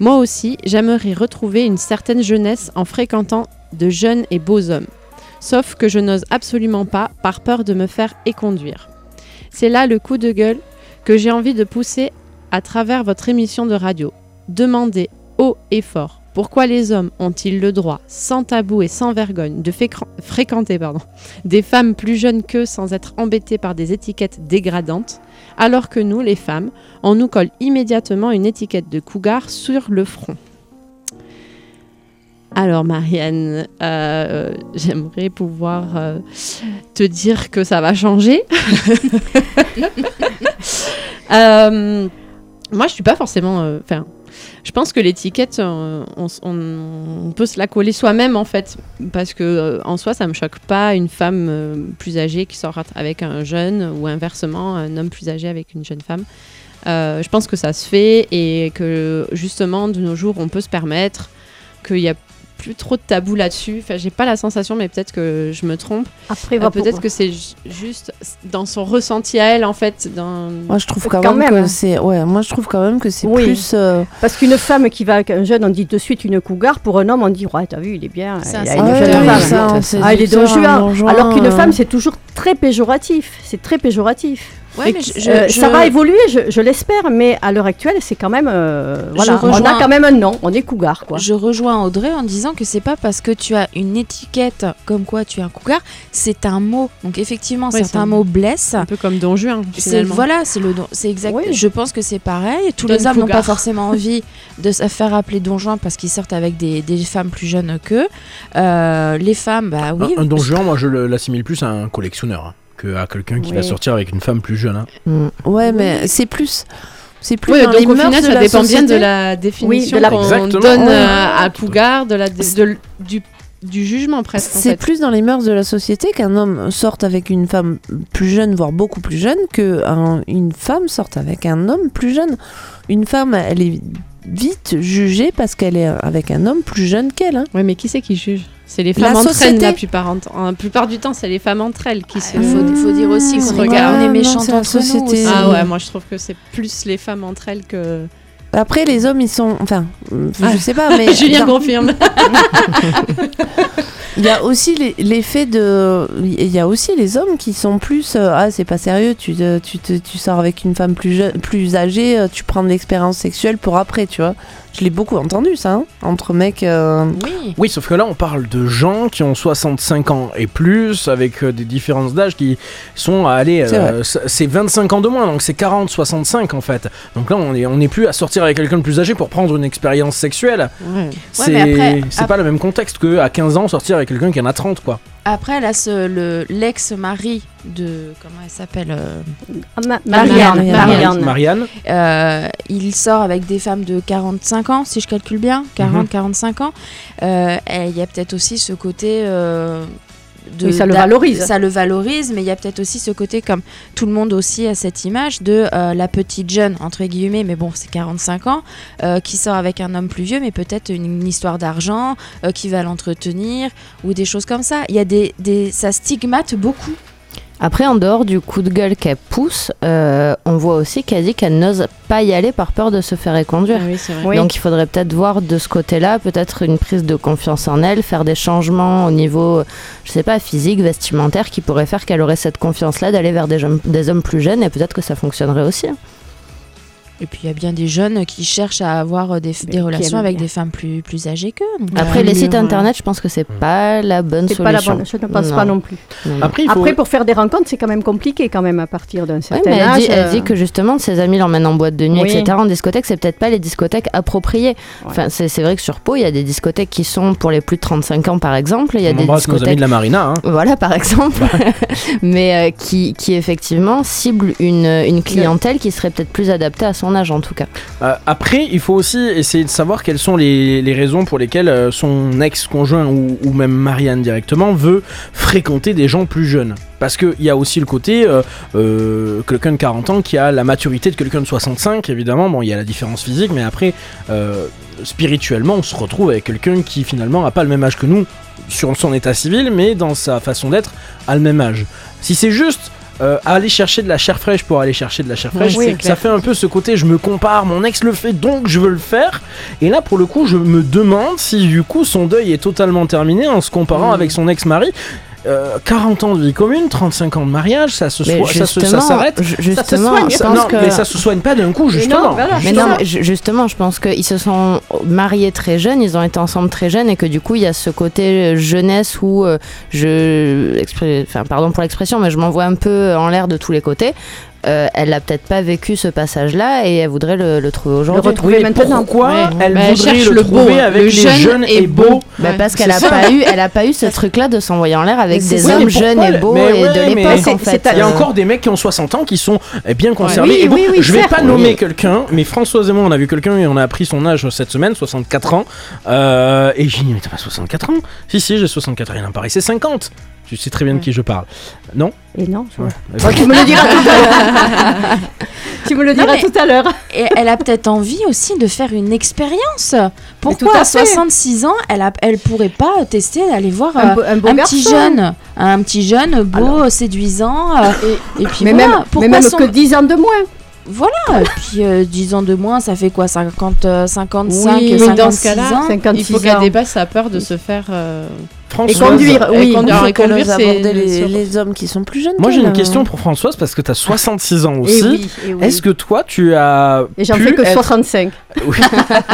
Moi aussi, j'aimerais retrouver une certaine jeunesse en fréquentant de jeunes et beaux hommes. Sauf que je n'ose absolument pas par peur de me faire éconduire. C'est là le coup de gueule que j'ai envie de pousser à travers votre émission de radio. Demandez haut et fort pourquoi les hommes ont-ils le droit, sans tabou et sans vergogne, de fréquenter des femmes plus jeunes qu'eux sans être embêtés par des étiquettes dégradantes, alors que nous, les femmes, on nous colle immédiatement une étiquette de cougar sur le front. Alors Marianne, euh, j'aimerais pouvoir euh, te dire que ça va changer. (laughs) Euh, moi, je suis pas forcément. Enfin, je pense que l'étiquette, euh, on, peut se la coller soi-même en fait, parce que euh, en soi, ça me choque pas une femme euh, plus âgée qui sort avec un jeune ou inversement un homme plus âgé avec une jeune femme. Je pense que ça se fait et que justement de nos jours, on peut se permettre qu'il y a plus trop de tabou là-dessus. Enfin, j'ai pas la sensation, mais peut-être que je me trompe. Après, Euh, peut-être que c'est ju- juste dans son ressenti à elle en fait. Dans... Moi, je trouve quand, Quand même, même. que c'est. Ouais, moi, je trouve quand même que c'est Oui. plus. euh, Parce qu'une femme qui va avec un jeune, on dit de suite une cougar. Pour un homme, on dit ouais, t'as vu, il est bien. Ça, il c'est a une Ouais, jeune oui, femme. ça, c'est Ah, il est donjuan, Alors qu'une femme, c'est toujours très péjoratif. C'est très péjoratif. Ouais, Et mais que- je- euh, je- Ça va évoluer, je, je l'espère, mais à l'heure actuelle, c'est quand même. euh, voilà, on a quand même un nom, on est cougar, quoi. Je rejoins Audrey en disant que c'est pas parce que tu as une étiquette comme quoi tu es un cougar, c'est un mot. Donc effectivement, Ouais, c'est certains un- mots blessent. Un peu comme Don Juan, voilà, c'est le don- c'est exact. Oui. Je pense que c'est pareil. Tous Don les hommes n'ont pas forcément (laughs) envie de se faire appeler donjon parce qu'ils sortent avec des, des femmes plus jeunes qu'eux. Euh, les femmes, bah oui. Un, un Don Juan, moi je le- l'assimile plus à un collectionneur hein, que à quelqu'un qui va Oui. sortir avec une femme plus jeune. hein. mm, Ouais, mais c'est plus. C'est plus Oui, dans donc les au mœurs final, de ça la dépend bien de société. la définition de la- qu'on donne Ouais. euh, à cougar, de la, de, de- du, du jugement presque. en C'est fait. plus dans les mœurs de la société qu'un homme sorte avec une femme plus jeune, voire beaucoup plus jeune, que un- une femme sorte avec un homme plus jeune. Une femme, elle est vite jugée parce qu'elle est avec un homme plus jeune qu'elle. hein. Ouais, mais qui c'est qui juge? C'est les La femmes entre société. elles la plupart, en- en- la plupart du temps, c'est les femmes entre elles qui se. Il faut, faut dire aussi qu'on regardent. on est c'est la entre nous. société. aussi. Ah ouais, moi je trouve que c'est plus les femmes entre elles que. Après, les hommes, ils sont. Enfin, euh, Ah. je sais pas, mais. (laughs) Julien dans- confirme. (laughs) Il y a aussi les- l'effet de. Il y a aussi les hommes qui sont plus. euh, ah, c'est pas sérieux, tu, te- tu, te- tu sors avec une femme plus, jeune, plus âgée, euh, tu prends de l'expérience sexuelle pour après, tu vois. Je l'ai beaucoup entendu, ça, hein, entre mecs. euh, Oui. Oui, sauf que là, on parle de gens qui ont 65 ans et plus, avec euh, des différences d'âge qui sont à aller. C'est euh, c- c'est 25 ans de moins, donc c'est 40, 65 en fait. Donc là, on n'est on est plus à sortir avec quelqu'un de plus âgé pour prendre une expérience sexuelle. Ouais. C'est pas le même contexte que à 15 ans sortir avec quelqu'un qui en a 30, quoi. Après, là, ce- le- l'ex-mari de. Comment elle s'appelle euh, Ma- Marianne. Marianne. Euh, il sort avec des femmes de 45 ans, si je calcule bien, 40-45 ans. Euh, et il y a peut-être aussi ce côté. De, Oui, ça le valorise. Ça le valorise, mais il y a peut-être aussi ce côté, comme tout le monde aussi a cette image, de euh, la petite jeune, entre guillemets, mais bon, c'est 45 ans, euh, qui sort avec un homme plus vieux, mais peut-être une, une histoire d'argent, euh, qui va l'entretenir, ou des choses comme ça. Il y a des, des, ça stigmate beaucoup. Après, en dehors du coup de gueule qu'elle pousse, euh, on voit aussi qu'elle dit qu'elle n'ose pas y aller par peur de se faire éconduire. Ah oui, c'est vrai. Donc il faudrait peut-être voir de ce côté-là, peut-être une prise de confiance en elle, faire des changements au niveau, je sais pas, physique, vestimentaire, qui pourrait faire qu'elle aurait cette confiance-là d'aller vers des, jeunes- des hommes plus jeunes et peut-être que ça fonctionnerait aussi. Et puis il y a bien des jeunes qui cherchent à avoir des, des relations avec bien. des femmes plus, plus âgées qu'eux. Après, euh, les sites euh, internet, je pense que c'est pas la bonne C'est solution. pas la bonne, je ne pense pas non plus. Non. Après, il faut- Après, pour faire des rencontres, c'est quand même compliqué quand même à partir d'un Oui, certain mais elle âge. dit, elle euh, dit que justement ses amis l'emmènent en boîte de nuit, Oui. etc. En discothèque, c'est peut-être pas les discothèques appropriées. Enfin, c'est c'est vrai que sur Pau, il y a des discothèques qui sont pour les plus de 35 ans, par exemple. Il y a On des embrasse nos amis discothèques. de la Marina. hein. Voilà, par exemple. (laughs) mais euh, qui, qui effectivement ciblent une, une clientèle qui serait peut-être plus adaptée à son âge, en tout cas. Euh, après, il faut aussi essayer de savoir quelles sont les, raisons pour lesquelles euh, son ex-conjoint ou, même Marianne directement veut fréquenter des gens plus jeunes. Parce qu'il y a aussi le côté, euh, quelqu'un de 40 ans qui a la maturité de quelqu'un de 65, évidemment. Bon, il y a la différence physique, mais après, spirituellement, on se retrouve avec quelqu'un qui finalement n'a pas le même âge que nous sur son état civil, mais dans sa façon d'être, a le même âge. Si c'est juste euh, aller chercher de la chair fraîche pour aller chercher de la chair fraîche, Oui, ça fait un peu ce côté je me compare, mon ex le fait donc je veux le faire. Et là pour le coup, je me demande si du coup son deuil est totalement terminé en se comparant Mm. avec son ex-mari. Euh, 40 ans de vie commune, 35 ans de mariage, ça se Mais ça justement, s'arrête. ju- Ça se justement, soigne. je Ça- pense non, que... mais ça se soigne pas d'un coup, justement. voilà. Mais non, mais ju- justement, je pense qu'ils se sont mariés très jeunes, ils ont été ensemble très jeunes et que du coup, il y a ce côté euh, jeunesse où euh, je. Enfin, pardon pour l'expression, mais je m'envoie un peu en l'air de tous les côtés. Euh, elle n'a peut-être pas vécu ce passage-là et elle voudrait le, le trouver aujourd'hui. retrouver Oui, mais maintenant. pourquoi Ouais. elle Bah, elle voudrait cherche le, le trouver beau. avec Le les jeune jeunes et beaux beau. Bah, Ouais. parce qu'elle a C'est ça. pas eu, elle a pas eu ce truc-là de s'envoyer en l'air avec des c'est hommes jeunes et beaux mais et ouais, de l'époque c'est- en fait. c'est- Il y a Euh, encore des mecs qui ont 60 ans qui sont eh, bien conservés. Oui, et oui, je vais pas nommer Oui. quelqu'un, mais Françoise et moi, on a vu quelqu'un et on a appris son âge cette semaine, 64 ans. Euh, et j'ai dit, mais t'as pas 64 ans? Si, si, j'ai 64 ans. Il en paraissait 50. Tu sais très bien de qui je parle. Non Et non, je- Ouais. Bon, tu me le diras tout à l'heure. (laughs) tu me le diras tout à l'heure. Et elle a peut-être envie aussi de faire une expérience. Pourquoi à à fait. 66 ans, elle, a, elle pourrait pas tester d'aller voir Un euh, beau- un beau un petit jeune, un petit jeune beau, séduisant. euh, et, puis Mais voilà, même, pourquoi mais même son- que 10 ans de moins. Voilà, et puis euh, 10 ans de moins, ça fait quoi 50, euh, 55, Oui, Oui, 56 dans ce cas-là, ans 56 il faut qu'elle ans. dépasse sa peur de se faire. euh, Et Françoise, conduire, et oui. conduire. Il Alors, faut et conduire, c'est aborder les, sur- les hommes qui sont plus jeunes. Moi j'ai une hein. question pour Françoise parce que tu as 66 ans Et aussi. oui, et oui. Est-ce que toi tu as Et j'en pu fais que être- 65. Oui.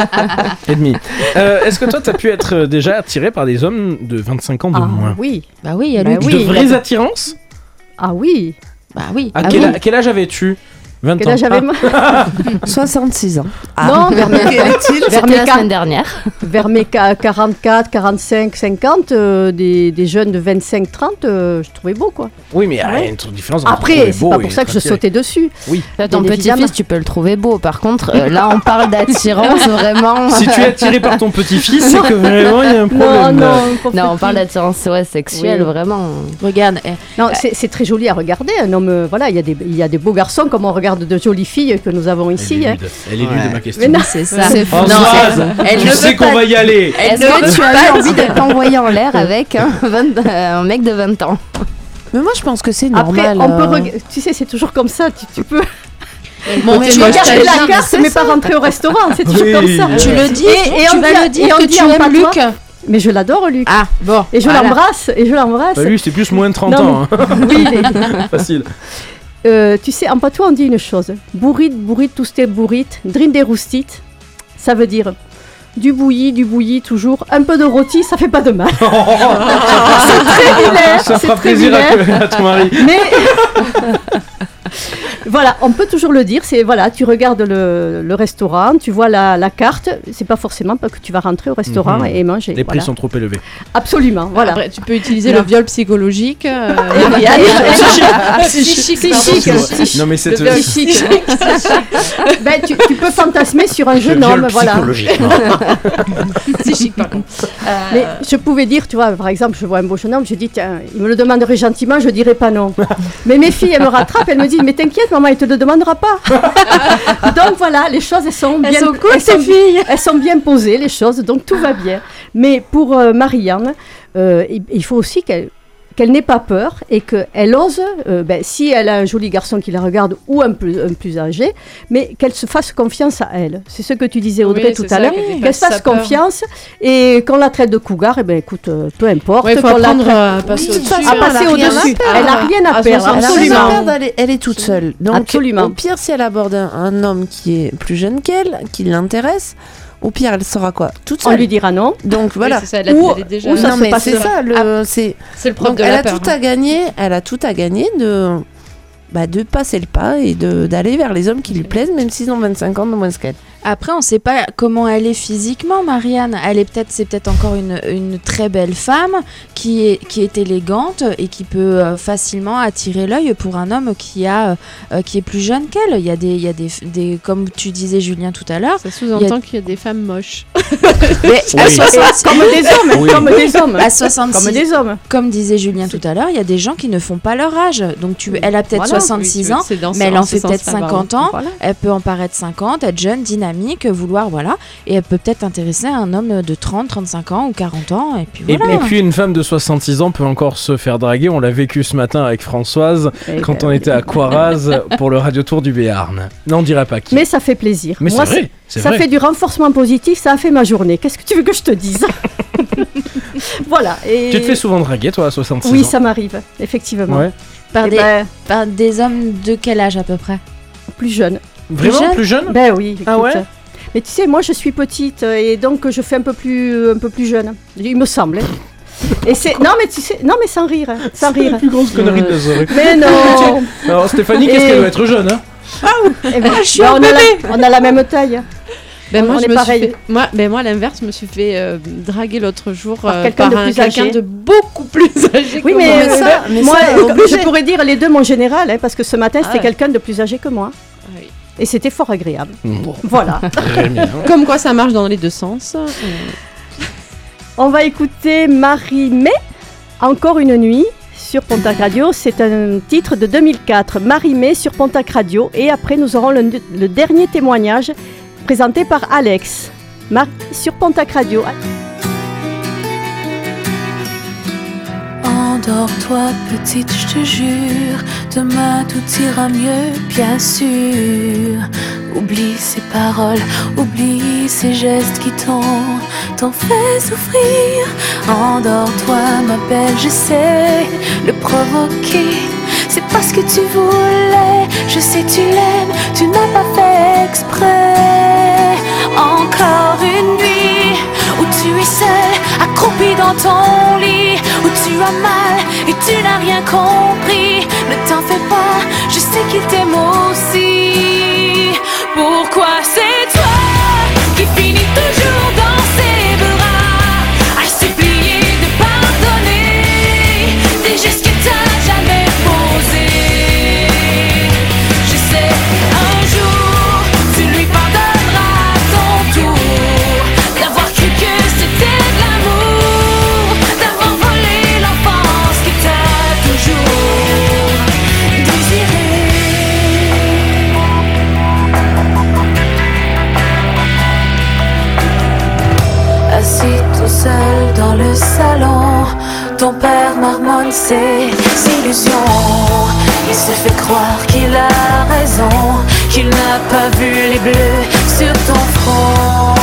(laughs) et demi. Euh, Est-ce que toi tu as pu être euh, déjà attiré par des hommes de 25 ans de Ah moins? oui. Bah oui, il y a Bah. De vraies a- attirances? Ah oui. Bah oui. à Ah quel, quel âge avais-tu? 20 Quel ans. âge j'avais moi 66 (laughs) ans. Non, vers mes, vers mes la semaine dernière. (laughs) vers mes ca- 44, 45, 50, euh, des, des jeunes de 25, 30, euh, je trouvais beau quoi. Oui, mais il y a une différence entre Après, c'est pas pour ça que je sautais dessus. Oui. Là, ton petit-fils, tu peux le trouver beau. Par contre, euh, là, on parle d'attirance (laughs) vraiment. Si tu es attiré par ton petit-fils, c'est que vraiment il y a un Non, problème. non, pauvre Non, on parle d'attirance ouais, sexuelle, Oui. vraiment. Regarde, eh, Non, c'est c'est très joli à regarder. Un homme, euh, voilà, il y, a des- il y a des beaux garçons comme on regarde de jolies filles que nous avons Elle ici. est hein. lude. Elle est lude Ouais. ma question. Mais non, c'est ça. Françoise, elle tu ne sais qu'on va y aller. Elle Est-ce ne que veut tu pas as envie d'être (laughs) envoyé en l'air avec un, 20 euh, un mec de 20 ans Mais moi, je pense que c'est Après, normal. on peut euh, reg- tu sais, c'est toujours comme ça. Tu, tu peux Bon, tu tu la carte, mais ça. pas rentrer au restaurant. C'est toujours Oui. comme ça. Tu le dis, Et- et tu on vas dit- le et dire que tu aimes Luc. Mais je l'adore, Luc. Ah, bon. Et je voilà. l'embrasse. Et je l'embrasse. Bah, lui, c'est plus moins de 30 Non, ans. hein. Oui, (laughs) Facile. Euh, tu sais, en patois, on dit une chose. Bourrite, bourrite, tout c'était bourrite, drin des roustites. Ça veut dire du bouilli, du bouilli, toujours. Un peu de rôti, ça fait pas de mal. (laughs) c'est très vilain. Ça fera plaisir à, à ton mari. Mais (laughs) (laughs) voilà, on peut toujours le dire. C'est voilà, tu regardes le, le restaurant, tu vois la, la carte. C'est pas forcément pas que tu vas rentrer au restaurant Mhm. et manger. Les prix sont trop élevés. Absolument, voilà. Après, tu peux utiliser Non. le viol psychologique. euh, (laughs) (laughs) Psychique, psychique, pardon. psychique. Non, mais viol Psychique. ben, tu, tu peux fantasmer sur un jeune homme, voilà. Psychique, pardon. Mais je pouvais dire, tu vois, par exemple, je vois un beau jeune homme, je dis, tiens, il me le demanderait gentiment, je dirais pas non. mais mes filles, elles me rattrapent, elles me disent, mais t'inquiète, maman, il te le demandera pas. (laughs) donc voilà, les choses, elles sont bien, sont cool, elles sont- filles. elles sont bien posées, les choses, donc tout va bien. Mais pour euh, Marianne, euh, il faut aussi qu'elle qu'elle n'ait pas peur et qu'elle ose, euh, ben, si elle a un joli garçon qui la regarde ou un plus, un plus âgé, mais qu'elle se fasse confiance à elle. C'est ce que tu disais Audrey Oui, tout à l'heure, qu'elle se fasse confiance et qu'on la traite de cougar, et ben écoute, euh, peu importe. Ouais, il faut la traite- à passer Oui, au-dessus. à Elle a passer rien au-dessus. à perdre. Elle n'a rien à perdre, 60 Elle absolument. perdre, est, elle est toute seule. Donc, Absolument. au pire, si elle aborde un, un homme qui est plus jeune qu'elle, qui l'intéresse, au pire, elle saura quoi Toute On seule. lui dira non. Donc voilà. c'est ça, elle a- Ou- elle est déjà- ou ça non, se mais passe c'est ça. Le, c'est C'est le donc de elle la a peur. tout à gagner. Elle a tout à gagner de bah, de passer le pas et de d'aller vers les hommes qui lui plaisent, même s'ils ont 25 ans de moins qu'elle. Après, on sait pas comment elle est physiquement, Marianne. Elle est peut-être, c'est peut-être encore une, une très belle femme qui est, qui est élégante et qui peut euh, facilement attirer l'œil pour un homme qui a, euh, qui est plus jeune qu'elle. Il y a des, il y a des, des, comme tu disais Julien tout à l'heure. Ça sous-entend qu'il y a des femmes moches. (laughs) Mais à Oui. 60 Comme des hommes, Oui. comme des hommes. À 66, Comme des hommes. Comme disait Julien tout à l'heure, il y a des gens qui ne font pas leur âge. Donc tu, elle a peut-être Voilà. 66 Oui, tu- ans, mais elle en fait peut-être sens-là, 50 pardon. ans. Voilà. Elle peut en paraître 50, être jeune, dynamique, vouloir, voilà. Et elle peut peut-être intéresser un homme de 30, 35 ans ou 40 ans. Et puis voilà. et puis une femme de 66 ans peut encore se faire draguer. On l'a vécu ce matin avec Françoise Eh quand ben on était à Coiraz (laughs) pour le Radio Tour du Béarn. Non, on dirait pas qui. Mais ça fait plaisir. Mais c'est Moi, vrai, c'est Ça vrai. fait du renforcement positif, ça a fait ma journée. Qu'est-ce que tu veux que je te dise? (laughs) Voilà. Et... Tu te fais souvent draguer, toi, à 66 Oui, ans ça m'arrive, effectivement. Ouais. par, Eh des, ben, par des hommes de quel âge à peu près? Plus jeune. Vraiment plus jeune Ben oui. Ah ouais Mais tu sais, moi je suis petite euh, et donc je fais un peu plus, un peu plus jeune. Il me semble. hein. Et c'est non mais tu sais non mais sans rire hein, sans rire. la plus grosse connerie de la soirée. Mais (laughs) non. Alors Stéphanie, qu'est-ce Et- qu'elle doit être jeune hein Eh ben, Je suis ben, un on, a la, on a la même taille. Ben On- moi, on je est me pareil. Suis fait... Moi, ben moi, à l'inverse, je me suis fait euh, draguer l'autre jour Par euh, quelqu'un de un- plus quelqu'un âgé. de beaucoup plus âgé Oui que mais, moi. euh, mais moi ça, euh, obligé. je pourrais dire les deux mon général hein, parce que ce matin c'était ouais. quelqu'un de plus âgé que moi. Oui. Et c'était fort agréable. Bon. Voilà. (laughs) Comme quoi, ça marche dans les deux sens. Euh, On va écouter Marie-Mé, Encore une nuit, sur Pontac Radio. C'est un titre de 2004. Marie-Mé sur Pontac Radio. Et après, nous aurons le, le dernier témoignage présenté par Alex. Mar- sur Pontac Radio. Endors-toi petite, je te jure, demain tout ira mieux, bien sûr. Oublie ces paroles, oublie ces gestes qui t'ont, t'ont fait souffrir. Endors-toi ma belle, je sais le provoquer. C'est parce que tu voulais, je sais tu l'aimes, tu n'as pas fait exprès. Encore une nuit où tu es seul, accroupi dans ton lit, où tu as mal et tu n'as rien compris. Ne t'en fais pas, je sais qu'il t'aime aussi. Pourquoi c'est ton père marmonne ses illusions. Il se fait croire qu'il a raison, qu'il n'a pas vu les bleus sur ton front.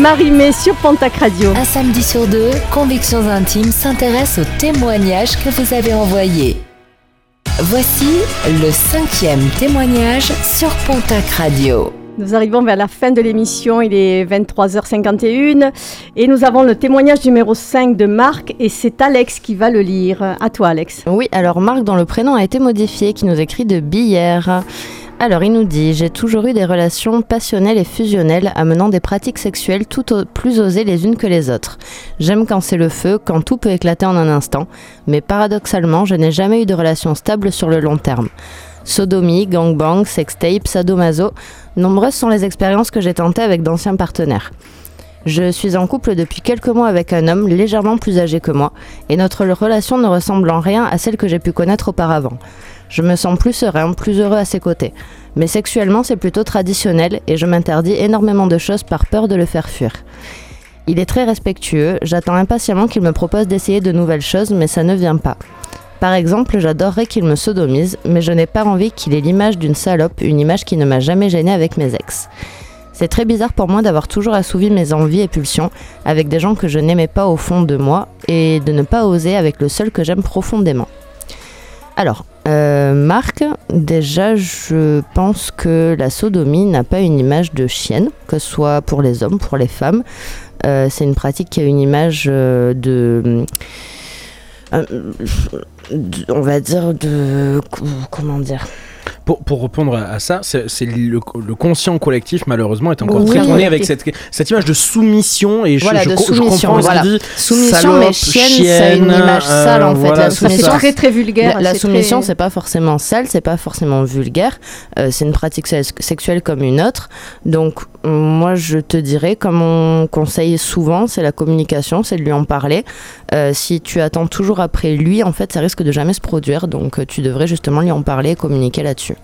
Marie-Mé sur Pontac Radio. Un samedi sur deux, Convictions Intimes s'intéresse aux témoignages que vous avez envoyés. Voici le cinquième témoignage sur Pontac Radio. Nous arrivons vers la fin de l'émission, il est 23h51 et nous avons le témoignage numéro 5 de Marc et c'est Alex qui va le lire. À toi Alex. Oui, alors Marc, dont le prénom a été modifié, qui nous écrit de Billère. Alors, il nous dit J'ai toujours eu des relations passionnelles et fusionnelles amenant des pratiques sexuelles tout au- plus osées les unes que les autres. J'aime quand c'est le feu, quand tout peut éclater en un instant, mais paradoxalement, je n'ai jamais eu de relation stable sur le long terme. Sodomie, gangbang, sextape, sadomaso, nombreuses sont les expériences que j'ai tentées avec d'anciens partenaires. Je suis en couple depuis quelques mois avec un homme légèrement plus âgé que moi, et notre relation ne ressemble en rien à celle que j'ai pu connaître auparavant. Je me sens plus serein, plus heureux à ses côtés. Mais sexuellement, c'est plutôt traditionnel, et je m'interdis énormément de choses par peur de le faire fuir. Il est très respectueux, j'attends impatiemment qu'il me propose d'essayer de nouvelles choses, mais ça ne vient pas. Par exemple, j'adorerais qu'il me sodomise, mais je n'ai pas envie qu'il ait l'image d'une salope, une image qui ne m'a jamais gênée avec mes ex. C'est très bizarre pour moi d'avoir toujours assouvi mes envies et pulsions avec des gens que je n'aimais pas au fond de moi et de ne pas oser avec le seul que j'aime profondément. Alors, euh, Marc, déjà, je pense que la sodomie n'a pas une image de chienne, que ce soit pour les hommes, pour les femmes. Euh, c'est une pratique qui a une image euh, euh, de- On va dire de. Comment dire Pour, pour répondre à ça, c'est c'est le, le conscient collectif, malheureusement, est encore Oui. très tourné avec cette, cette image de soumission. Et je, Voilà, je, je soumission, comprends ce voilà. qu'il dit. Soumission, Salope, mais chienne, ça a une chienne, image sale, en fait, voilà, la c'est soumission. ça. Très très vulgaire. La, la c'est soumission, très- c'est pas forcément sale, c'est pas forcément vulgaire. euh, c'est une pratique sex- sexuelle comme une autre. Donc, euh, moi, je te dirais, comme on conseille souvent, c'est la communication, c'est de lui en parler. Euh, si tu attends toujours après lui, en fait, ça risque de jamais se produire. Donc, euh, tu devrais justement lui en parler et communiquer là-dessus.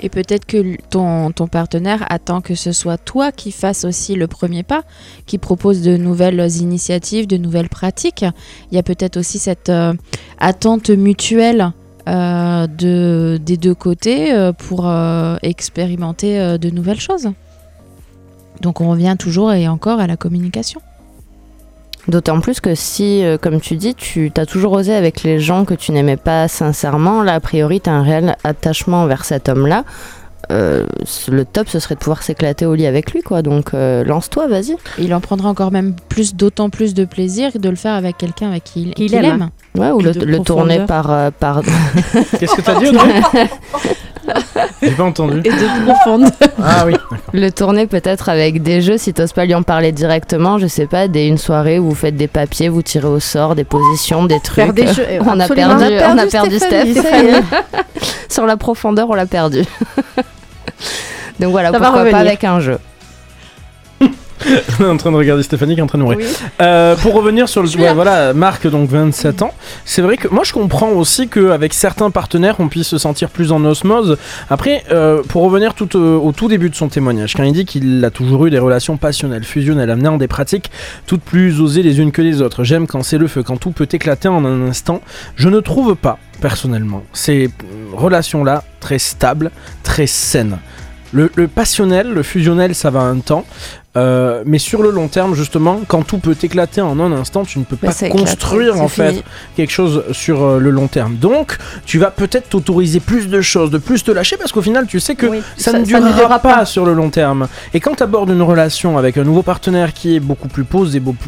Et peut-être que ton, partenaire attend que ce soit toi qui fasses aussi le premier pas, qui propose de nouvelles initiatives, de nouvelles pratiques. Il y a peut-être aussi cette euh, attente mutuelle de, des deux côtés pour expérimenter de nouvelles choses. Donc on revient toujours et encore à la communication. D'autant plus que si, euh, comme tu dis, tu as toujours osé avec les gens que tu n'aimais pas sincèrement, là, a priori, tu as un réel attachement envers cet homme-là. euh, le top, ce serait de pouvoir s'éclater au lit avec lui, quoi. Donc, euh, lance-toi, vas-y. Il en prendra encore même plus, d'autant plus de plaisir de le faire avec quelqu'un avec qui il, qu'il aime. aime. Ouais, ou le, de le tourner par. euh, par... Qu'est-ce que t'as dit, Audrey? (laughs) (laughs) J'ai pas entendu. Et de profonde. Ah oui. le tourner peut-être avec des jeux, si t'oses pas lui en parler directement, je sais pas, des, une soirée où vous faites des papiers, vous tirez au sort, des positions, des trucs. Faire des jeux, euh, on, a perdu, On a on a perdu perdu Stéphanie, Steph. (laughs) Sur la profondeur, on l'a perdu. (laughs) Donc voilà, Ça pourquoi pas avec un jeu. (laughs) On est en train de regarder Stéphanie qui est en train de mourir. Euh, pour revenir sur le. Ouais, voilà, Marc, donc 27 ans. C'est vrai que moi je comprends aussi qu'avec certains partenaires on puisse se sentir plus en osmose. Après, euh, pour revenir tout au, au tout début de son témoignage, quand il dit qu'il a toujours eu des relations passionnelles, fusionnelles, amenant des pratiques toutes plus osées les unes que les autres. J'aime quand c'est le feu, quand tout peut éclater en un instant. Je ne trouve pas, personnellement, ces euh, relations-là très stables, très saines. Le, le passionnel, le fusionnel, ça va un temps. Euh, mais sur le long terme, justement, quand tout peut éclater en un instant, tu ne peux Bah, pas éclate, construire en fait fini. quelque chose sur euh, le long terme. Donc, tu vas peut-être t'autoriser plus de choses, de plus te lâcher, parce qu'au final, tu sais que Oui, ça, ça- ne ça durera pas, pas. sur le long terme. Et quand tu abordes une relation avec un nouveau partenaire qui est beaucoup plus posé, beaucoup,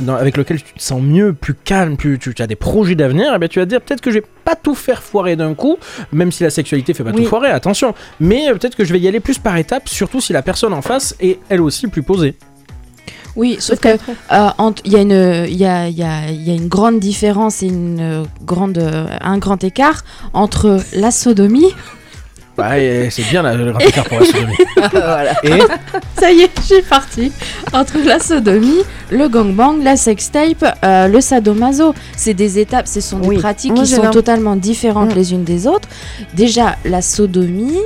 dans- avec lequel tu te sens mieux, plus calme, plus tu, tu as des projets d'avenir, eh bien, tu vas te dire peut-être que je vais pas tout faire foirer d'un coup, même si la sexualité fait pas Oui. tout foirer, attention. Mais euh, peut-être que je vais y aller plus par étapes, surtout si la personne en face est elle aussi plus posée. Oui, sauf que euh, entre- il y, a une- il y, a, il y, a, il y a une grande différence et une euh, grande, euh, un grand écart entre la sodomie. (laughs) Bah, c'est bien la- le rapport pour la sodomie. (laughs) Et Ça y est, je suis partie. Entre la sodomie, le gangbang, la sextape, euh, le sadomaso. C'est des étapes, ce sont Oui. des pratiques Moi, qui j'ai sont totalement différentes Mm. les unes des autres. Déjà, la sodomie,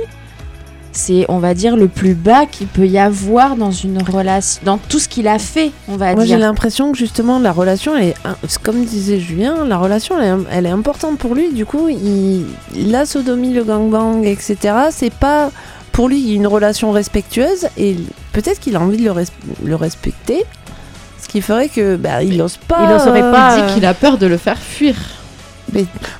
c'est, on va dire, le plus bas qu'il peut y avoir dans une relation, dans tout ce qu'il a fait, on va Moi, j'ai dire. l'impression que justement, la relation, elle est, comme disait Julien, la relation, elle est, elle est importante pour lui. Du coup, il, la sodomie, le gangbang, etc., c'est pas pour lui une relation respectueuse et peut-être qu'il a envie de le, res- le respecter. Ce qui ferait que bah, il n'ose pas. Il n'oserait pas, Il euh, dit qu'il a peur de le faire fuir.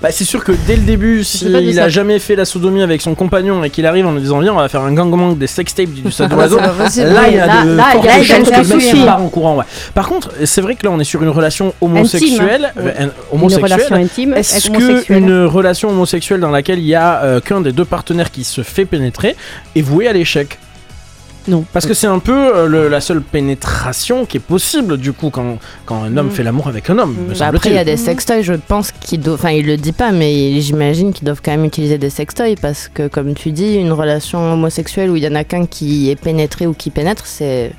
Bah, c'est sûr que dès le début, s'il a jamais fait la sodomie avec son compagnon et qu'il arrive en lui disant viens on va faire un gangbang des sextapes du sadomaso, pas possible. là il y a Là- de là, fortes chances que le mec part en courant. Ouais. Par contre, c'est vrai que là on est sur une relation homosexuelle. Intime. euh, homosexuelle. relation intime Est-ce avec que homosexuel. une relation homosexuelle dans laquelle il y a euh, qu'un des deux partenaires qui se fait pénétrer est vouée à l'échec? Non. Parce que c'est un peu euh, le- la seule pénétration qui est possible du coup quand, quand un homme Mm. fait l'amour avec un homme. me Bah après, il y a des sextoys, je pense qu'il doit. Enfin, il le dit pas, mais j'imagine qu'ils doivent quand même utiliser des sextoys parce que, comme tu dis, une relation homosexuelle où il y en a qu'un qui est pénétré ou qui pénètre, c'est.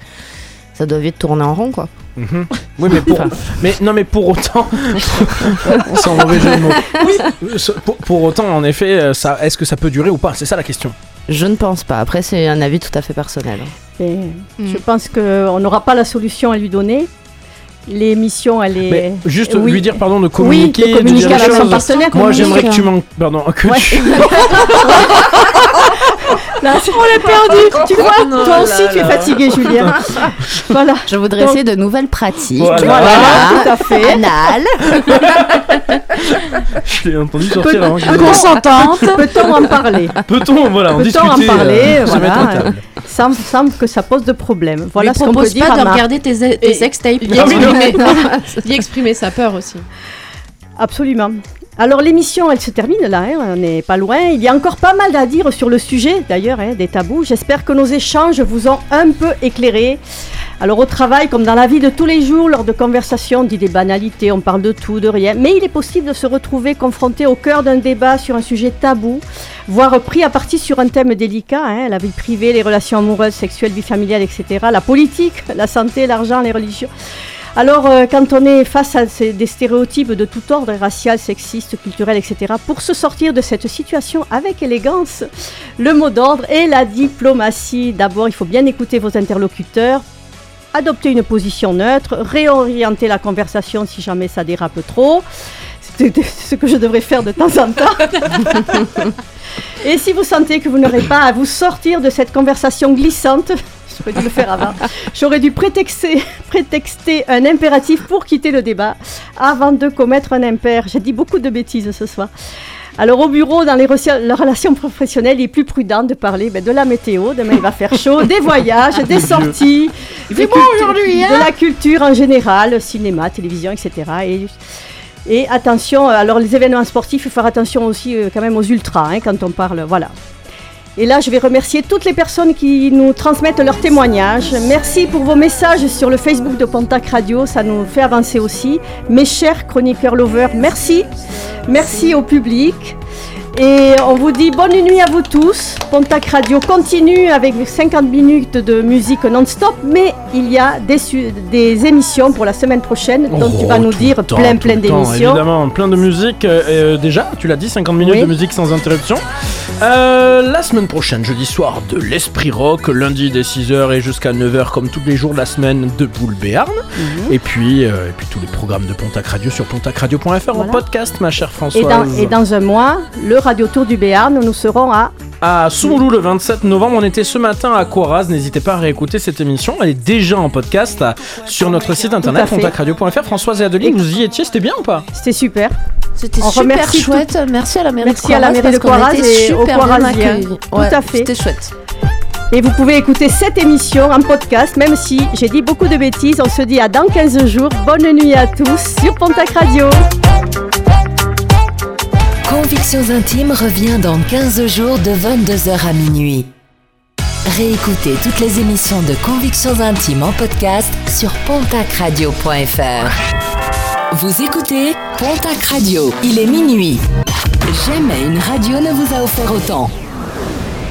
Ça doit vite tourner en rond, quoi. Mhm. Oui, mais pour, mais non, mais pour autant, (laughs) sans mauvais jeu de mots. Oui. Pour, pour autant, en effet, euh, ça, est-ce que ça peut durer ou pas? C'est ça la question. Je ne pense pas. Après, c'est un avis tout à fait personnel. Et Mm. Je pense qu'on n'aura pas la solution à lui donner. L'émission, elle est. Mais juste Oui. lui dire pardon de Oui, communiquer, de communiquer dire avec son choses. partenaire. Moi, j'aimerais que tu m'en, pardon, que Ouais. tu- (laughs) (laughs) Là, on l'a perdu. Tu vois, Non, toi là, aussi, tu es là. fatigué, Julien. (laughs) voilà. Je voudrais Donc- essayer de nouvelles pratiques. Voilà. Voilà, tout à fait. Anal. (laughs) je l'ai entendu sortir avant. qu'il Peut- Consentante. Peut-on en parler Peut-on, voilà, en Peut-on discuter, en parler euh, voilà, euh, table. sans, sans que ça pose de problème. Voilà Lui ce qu'on peut dire pas à de regarder tes, tes Et- sextapes. Il Ah il exprimait (laughs) sa peur aussi. Absolument. Alors l'émission, elle se termine là, hein, on n'est pas loin. Il y a encore pas mal à dire sur le sujet, d'ailleurs, hein, des tabous. J'espère que nos échanges vous ont un peu éclairé. Alors au travail, comme dans la vie de tous les jours, lors de conversations, on dit des banalités, on parle de tout, de rien. Mais il est possible de se retrouver confronté au cœur d'un débat sur un sujet tabou, voire pris à partie sur un thème délicat, hein, la vie privée, les relations amoureuses, sexuelles, vie familiale, etc. La politique, (laughs) la santé, l'argent, les religions. Alors, euh, quand on est face à ces- des stéréotypes de tout ordre, racial, sexiste, culturel, etc., pour se sortir de cette situation avec élégance, le mot d'ordre est la diplomatie. D'abord, il faut bien écouter vos interlocuteurs, adopter une position neutre, réorienter la conversation si jamais ça dérape trop. C'est ce que je devrais faire de temps en temps. (laughs) Et si vous sentez que vous n'aurez pas à vous sortir de cette conversation glissante, j'aurais dû le faire avant, j'aurais dû prétexter, prétexter un impératif pour quitter le débat avant de commettre un impair. J'ai dit beaucoup de bêtises ce soir. Alors au bureau, dans les, relations professionnelles, il est plus prudent de parler ben, de la météo, demain il va faire chaud, des voyages, (laughs) des sorties, des cultu- aujourd'hui, hein de la culture en général, cinéma, télévision, etc. Et, et attention, alors les événements sportifs, il faut faire attention aussi euh, quand même aux ultras hein, quand on parle, voilà. Et là, je vais remercier toutes les personnes qui nous transmettent leurs témoignages. Merci pour vos messages sur le Facebook de Pontac Radio, ça nous fait avancer aussi. Mes chers chroniqueurs lovers, merci. Merci au public. Et on vous dit bonne nuit à vous tous. Pontac Radio continue avec 50 minutes de musique non-stop, mais il y a des, des émissions pour la semaine prochaine, dont tu vas nous dire temps, plein plein d'émissions. Évidemment, plein de musique. euh, euh, déjà, tu l'as dit, 50 minutes Oui. de musique sans interruption. Euh, la semaine prochaine, jeudi soir, de l'Esprit Rock, lundi dès 6h et jusqu'à 9h, comme tous les jours de la semaine, de Boule Béarn. Mhm. Et, puis, euh, et puis tous les programmes de Pontac Radio sur pontacradio.fr en podcast, ma chère Et Françoise. dans, et dans un mois, le Radio Tour du Béarn, nous serons à à Soumoulou le 27 novembre. On était ce matin à Coraz. N'hésitez pas à réécouter cette émission. Elle est déjà en podcast sur notre site internet contactradio.fr. Françoise et Adeline, vous y étiez, c'était bien ou pas? C'était super. C'était On super remercie chouette. Merci à la mairie Merci de à la mairie de était et aux super bien. Tout Ouais, à fait. C'était chouette. Et vous pouvez écouter cette émission en podcast, même si j'ai dit beaucoup de bêtises. On se dit à dans 15 jours. Bonne nuit à tous sur Pontac Radio. Convictions intimes revient dans 15 jours de 22h à minuit. Réécoutez toutes les émissions de Convictions intimes en podcast sur pontacradio.fr. Vous écoutez Pontac Radio. Il est minuit. Jamais une radio ne vous a offert autant.